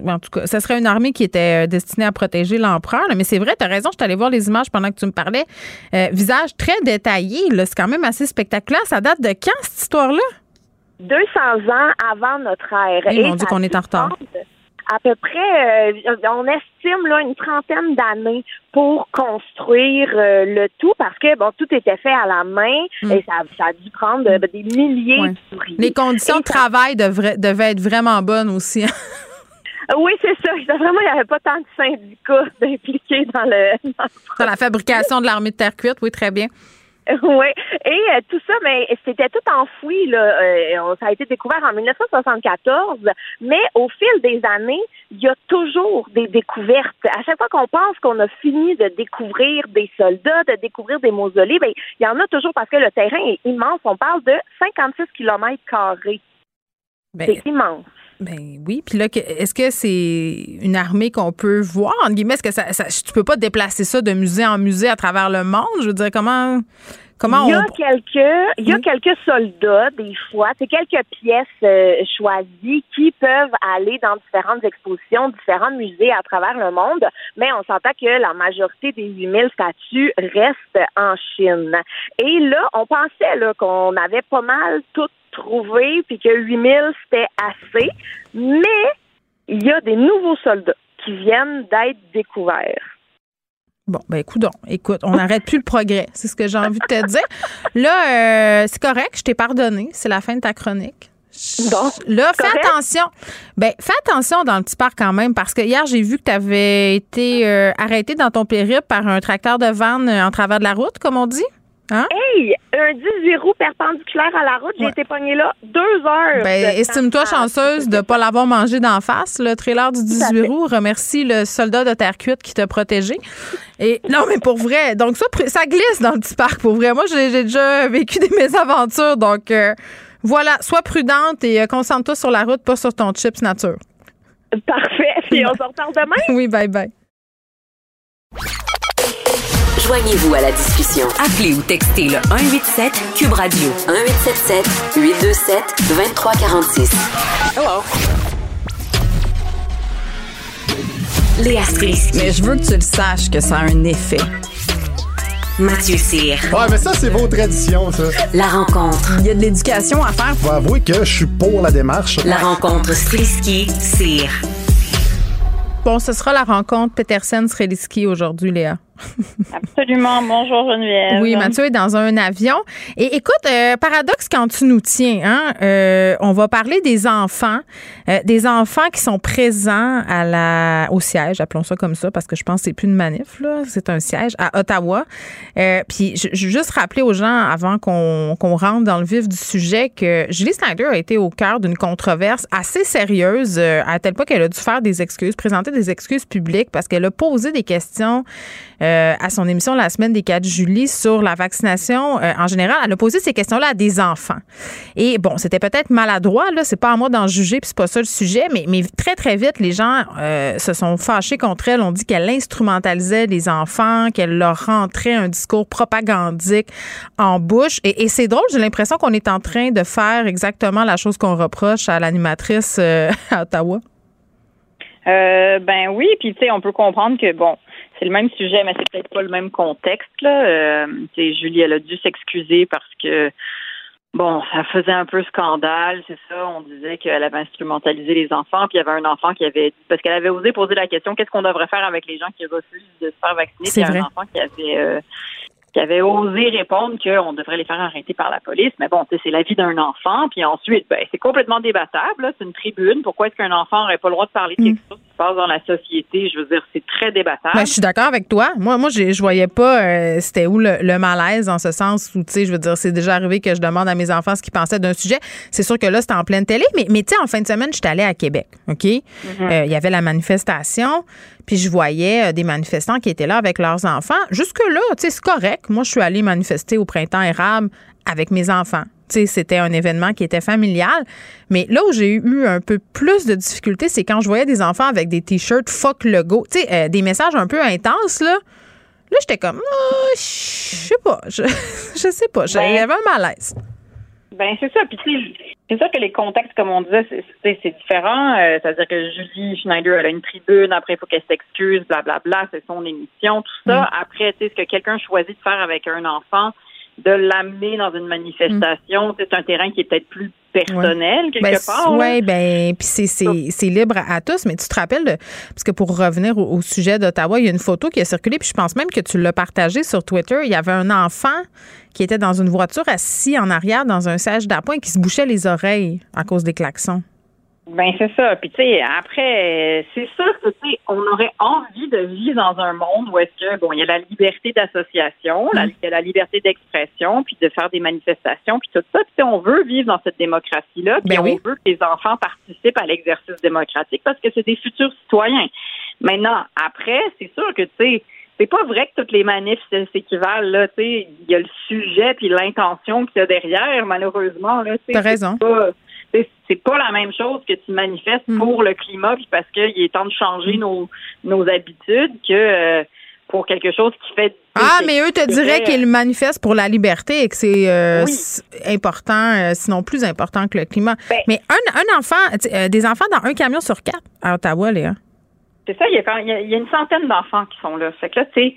en tout cas, ça serait une armée qui était euh, destinée à protéger l'empereur. Mais c'est vrai, tu as raison. Je suis allée voir les images pendant que tu me parlais. Euh, visage très détaillé. C'est quand même assez spectaculaire. Ça date de quand cette histoire-là? 200 ans avant notre ère. Et on dit qu'on est en retard à peu près, euh, on estime là une trentaine d'années pour construire euh, le tout parce que bon tout était fait à la main hmm. et ça, a dû prendre euh, des milliers de Les conditions de travail devraient, devaient être vraiment bonnes aussi. Hein. Oui, c'est ça. Vraiment, il n'y avait pas tant de syndicats impliqués dans le. Dans la fabrication de l'armée de terre cuite, oui, très bien. Oui, et euh, tout ça, mais c'était tout enfoui. Là. Euh, ça a été découvert en 1974, mais au fil des années, il y a toujours des découvertes. À chaque fois qu'on pense qu'on a fini de découvrir des soldats, de découvrir des mausolées, ben, il y en a toujours parce que le terrain est immense. On parle de 56 kilomètres carrés. Ben, c'est immense. Ben oui, puis là, est-ce que c'est une armée qu'on peut voir? En guillemets, est-ce que ça, ça, tu peux pas déplacer ça de musée en musée à travers le monde? Je veux dire, comment comment il y a quelques il y a quelques soldats des fois, c'est quelques pièces euh, choisies qui peuvent aller dans différentes expositions, différents musées à travers le monde, mais on s'entend que la majorité des 8000 statues restent en Chine. Et là, on pensait là qu'on avait pas mal toutes trouvé, puis que 8000, c'était assez. Mais il y a des nouveaux soldats qui viennent d'être découverts. Bon, ben écoute, écoute, on n'arrête plus le progrès, c'est ce que j'ai envie de te dire. Là, euh, c'est correct, je t'ai pardonné, c'est la fin de ta chronique. Bon, là, fais attention. Ben, fais attention dans le petit parc quand même, parce que hier, j'ai vu que tu avais été euh, arrêté dans ton périple par un tracteur de vanne en travers de la route, comme on dit. Hein? Hey, un 18 roues perpendiculaire à la route, j'ai été pognée là deux heures. Ben, estime-toi chanceuse de ne pas l'avoir mangé d'en face, le trailer du 18 roues. Remercie le soldat de terre cuite qui t'a protégé. Et non, mais pour vrai, donc ça, ça glisse dans le petit parc, pour vrai. Moi, j'ai déjà vécu des mésaventures, donc euh, voilà, sois prudente et euh, concentre-toi sur la route, pas sur ton chips nature. Parfait. Puis on se reparle demain. Oui, bye bye. Joignez-vous à la discussion. Appelez ou textez le 187 Cube Radio 1877 827 2346. Hello. Léa Strisky. Mais je veux que tu le saches que ça a un effet. Mathieu Cyr. Ouais, mais ça, c'est vos traditions, ça. La rencontre. Il y a de l'éducation à faire. Faut avouer que je suis pour la démarche. La rencontre Strisky-Cyr. Bon, ce sera la rencontre Petersen-Streliski aujourd'hui, Léa. Absolument. Bonjour Geneviève. Oui, Mathieu est dans un avion. Et écoute, euh, paradoxe quand tu nous tiens, hein, euh, on va parler des enfants, euh, des enfants qui sont présents à la, au siège, appelons ça comme ça, parce que je pense que c'est plus une manif, là, c'est un siège à Ottawa. puis je, je, juste rappeler aux gens, avant qu'on rentre dans le vif du sujet, que Julie Snyder a été au cœur d'une controverse assez sérieuse, à tel point qu'elle a dû faire des excuses, présenter des excuses publiques, parce qu'elle a posé des questions euh, à son émission la semaine des 4 juillet sur la vaccination euh, en général. Elle a posé ces questions-là à des enfants. Et bon, c'était peut-être maladroit, là, c'est pas à moi d'en juger, puis c'est pas ça le sujet, mais, mais très, très vite, les gens euh, se sont fâchés contre elle. On dit qu'elle instrumentalisait les enfants, qu'elle leur rentrait un discours propagandique en bouche. Et, et c'est drôle, j'ai l'impression qu'on est en train de faire exactement la chose qu'on reproche à l'animatrice à Ottawa. ben oui, puis tu sais, on peut comprendre que bon, c'est le même sujet, mais c'est peut-être pas le même contexte. Là. Euh, Julie, elle a dû s'excuser parce que bon, ça faisait un peu scandale, c'est ça. On disait qu'elle avait instrumentalisé les enfants, puis il y avait un enfant qui avait parce qu'elle avait osé poser la question qu'est-ce qu'on devrait faire avec les gens qui refusent de se faire vacciner? C'est un enfant qui avait euh, qui avait osé répondre qu'on devrait les faire arrêter par la police. Mais bon, c'est la vie d'un enfant. Puis ensuite, ben, c'est complètement débattable. C'est une tribune. Pourquoi est-ce qu'un enfant n'aurait pas le droit de parler de quelque mm. chose se passe dans la société, je veux dire, c'est très débattable. Ben, je suis d'accord avec toi. Moi, moi, je, je voyais pas euh, c'était où le, le malaise en ce sens où, tu sais, je veux dire, c'est déjà arrivé que je demande à mes enfants ce qu'ils pensaient d'un sujet. C'est sûr que là, c'était en pleine télé, mais, mais tu sais, en fin de semaine, j'étais allée à Québec, OK? Euh, Il y avait la manifestation, puis je voyais euh, des manifestants qui étaient là avec leurs enfants. Jusque-là, c'est correct. Moi, je suis allée manifester au printemps érable avec mes enfants. C'était un événement qui était familial. Mais là où j'ai eu un peu plus de difficultés, c'est quand je voyais des enfants avec des t-shirts fuck le go. Tu sais, euh, des messages un peu intenses, là. Là, j'étais comme, Ah, je sais pas, je, je sais pas, j'avais un malaise. Ben c'est ça. Puis c'est sûr que les contextes, comme on disait, c'est- c'est c'est différent. Euh, C'est-à-dire que Julie Schneider, elle a une tribune, après il faut qu'elle s'excuse, blablabla, c'est son émission, tout ça. Mm. Après, tu sais, ce que quelqu'un choisit de faire avec un enfant, de l'amener dans une manifestation, sais, c'est un terrain qui est peut-être plus personnel quelque Ben, part. Oui, ben, puis c'est- c'est c'est libre à tous, mais tu te rappelles, de, parce que pour revenir au, au sujet d'Ottawa, il y a une photo qui a circulé, puis je pense même que tu l'as partagée sur Twitter. Il y avait un enfant qui était dans une voiture assis en arrière dans un siège d'appoint qui se bouchait les oreilles à cause des klaxons. Ben c'est ça. Puis tu sais, après, c'est sûr que tu sais, on aurait envie de vivre dans un monde où est-ce que bon, il y a la liberté d'association, la- il y a la liberté d'expression, puis de faire des manifestations, puis tout ça. Puis on veut vivre dans cette démocratie-là, puis Ben on oui. veut que les enfants participent à l'exercice démocratique parce que c'est des futurs citoyens. Maintenant, après, c'est sûr que tu sais. C'est pas vrai que toutes les manifs s'équivalent là, tu sais, il y a le sujet puis l'intention qu'il y a derrière malheureusement là, tu raison. pas- c'est pas la même chose que tu manifestes Mm. pour le climat puis parce qu'il est temps de changer nos, nos habitudes que euh, pour quelque chose qui fait Ah, mais eux te diraient qu'ils manifestent pour la liberté et que c'est euh, Oui. important, euh, sinon plus important que le climat. Ben mais un, un enfant, euh, des enfants dans un camion sur quatre à Ottawa, Léa. C'est ça, il y, a, quand- il y a- il y a une centaine d'enfants qui sont là. Fait que là, tu sais,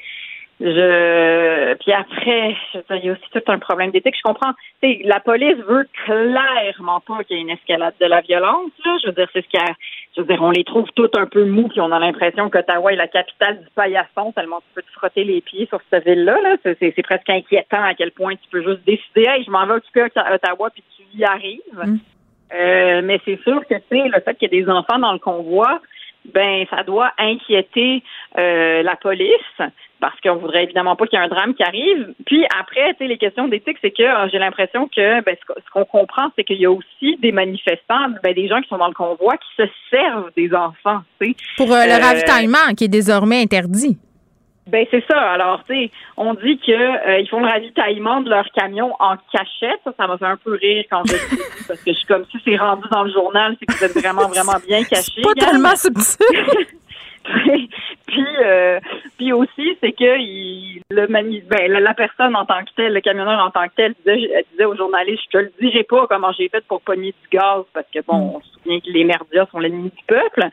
je puis après, je dire, il y a aussi tout un problème d'éthique. Je comprends. Tu sais, la police veut clairement pas qu'il y ait une escalade de la violence. Là. Je veux dire, c'est ce qu'il y a. Je veux dire, on les trouve tous un peu mous, puis on a l'impression qu'Ottawa est la capitale du paillasson, tellement tu peux te frotter les pieds sur cette ville-là. Là. C'est, presque inquiétant à quel point tu peux juste décider, hey, je m'en vais occuper à Ottawa, puis tu y arrives. Euh, mais c'est sûr que tu sais, le fait qu'il y ait des enfants dans le convoi, ben ça doit inquiéter euh, la police parce qu'on voudrait évidemment pas qu'il y ait un drame qui arrive. Puis après, tu sais, les questions d'éthique, c'est que euh, j'ai l'impression que ben, ce qu'on- comprend, c'est qu'il y a aussi des manifestants, ben, des gens qui sont dans le convoi qui se servent des enfants. tu sais. Pour euh, le Euh, ravitaillement qui est désormais interdit. Ben c'est ça. Alors, tu sais, on dit que euh, ils font le ravitaillement de leur camion en cachette. Ça, ça m'a fait un peu rire quand je dit, parce que je suis comme si c'est rendu dans le journal, c'est que vous êtes vraiment, vraiment bien cachés. Pas tellement subtil. puis, euh, puis aussi, c'est que il, le mani- ben, la, personne en tant que telle, le camionneur en tant que tel, disait, disait aux journalistes, je te le dirai pas comment j'ai fait pour pogner du gaz, parce que bon, on se souvient que les merdias sont l'ennemi du peuple.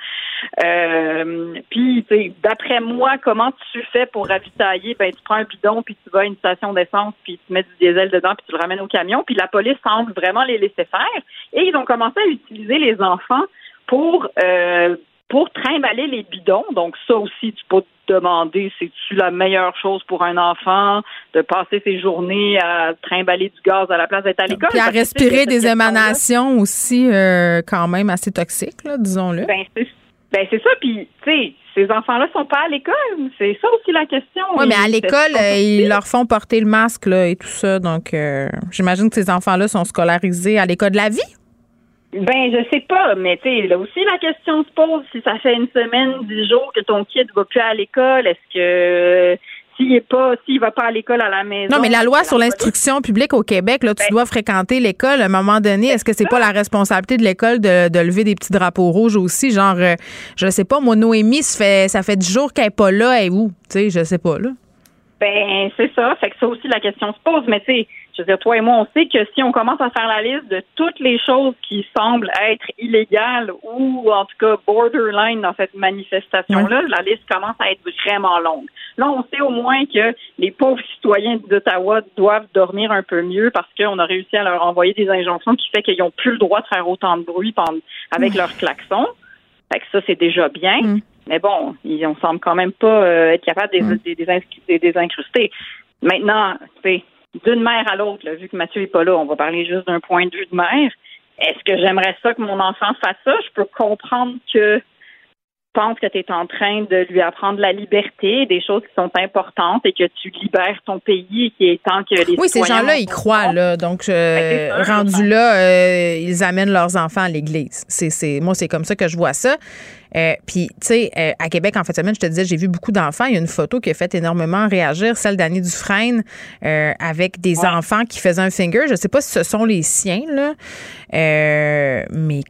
Euh, puis, d'après moi, comment tu fais pour ravitailler? Ben, tu prends un bidon, puis tu vas à une station d'essence, puis tu mets du diesel dedans, puis tu le ramènes au camion. Puis la police semble vraiment les laisser faire. Et ils ont commencé à utiliser les enfants pour euh, pour trimballer les bidons. Donc ça aussi, tu peux te demander, c'est-tu la meilleure chose pour un enfant de passer ses journées à trimballer du gaz à la place d'être à l'école? Puis à respirer des émanations aussi euh, quand même assez toxiques, là, disons-le. Ben c'est ben, c'est ça, puis tu sais, ces enfants-là sont pas à l'école. C'est ça aussi la question. Oui, mais à l'école, euh, ils leur font porter le masque là, et tout ça. Donc, euh, j'imagine que ces enfants-là sont scolarisés à l'école de la vie. Ben, je sais pas, mais tu sais, là aussi, la question se pose si ça fait une semaine, dix jours que ton kid va plus à l'école, est-ce que s'il est pas, s'il va pas à l'école à la maison. Non, mais la loi sur l'instruction publique au Québec, là, Ben tu dois fréquenter l'école à un moment donné. Est-ce que c'est pas la responsabilité de l'école de, de lever des petits drapeaux rouges aussi? Genre, euh, je sais pas, moi, Noémie, ça fait, ça fait 10 jours qu'elle est pas là. Elle est où? Tu sais, je sais pas, là. Ben, c'est ça. Fait que ça aussi, la question se pose. Mais tu sais, je veux dire, toi et moi, on sait que si on commence à faire la liste de toutes les choses qui semblent être illégales ou, en tout cas, borderline dans cette manifestation-là, la liste commence à être vraiment longue. Là, on sait au moins que les pauvres citoyens d'Ottawa doivent dormir un peu mieux parce qu'on a réussi à leur envoyer des injonctions qui fait qu'ils n'ont plus le droit de faire autant de bruit avec Mm. leurs klaxons. Fait que ça, c'est déjà bien. Mais bon, ils, on semble quand même pas euh, être capable de Mm. les des, des incruster. Maintenant, tu sais, d'une mère à l'autre, vu que Mathieu est pas là, on va parler juste d'un point de vue de mère. Est-ce que j'aimerais ça que mon enfant fasse ça? Je peux comprendre que penses que tu es en train de lui apprendre la liberté, des choses qui sont importantes et que tu libères ton pays et qu'il est temps que les Oui, ces gens-là, ils croient, là. Donc, euh, Ben, ça, rendu là, euh, ils amènent leurs enfants à l'église. C'est, c'est, moi, c'est comme ça que je vois ça. Euh, Puis, tu sais, euh, à Québec, en fait, semaine, je te disais, j'ai vu beaucoup d'enfants. Il y a une photo qui a fait énormément réagir, celle d'Annie Dufresne, euh, avec des enfants qui faisaient un finger. Je sais pas si ce sont les siens, là. Euh, mais.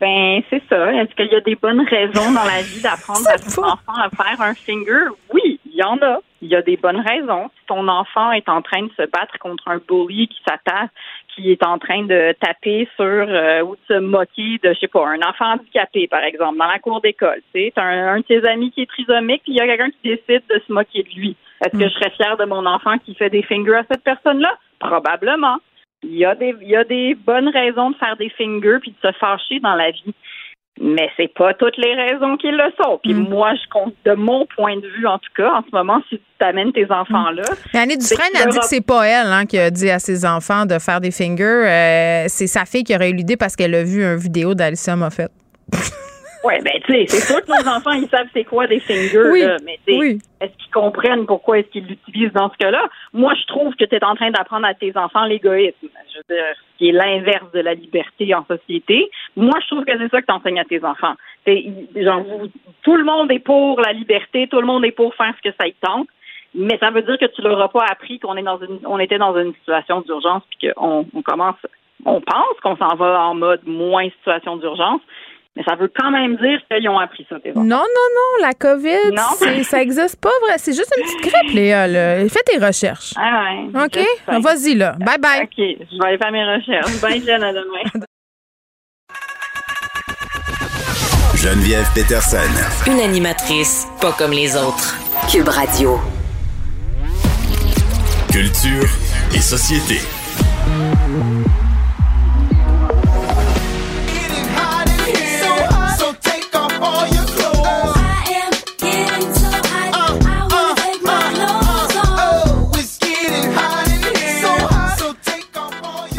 Ben, c'est ça. Est-ce qu'il y a des bonnes raisons dans la vie d'apprendre à son enfant à faire un finger? Oui, il y en a. Il y a des bonnes raisons. Si ton enfant est en train de se battre contre un bully qui s'attaque, qui est en train de taper sur euh, ou de se moquer de, je sais pas, un enfant handicapé, par exemple, dans la cour d'école. Tu sais, t'as un, un de tes amis qui est trisomique, puis il y a quelqu'un qui décide de se moquer de lui. Est-ce que je serais fière de mon enfant qui fait des fingers à cette personne-là? Probablement. Il y a des, il y a des bonnes raisons de faire des fingers puis de se fâcher dans la vie. Mais c'est pas toutes les raisons qui le sont. Puis moi, je compte, de mon point de vue, en tout cas, en ce moment, si tu t'amènes tes enfants là. Mais Annie c'est Dufresne a dit que c'est pas elle hein, qui a dit à ses enfants de faire des fingers. Euh, c'est sa fille qui aurait eu l'idée parce qu'elle a vu une vidéo d'Alicia Moffett. Ouais, ben tu sais, c'est sûr que nos enfants, ils savent c'est quoi des fingers, Oui, là, mais tu sais, oui. est-ce qu'ils comprennent pourquoi est-ce qu'ils l'utilisent dans ce cas-là? Moi, je trouve que tu es en train d'apprendre à tes enfants l'égoïsme. Je veux dire, ce qui est l'inverse de la liberté en société. Moi, je trouve que c'est ça que tu enseignes à tes enfants. Genre, tout le monde est pour la liberté, tout le monde est pour faire ce que ça y tente. Mais ça veut dire que tu leur as pas appris qu'on est dans une, on était dans une situation d'urgence puis qu'on on commence, on pense qu'on s'en va en mode moins situation d'urgence. Mais ça veut quand même dire qu'ils ont appris ça, tes enfants. Non, non, non, la COVID, Non. c'est- ça existe pas vrai. C'est juste une petite grippe, Léa. Là. Fais tes recherches. Ah ouais, OK? Vas-y, là. Bye bye. OK, je vais aller faire mes recherches. Bye, Jen, à demain. Geneviève Peterson. Une animatrice pas comme les autres. Cube Radio. Culture et société.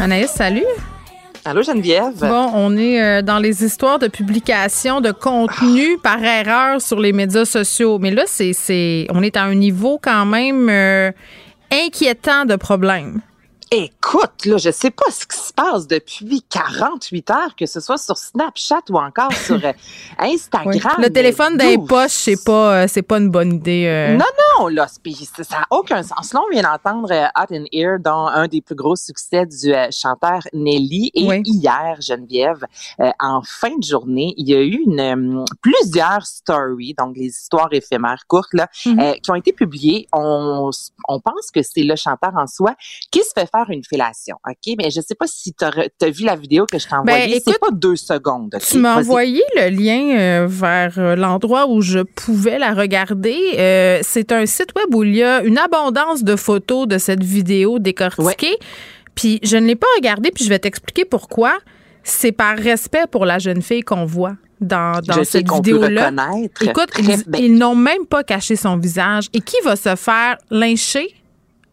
Anaïs, salut. Allô, Geneviève. Bon, on est euh, dans les histoires de publication de contenu par erreur sur les médias sociaux. Mais là, c'est, c'est, on est à un niveau quand même euh, inquiétant de problèmes. Écoute, là, je sais pas ce qui se passe depuis 48 heures, que ce soit sur Snapchat ou encore sur euh, Oui. Instagram. Le téléphone mais d'un poche, c'est pas, euh, c'est pas une bonne idée. euh. Non, non, là, ça n'a aucun sens. Là, on vient d'entendre Hot in Ear, dont un des plus gros succès du chanteur Nelly. Et Oui. hier, Geneviève, en fin de journée, il y a eu une, plusieurs stories, donc les histoires éphémères courtes, là, Mhm. qui ont été publiées. On pense que c'est le chanteur en soi qui se fait faire une fellation, OK? Mais je sais pas si tu as vu la vidéo que je t'ai Ben, envoyée. c'est écoute, pas deux secondes. Tu m'as envoyé le lien euh, vers euh, l'endroit où je pouvais la regarder. Euh, c'est un site web où il y a une abondance de photos de cette vidéo décortiquée. Puis je ne l'ai pas regardée, puis je vais t'expliquer pourquoi. C'est par respect pour la jeune fille qu'on voit dans, dans Je sais cette vidéo-là. Écoute, ils, bien. ils n'ont même pas caché son visage. Et qui va se faire lyncher?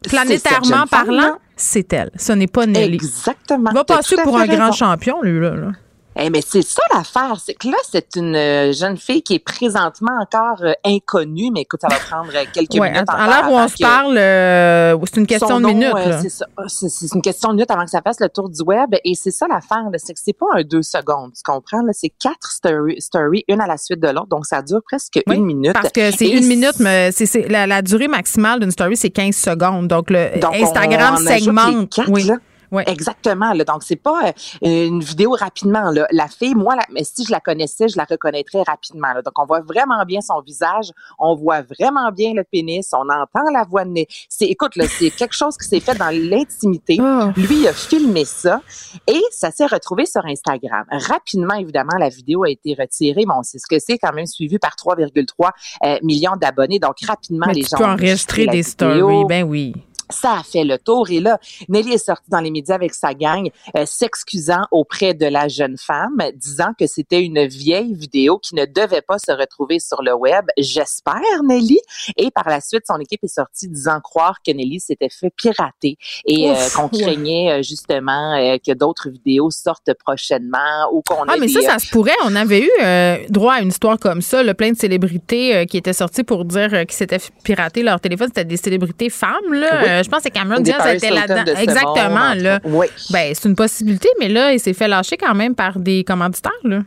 C'est Planétairement parlant, c'est elle. Ce n'est pas Nelly. Exactement. Il va passer pour un grand champion, lui, là. là. Eh mais c'est ça l'affaire, c'est que là c'est une euh, jeune fille qui est présentement encore euh, inconnue, mais écoute, ça va prendre euh, quelques Ouais, minutes. à, l'heure où on se parle, euh, c'est une question de minutes. euh, là. c'est une question de minutes avant que ça fasse le tour du web, et c'est ça l'affaire, c'est que c'est pas un deux secondes, tu comprends là, c'est quatre stories, une à la suite de l'autre, donc ça dure presque Oui, une minute. Parce que c'est une minute, mais c'est la, la durée maximale d'une story, c'est 15 secondes. Donc, le Donc, on- Instagram on segmente. quatre, oui. là. Oui. Exactement. Là. Donc, c'est pas euh, une vidéo rapidement. Là. La fille, moi, la- mais si je la connaissais, je la reconnaîtrais rapidement. Là. Donc, on voit vraiment bien son visage, on voit vraiment bien le pénis, on entend la voix de nez. C'est, écoute, là, c'est quelque chose qui s'est fait dans l'intimité. Ah. Lui, il a filmé ça et ça s'est retrouvé sur Instagram. Rapidement, évidemment, la vidéo a été retirée. Bon, c'est ce que c'est quand même suivi par 3,3 euh, millions d'abonnés. Donc, rapidement, Mais les tu gens peux ont enregistrer des vidéo. stories. Ben oui. Ça a fait le tour et là, Nelly est sortie dans les médias avec sa gang, euh, s'excusant auprès de la jeune femme, disant que c'était une vieille vidéo qui ne devait pas se retrouver sur le web. J'espère, Nelly. Et par la suite, son équipe est sortie disant croire que Nelly s'était fait pirater et euh, qu'on craignait euh, justement que d'autres vidéos sortent prochainement ou qu'on Ah, mais ça, des, ça se pourrait. On avait eu droit à une histoire comme ça, là, plein de célébrités qui étaient sorties pour dire qu'ils s'étaient pirater leur téléphone. C'était des célébrités femmes, là. Oui. Euh, je pense que Cameron Diaz était là-dedans. Exactement, monde, là. Oui. Ben, c'est une possibilité, mais là, il s'est fait lâcher quand même par des commanditaires, là.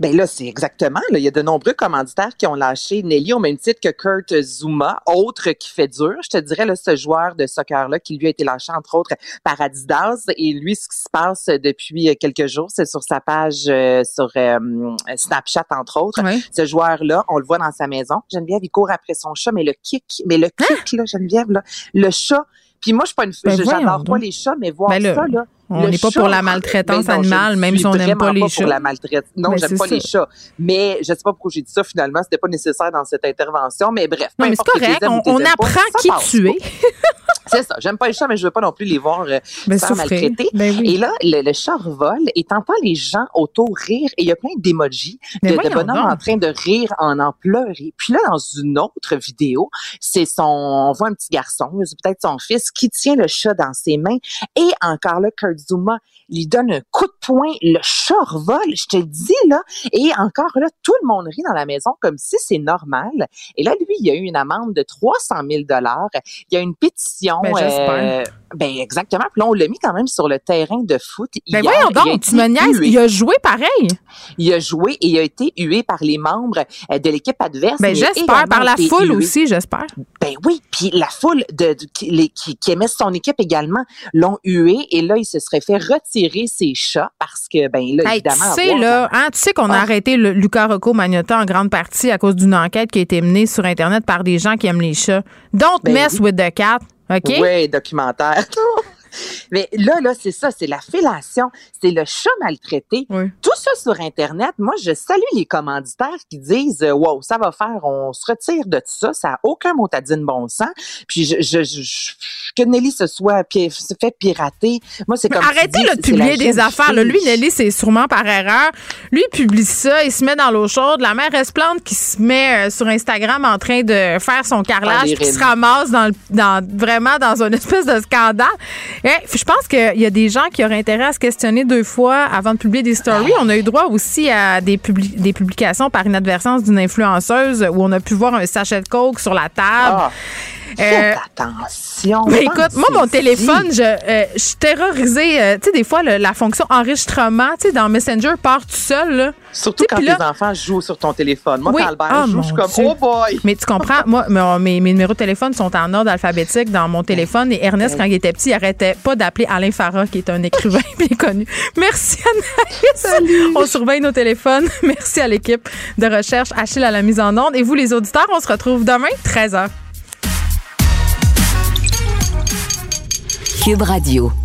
Ben là, c'est exactement. Là, il y a de nombreux commanditaires qui ont lâché Nelly au même titre que Kurt Zuma, autre qui fait dur. Je te dirais, là, ce joueur de soccer-là qui lui a été lâché, entre autres, par Adidas. Et lui, ce qui se passe depuis quelques jours, c'est sur sa page euh, sur euh, Snapchat, entre autres. Ce joueur-là, on le voit dans sa maison. Geneviève, il court après son chat, mais le kick, mais le kick, là, Geneviève, là, le chat. Puis moi, je suis pas une? Ben j'adore pas les chats, mais voir Ben ça, là. On n'est pas pour la maltraitance non, animale, ne même si on n'aime pas les chats. la maltraitance. Non, Ben, j'aime pas ça. les chats. Mais je sais pas pourquoi j'ai dit ça finalement. C'était pas nécessaire dans cette intervention. Mais bref. Non, mais c'est correct. On, pas, apprend qui tu es. C'est ça. J'aime pas les chats, mais je veux pas non plus les voir euh, Ben, se faire maltraiter. Ben oui. Et là, le, le chat revole et t'entends les gens autour rire et il y a plein d'émojis de, de donc. en train de rire en en pleurer. Puis là, dans une autre vidéo, c'est son, on voit un petit garçon, c'est peut-être son fils, qui tient le chat dans ses mains et encore là, Kurt Zuma lui donne un coup de poing, le chat revole, je te le dis là, et encore là, tout le monde rit dans la maison comme si c'est normal. Et là, lui, il y a eu une amende de 300 000 dollars. Il y a une pétition. Ben, j'espère. euh, ben exactement. Puis là, on l'a mis quand même sur le terrain de foot. Ben hier. voyons Il a donc, tu me niaises. Il a joué pareil. Il a joué et il a été hué par les membres euh, de l'équipe adverse. Ben j'espère. Par la foule hué. aussi, j'espère. Ben oui, puis la foule de, de- qui, les- qui, qui aimait son équipe également l'ont hué et là, il se serait fait retirer ses chats parce que, ben là, Hey, tu évidemment... sais, avoir- là, hein, tu sais qu'on a arrêté le Luca Rocco Magnotta en grande partie à cause d'une enquête qui a été menée sur Internet par des gens qui aiment les chats. Don't Ben mess oui. with the cat, OK? Oui, documentaire. Mais là, là, c'est ça, c'est la fellation, c'est le chat maltraité. Tout ça sur Internet, moi, je salue les commanditaires qui disent euh, Wow, ça va faire, on se retire de tout ça, ça n'a aucun mot à dire de bon sens. Puis je, je, je- que Nelly se soit pi- se fait pirater, moi, c'est comme. arrêtez dis, de publier des affaires. là. Lui, Nelly, c'est sûrement par erreur. Lui, il publie ça, il se met dans l'eau chaude. La mère Esplante qui se met euh, sur Instagram en train de faire son carrelage, qui se ramasse dans, le- dans vraiment dans une espèce de scandale. Eh, je pense qu'il y a des gens qui auraient intérêt à se questionner deux fois avant de publier des stories. On a eu droit aussi à des, publi- des publications par inadvertance d'une influenceuse où on a pu voir un sachet de coke sur la table. Ah, faites attention. Mais écoute, moi, mon téléphone, je, euh, je suis terrorisée. euh, tu sais, des fois, le- la fonction enregistrement, tu sais, dans Messenger, part tout seul. Là. Surtout quand là- les enfants jouent sur ton téléphone. Moi, Oui. quand Albert Ah, joue, je suis comme Dieu. Oh boy! Mais tu comprends, moi, mes, mes numéros de téléphone sont en ordre alphabétique dans mon téléphone. Et Ernest, quand il était petit, il arrêtait pas d'appeler Alain Farah, qui est un écrivain bien connu. Merci, Anaïs. On surveille nos téléphones. Merci à l'équipe de recherche Achille à la mise en onde. Et vous, les auditeurs, on se retrouve demain, 13h. Cube Radio.